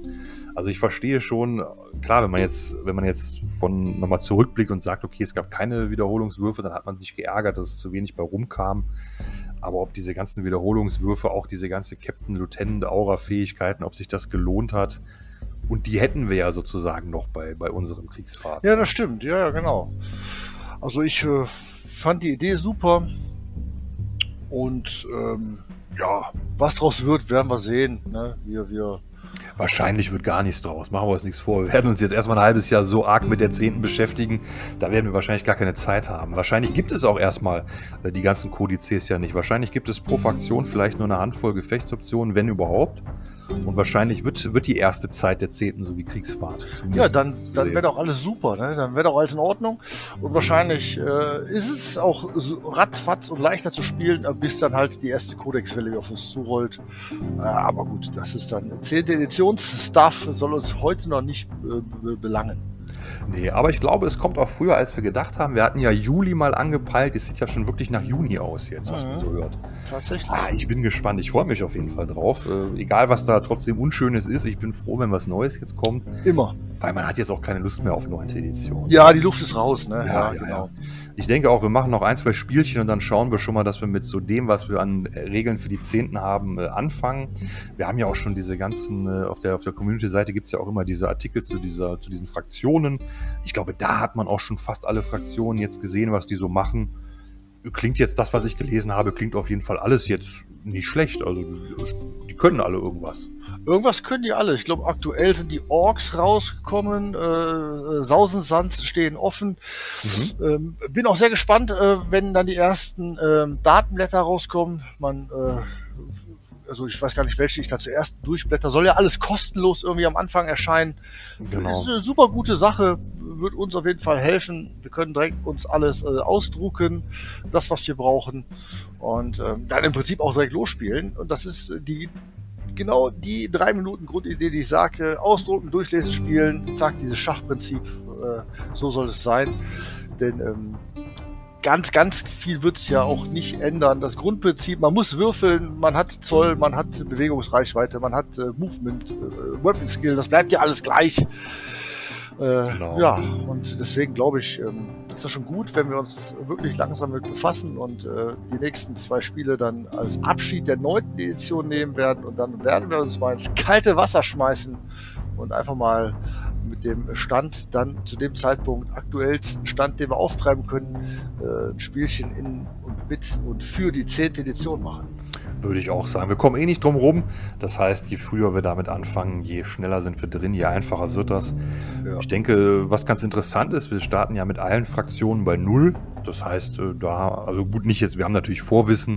Also ich verstehe schon, klar, wenn man jetzt, wenn man jetzt von nochmal zurückblickt und sagt, okay, es gab keine Wiederholungswürfe, dann hat man sich geärgert, dass es zu wenig bei rumkam. Aber ob diese ganzen Wiederholungswürfe, auch diese ganze Captain Lieutenant Aura Fähigkeiten, ob sich das gelohnt hat, und die hätten wir ja sozusagen noch bei, bei unserem Kriegsfahrt. Ja, das stimmt, ja, ja, genau. Also ich äh, fand die Idee super. Und ähm, ja, was draus wird, werden wir sehen. Ne? Wir, wir Wahrscheinlich wird gar nichts draus. Machen wir uns nichts vor. Wir werden uns jetzt erstmal ein halbes Jahr so arg mit der Zehnten beschäftigen. Da werden wir wahrscheinlich gar keine Zeit haben. Wahrscheinlich gibt es auch erstmal äh, die ganzen Kodizes ja nicht. Wahrscheinlich gibt es pro Fraktion vielleicht nur eine Handvoll Gefechtsoptionen, wenn überhaupt. Und wahrscheinlich wird, wird die erste Zeit der Zehnten so wie Kriegsfahrt. Ja, dann, dann wäre doch alles super, ne? Dann wäre doch alles in Ordnung. Und wahrscheinlich äh, ist es auch so ratzfatz und leichter zu spielen, äh, bis dann halt die erste Codex-Welle auf uns zurollt. Äh, aber gut, das ist dann 10. Editionsstuff, soll uns heute noch nicht äh, belangen. Nee, aber ich glaube, es kommt auch früher, als wir gedacht haben. Wir hatten ja Juli mal angepeilt. Es sieht ja schon wirklich nach Juni aus jetzt, was mhm. man so hört. Tatsächlich. Ah, ich bin gespannt. Ich freue mich auf jeden Fall drauf. Äh, egal, was da trotzdem Unschönes ist. Ich bin froh, wenn was Neues jetzt kommt. Immer. Weil man hat jetzt auch keine Lust mehr auf neunte Edition. Ja, die Luft ist raus, ne? Ja, ja, ja genau. Ich denke auch, wir machen noch ein, zwei Spielchen und dann schauen wir schon mal, dass wir mit so dem, was wir an Regeln für die Zehnten haben, äh, anfangen. Wir haben ja auch schon diese ganzen, äh, auf der, auf der Community-Seite gibt es ja auch immer diese Artikel zu, dieser, zu diesen Fraktionen. Ich glaube, da hat man auch schon fast alle Fraktionen jetzt gesehen, was die so machen. Klingt jetzt das, was ich gelesen habe, klingt auf jeden Fall alles jetzt nicht schlecht. Also die können alle irgendwas. Irgendwas können die alle. Ich glaube, aktuell sind die Orks rausgekommen. Äh, Sausensands stehen offen. Mhm. Ähm, bin auch sehr gespannt, äh, wenn dann die ersten äh, Datenblätter rauskommen. Man, äh, also ich weiß gar nicht, welche ich da zuerst durchblätter. Soll ja alles kostenlos irgendwie am Anfang erscheinen. Genau. Das ist eine super gute Sache. Wird uns auf jeden Fall helfen. Wir können direkt uns alles äh, ausdrucken, das, was wir brauchen. Und ähm, dann im Prinzip auch direkt losspielen. Und das ist die genau die drei Minuten Grundidee, die ich sage, ausdrucken, durchlesen, spielen, zack, dieses Schachprinzip, äh, so soll es sein. Denn ähm, ganz, ganz viel wird es ja auch nicht ändern. Das Grundprinzip, man muss würfeln, man hat Zoll, man hat Bewegungsreichweite, man hat äh, Movement, äh, Weapon Skill, das bleibt ja alles gleich. Äh, genau. Ja, und deswegen glaube ich, ähm, ist das schon gut, wenn wir uns wirklich langsam mit befassen und äh, die nächsten zwei Spiele dann als Abschied der neunten Edition nehmen werden. Und dann werden wir uns mal ins kalte Wasser schmeißen und einfach mal mit dem Stand dann zu dem Zeitpunkt aktuellsten Stand, den wir auftreiben können, äh, ein Spielchen in und mit und für die zehnte Edition machen. Würde ich auch sagen. Wir kommen eh nicht drum rum. Das heißt, je früher wir damit anfangen, je schneller sind wir drin, je einfacher wird das. Ja. Ich denke, was ganz interessant ist, wir starten ja mit allen Fraktionen bei Null. Das heißt, äh, da, also gut, nicht jetzt, wir haben natürlich Vorwissen,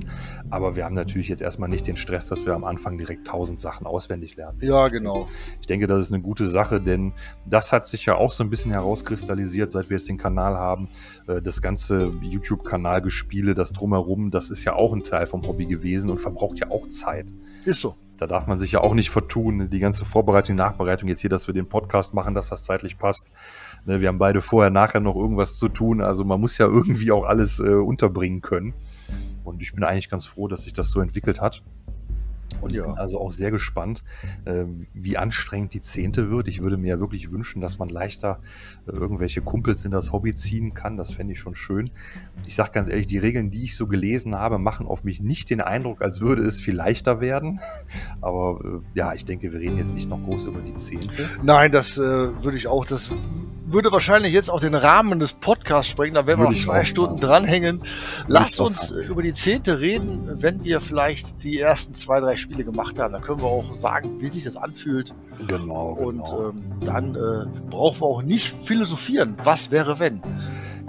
aber wir haben natürlich jetzt erstmal nicht den Stress, dass wir am Anfang direkt tausend Sachen auswendig lernen. Ja, genau. Ich denke, das ist eine gute Sache, denn das hat sich ja auch so ein bisschen herauskristallisiert, seit wir jetzt den Kanal haben. Äh, das ganze YouTube-Kanalgespiele, das Drumherum, das ist ja auch ein Teil vom Hobby gewesen und verbraucht ja auch Zeit. Ist so. Da darf man sich ja auch nicht vertun. Die ganze Vorbereitung, Nachbereitung, jetzt hier, dass wir den Podcast machen, dass das zeitlich passt. Ne, wir haben beide vorher, nachher noch irgendwas zu tun. Also man muss ja irgendwie auch alles äh, unterbringen können. Und ich bin eigentlich ganz froh, dass sich das so entwickelt hat. Und ja. bin also auch sehr gespannt, äh, wie anstrengend die Zehnte wird. Ich würde mir ja wirklich wünschen, dass man leichter äh, irgendwelche Kumpels in das Hobby ziehen kann. Das fände ich schon schön. Ich sage ganz ehrlich, die Regeln, die ich so gelesen habe, machen auf mich nicht den Eindruck, als würde es viel leichter werden. <laughs> Aber äh, ja, ich denke, wir reden jetzt nicht noch groß über die Zehnte. Nein, das äh, würde ich auch. Das würde wahrscheinlich jetzt auch den Rahmen des Podcasts sprengen, da werden wir Würde noch ich zwei Stunden sagen. dranhängen. Lasst uns sagen. über die zehnte reden, wenn wir vielleicht die ersten zwei, drei Spiele gemacht haben. Da können wir auch sagen, wie sich das anfühlt. Genau, Und genau. ähm, dann äh, brauchen wir auch nicht philosophieren. Was wäre, wenn?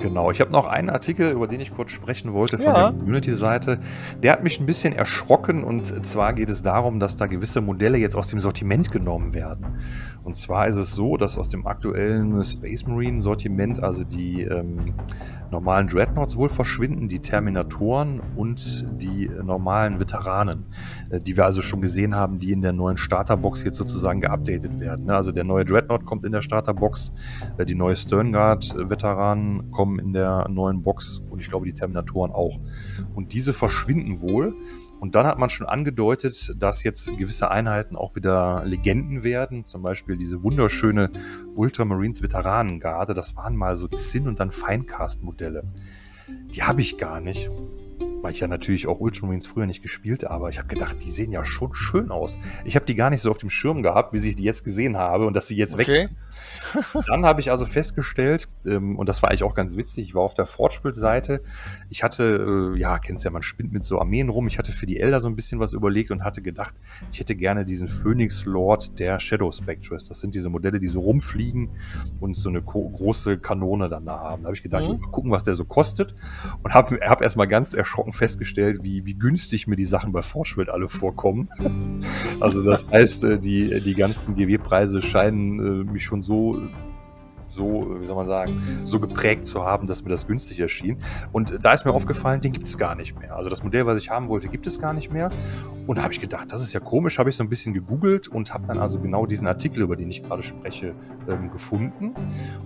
Genau, ich habe noch einen Artikel, über den ich kurz sprechen wollte von Ja. der Community-Seite. Der hat mich ein bisschen erschrocken und zwar geht es darum, dass da gewisse Modelle jetzt aus dem Sortiment genommen werden. Und zwar ist es so, dass aus dem aktuellen Space Marine Sortiment, also die ähm, normalen Dreadnoughts wohl verschwinden, die Terminatoren und die normalen Veteranen, äh, die wir also schon gesehen haben, die in der neuen Starterbox jetzt sozusagen geupdatet werden. ne? Also der neue Dreadnought kommt in der Starterbox, äh, die neue Sternguard-Veteranen kommen in der neuen Box und ich glaube die Terminatoren auch. Und diese verschwinden wohl. Und dann hat man schon angedeutet, dass jetzt gewisse Einheiten auch wieder Legenden werden. Zum Beispiel diese wunderschöne Ultramarines Veteranengarde. Das waren mal so Zinn- und dann Finecast-Modelle. Die habe ich gar nicht. Weil ich ja natürlich auch Ultramarines früher nicht gespielt habe. Aber ich habe gedacht, die sehen ja schon schön aus. Ich habe die gar nicht so auf dem Schirm gehabt, bis ich die jetzt gesehen habe und dass sie jetzt weg Okay. <laughs> dann habe ich also festgestellt, ähm, und das war eigentlich auch ganz witzig, ich war auf der Fortspiel-Seite. Ich hatte, äh, ja, kennst ja, man spinnt mit so Armeen rum. Ich hatte für die Elder so ein bisschen was überlegt und hatte gedacht, ich hätte gerne diesen Phoenix Lord der Shadow Spectres. Das sind diese Modelle, die so rumfliegen und so eine große Kanone dann da haben. Da habe ich gedacht, Mhm. gucken, was der so kostet. Und habe hab erstmal ganz erschrocken festgestellt, wie, wie günstig mir die Sachen bei Fortspiel alle vorkommen. <laughs> Also das heißt, äh, die, die ganzen GW-Preise scheinen äh, mich schon so, so, wie soll man sagen, so geprägt zu haben, dass mir das günstig erschien. Und da ist mir aufgefallen, den gibt es gar nicht mehr. Also das Modell, was ich haben wollte, gibt es gar nicht mehr. Und da habe ich gedacht, das ist ja komisch, habe ich so ein bisschen gegoogelt und habe dann also genau diesen Artikel, über den ich gerade spreche, ähm, gefunden.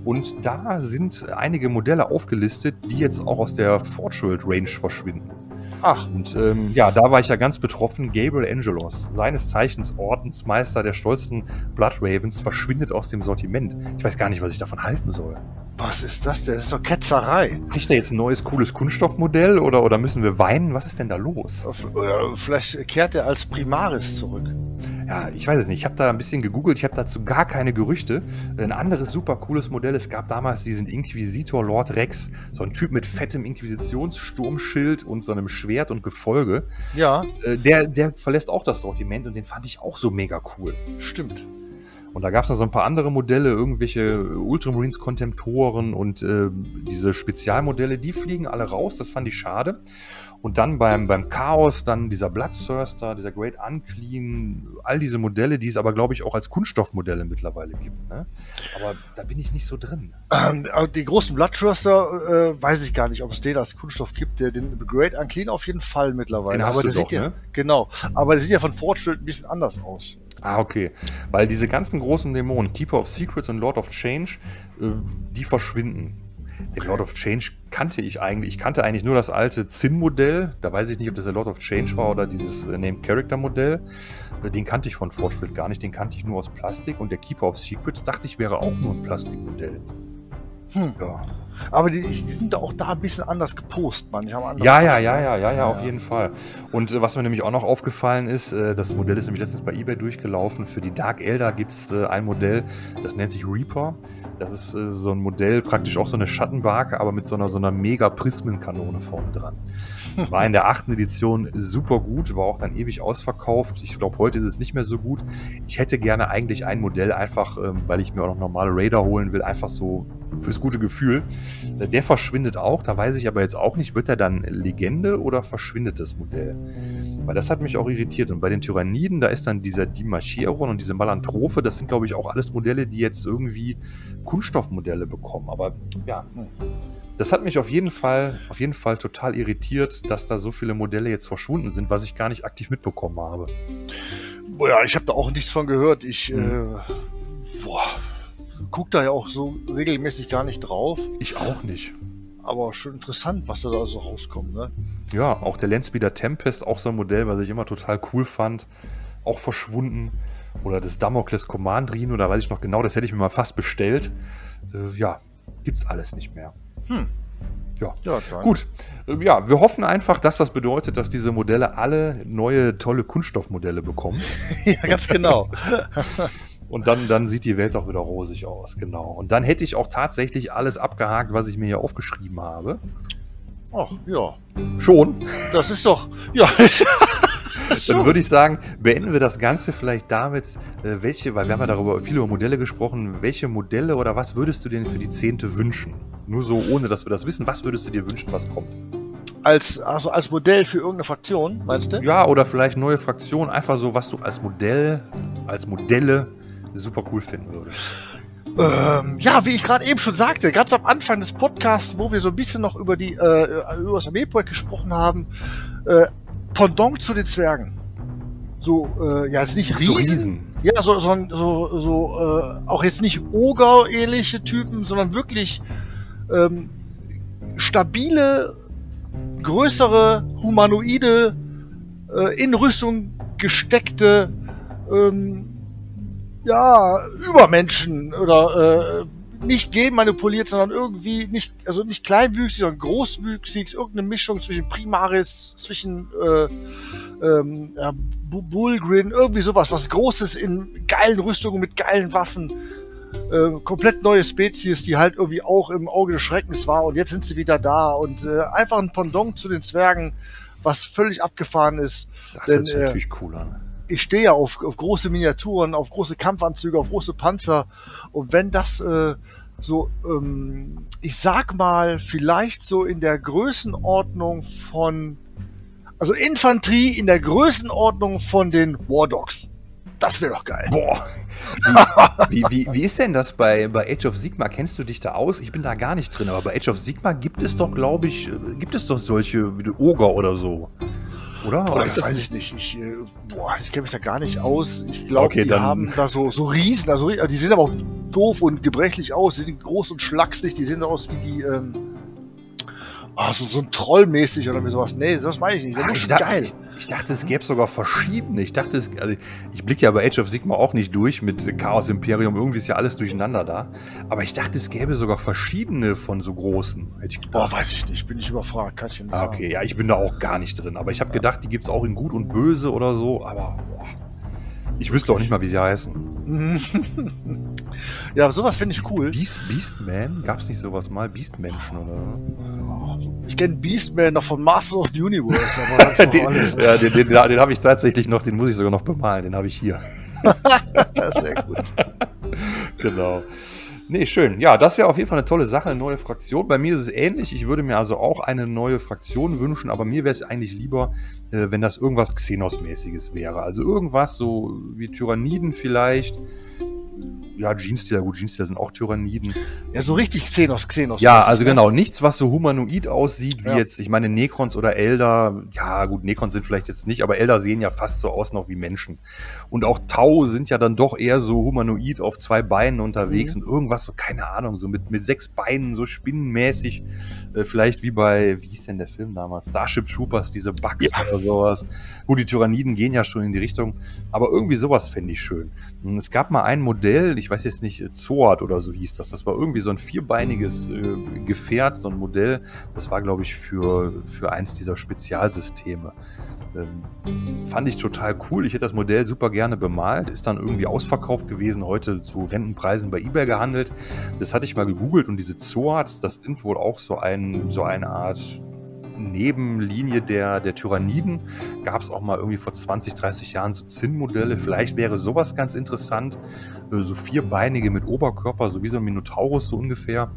Und da sind einige Modelle aufgelistet, die jetzt auch aus der Forge Range verschwinden. Ach, Und ähm, ja, da war ich ja ganz betroffen. Gabriel Angelos, seines Zeichens Ordensmeister der stolzen Blood Ravens, verschwindet aus dem Sortiment. Ich weiß gar nicht, was ich davon halten soll. Was ist das denn? Das ist doch Ketzerei. Kriegt er jetzt ein neues, cooles Kunststoffmodell oder, oder müssen wir weinen? Was ist denn da los? Oder vielleicht kehrt er als Primaris zurück. Ja, ich weiß es nicht. Ich habe da ein bisschen gegoogelt. Ich habe dazu gar keine Gerüchte. Ein anderes super cooles Modell. Es gab damals diesen Inquisitor Lord Rex. So ein Typ mit fettem Inquisitionssturmschild und so einem Schwert und Gefolge. Ja, Äh, der, der verlässt auch das Sortiment und den fand ich auch so mega cool. stimmt. Und da gab es noch so ein paar andere Modelle, irgendwelche Ultramarines Kontemptoren und äh, diese Spezialmodelle, die fliegen alle raus, das fand ich schade. Und dann beim, beim Chaos, dann dieser Bloodthirster, dieser Great Unclean, all diese Modelle, die es aber, glaube ich, auch als Kunststoffmodelle mittlerweile gibt. Ne? Aber da bin ich nicht so drin. Ähm, die großen Bloodthirster äh, weiß ich gar nicht, ob es den als Kunststoff gibt. Der, den Great Unclean auf jeden Fall mittlerweile. Den aber der doch, sieht ja, ne? genau. Aber der sieht ja von Fortschritt ein bisschen anders aus. Ah, okay. Weil diese ganzen großen Dämonen, Keeper of Secrets und Lord of Change, äh, die verschwinden. Den Lord of Change kannte ich eigentlich. Ich kannte eigentlich nur das alte Zinn-Modell. Da weiß ich nicht, ob das der Lord of Change war oder dieses äh, Named Character-Modell. Äh, Den kannte ich von Fortschritt gar nicht. Den kannte ich nur aus Plastik. Und der Keeper of Secrets dachte ich wäre auch nur ein Plastikmodell. Hm. Ja. Aber die, die sind auch da ein bisschen anders gepost, man. Ja, ja, ja, ja, ja, ja, auf jeden Fall. Und äh, was mir nämlich auch noch aufgefallen ist, äh, das Modell ist nämlich letztens bei eBay durchgelaufen. Für die Dark Elder gibt es äh, ein Modell, das nennt sich Reaper. Das ist so ein Modell, praktisch auch so eine Schattenbarke, aber mit so einer, so einer mega Prismenkanone vorne dran. War in der achten Edition super gut, war auch dann ewig ausverkauft. Ich glaube, heute ist es nicht mehr so gut. Ich hätte gerne eigentlich ein Modell, einfach, ähm, weil ich mir auch noch normale Raider holen will, einfach so fürs gute Gefühl. Der verschwindet auch, da weiß ich aber jetzt auch nicht, wird er dann Legende oder verschwindet das Modell? Weil das hat mich auch irritiert. Und bei den Tyranniden, da ist dann dieser Dimacheron und diese Malantrophe, das sind, glaube ich, auch alles Modelle, die jetzt irgendwie Kunststoffmodelle bekommen. Aber ja, das hat mich auf jeden Fall, auf jeden Fall total irritiert, dass da so viele Modelle jetzt verschwunden sind, was ich gar nicht aktiv mitbekommen habe. Ja, ich habe da auch nichts von gehört. Ich Mhm. äh, boah, guck da ja auch so regelmäßig gar nicht drauf. Ich auch nicht. Aber schon interessant, was da so rauskommt. Ne? Ja, auch der Landspeeder Tempest, auch so ein Modell, was ich immer total cool fand, auch verschwunden. Oder das Damocles Commandrin, oder weiß ich noch genau, das hätte ich mir mal fast bestellt. Äh, ja, gibt's alles nicht mehr. Hm. Ja. Ja. Gut, äh, ja, wir hoffen einfach, dass das bedeutet, dass diese Modelle alle neue, tolle Kunststoffmodelle bekommen. <laughs> ja, ganz genau. <laughs> Und dann, dann sieht die Welt auch wieder rosig aus, genau. Und dann hätte ich auch tatsächlich alles abgehakt, was ich mir hier aufgeschrieben habe. Ach, ja. Schon. Das ist doch, ja. <laughs> Dann würde ich sagen, beenden wir das Ganze vielleicht damit, äh, welche, weil wir haben ja darüber viel über Modelle gesprochen, welche Modelle oder was würdest du denn für die Zehnte wünschen? Nur so, ohne dass wir das wissen, was würdest du dir wünschen, was kommt? Als, also als Modell für irgendeine Fraktion, meinst du? Ja, oder vielleicht neue Fraktion, einfach so, was du als Modell, als Modelle super cool finden würdest. Ähm, ja, wie ich gerade eben schon sagte, ganz am Anfang des Podcasts, wo wir so ein bisschen noch über die äh, über das Armeeprojekt gesprochen haben, äh, Pendant zu den Zwergen. So, äh, ja, jetzt nicht Ach so, Riesen, Riesen. ja, so, so, so, so äh, auch jetzt nicht Oger-ähnliche Typen, sondern wirklich ähm, stabile, größere, humanoide, äh, in Rüstung gesteckte, ähm, ja, Übermenschen oder äh, nicht genmanipuliert, sondern irgendwie nicht, also nicht kleinwüchsig, sondern großwüchsig, irgendeine Mischung zwischen Primaris, zwischen äh, ähm, ja, Bu- Bullgrin, irgendwie sowas, was Großes in geilen Rüstungen mit geilen Waffen. Äh, komplett neue Spezies, die halt irgendwie auch im Auge des Schreckens war und jetzt sind sie wieder da und äh, einfach ein Pendant zu den Zwergen, was völlig abgefahren ist. Das Denn, sich äh, natürlich cool an. ich stehe ja auf, auf große Miniaturen, auf große Kampfanzüge, auf große Panzer. Und wenn das äh, so, ähm, ich sag mal, vielleicht so in der Größenordnung von, also Infanterie in der Größenordnung von den War Dogs. Das wäre doch geil. Boah. Wie, <laughs> wie, wie, wie ist denn das bei, bei Age of Sigma? Kennst du dich da aus? Ich bin da gar nicht drin, aber bei Age of Sigma gibt es doch, glaube ich, äh, gibt es doch solche wie die Oger oder so. Oder? Boah, oder das weiß ich nicht. Ich, äh, boah, ich kenne mich da gar nicht aus. Ich glaube, Okay, die dann- haben da so, so Riesen. Also, die sehen aber auch doof und gebrechlich aus. Die sind groß und schlaksig. Die sehen so aus wie die, ähm, ah, so, so ein Trollmäßig oder sowas. Nee, sowas meine ich nicht. Das Ach, ist ich, dachte, geil. ich, ich dachte, es gäbe sogar verschiedene. Ich dachte, es, also ich blicke ja bei Age of Sigma auch nicht durch mit Chaos Imperium. Irgendwie ist ja alles durcheinander da. Aber ich dachte, es gäbe sogar verschiedene von so großen. Hätte ich Boah, weiß ich nicht. Bin ich überfragt. Kann ich nicht Ah, okay, ja, ich bin da auch gar nicht drin. Aber ich habe gedacht, die gibt es auch in Gut und Böse oder so. Aber boah, ich wüsste auch nicht mal, wie sie heißen. <laughs> Ja, sowas finde ich cool. Beast, Beastman? Gab es nicht sowas mal? Beastmenschen oder? Ich kenne Beastman noch von Masters of the Universe, aber <laughs> den, alles. ja, den, den, den habe ich tatsächlich noch, den muss ich sogar noch bemalen. Den habe ich hier. <laughs> Sehr gut. Genau. Nee, schön. Ja, das wäre auf jeden Fall eine tolle Sache, eine neue Fraktion. Bei mir ist es ähnlich. Ich würde mir also auch eine neue Fraktion wünschen, aber mir wäre es eigentlich lieber, äh, wenn das irgendwas Xenos-mäßiges wäre. Also irgendwas so wie Tyranniden vielleicht. Ja, Genestealer, gut, Genestealer sind auch Tyranniden. Ja, so richtig Xenos, Xenos. Ja, mäßig, also ne? genau, nichts, was so humanoid aussieht, wie Ja. jetzt, ich meine, Necrons oder Elder, ja gut, Necrons sind vielleicht jetzt nicht, aber Elder sehen ja fast so aus noch wie Menschen. Und auch Tau sind ja dann doch eher so humanoid auf zwei Beinen unterwegs Mhm. und irgendwas so, keine Ahnung, so mit, mit sechs Beinen, so spinnenmäßig, äh, vielleicht wie bei, wie hieß denn der Film damals? Starship Troopers, diese Bugs Ja. oder sowas. Gut, die Tyranniden gehen ja schon in die Richtung, aber irgendwie sowas fände ich schön. Und Es gab mal ein Modell, ich weiß jetzt nicht, Zoat oder so hieß das. Das war irgendwie so ein vierbeiniges äh, Gefährt, so ein Modell. Das war, glaube ich, für, für eins dieser Spezialsysteme. Ähm, fand ich total cool. Ich hätte das Modell super gerne bemalt. Ist dann irgendwie ausverkauft gewesen, heute zu Rentenpreisen bei eBay gehandelt. Das hatte ich mal gegoogelt und diese Zoats, das sind wohl auch so, ein, so eine Art Nebenlinie der, der Tyranniden. Gab es auch mal irgendwie vor 20, 30 Jahren so Zinnmodelle. Vielleicht wäre sowas ganz interessant. Äh, So vierbeinige mit Oberkörper, so wie so ein Minotaurus so ungefähr.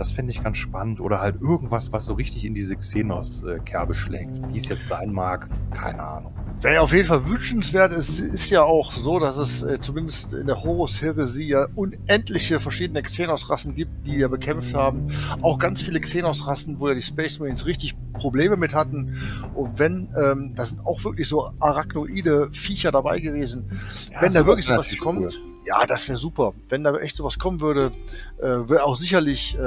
Das fände ich ganz spannend. Oder halt irgendwas, was so richtig in diese Xenos-Kerbe schlägt. Wie es jetzt sein mag, keine Ahnung. Wäre auf jeden Fall wünschenswert. Es ist ja auch so, dass es äh, zumindest in der Horus-Heresie ja unendliche verschiedene Xenos-Rassen gibt, die ja bekämpft haben. Auch ganz viele Xenos-Rassen, wo ja die Space Marines richtig Probleme mit hatten. Und wenn, ähm, da sind auch wirklich so arachnoide Viecher dabei gewesen. Ja, wenn da wirklich natürlich kommt, cool. Ja, das wäre super. Wenn da echt sowas kommen würde, äh, wäre auch sicherlich äh,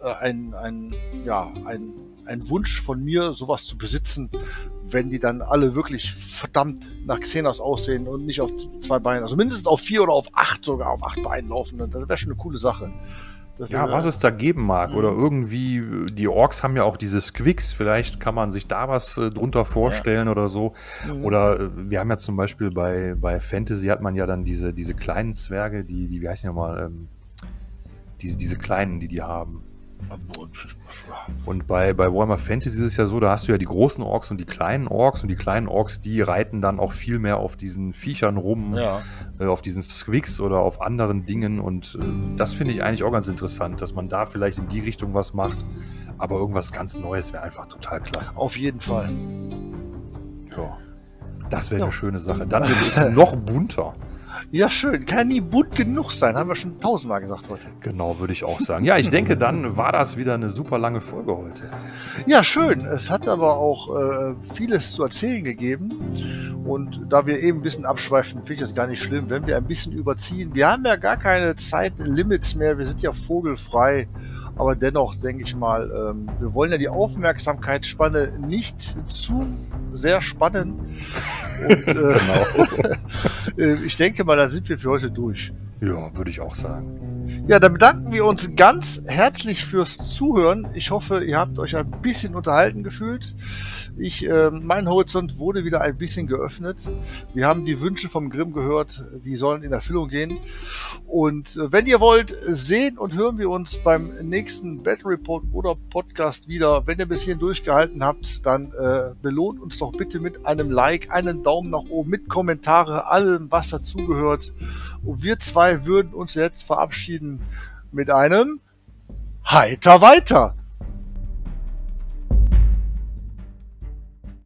äh, ein, ein, ja, ein, ein Wunsch von mir, sowas zu besitzen, wenn die dann alle wirklich verdammt nach Xenos aussehen und nicht auf zwei Beinen, also mindestens auf vier oder auf acht sogar, auf acht Beinen laufen. Das wäre schon eine coole Sache. Ja, was es da geben mag. Oder Mhm. irgendwie, die Orks haben ja auch diese Squicks, vielleicht kann man sich da was äh, drunter vorstellen oder so. Mhm. Oder äh, wir haben ja zum Beispiel bei, bei Fantasy hat man ja dann diese, diese kleinen Zwerge, die, die wie heißen die nochmal, ähm, diese, diese kleinen, die die haben. Und bei, bei Warhammer Fantasy ist es ja so, da hast du ja die großen Orks und die kleinen Orks und die kleinen Orks, die reiten dann auch viel mehr auf diesen Viechern rum, Ja. äh, auf diesen Squicks oder auf anderen Dingen und äh, das finde ich eigentlich auch ganz interessant, dass man da vielleicht in die Richtung was macht, aber irgendwas ganz Neues wäre einfach total klasse. Auf jeden Fall. Ja. Das wäre Ja. eine schöne Sache. <laughs> Dann wird es noch bunter. Ja, schön. Kann nie bunt genug sein, haben wir schon tausendmal gesagt heute. Genau, würde ich auch sagen. Ja, ich denke, dann war das wieder eine super lange Folge heute. Ja, schön. Es hat aber auch äh, vieles zu erzählen gegeben. Und da wir eben ein bisschen abschweifen, finde ich das gar nicht schlimm, wenn wir ein bisschen überziehen. Wir haben ja gar keine Zeitlimits mehr. Wir sind ja vogelfrei. Aber dennoch denke ich mal, ähm, wir wollen ja die Aufmerksamkeitsspanne nicht zu sehr spannen. Und, äh, <laughs> <laughs> äh, ich denke mal, da sind wir für heute durch. Ja, würde ich auch sagen. Ja, dann bedanken wir uns ganz herzlich fürs Zuhören. Ich hoffe, ihr habt euch ein bisschen unterhalten gefühlt. Ich, äh, mein Horizont wurde wieder ein bisschen geöffnet. Wir haben die Wünsche vom Grimm gehört, die sollen in Erfüllung gehen. Und äh, wenn ihr wollt, sehen und hören wir uns beim nächsten Battle Report oder Podcast wieder. Wenn ihr bis hierhin durchgehalten habt, dann äh, belohnt uns doch bitte mit einem Like, einen Daumen nach oben, mit Kommentare, allem, was dazugehört. Und wir zwei würden uns jetzt verabschieden mit einem Heiter weiter.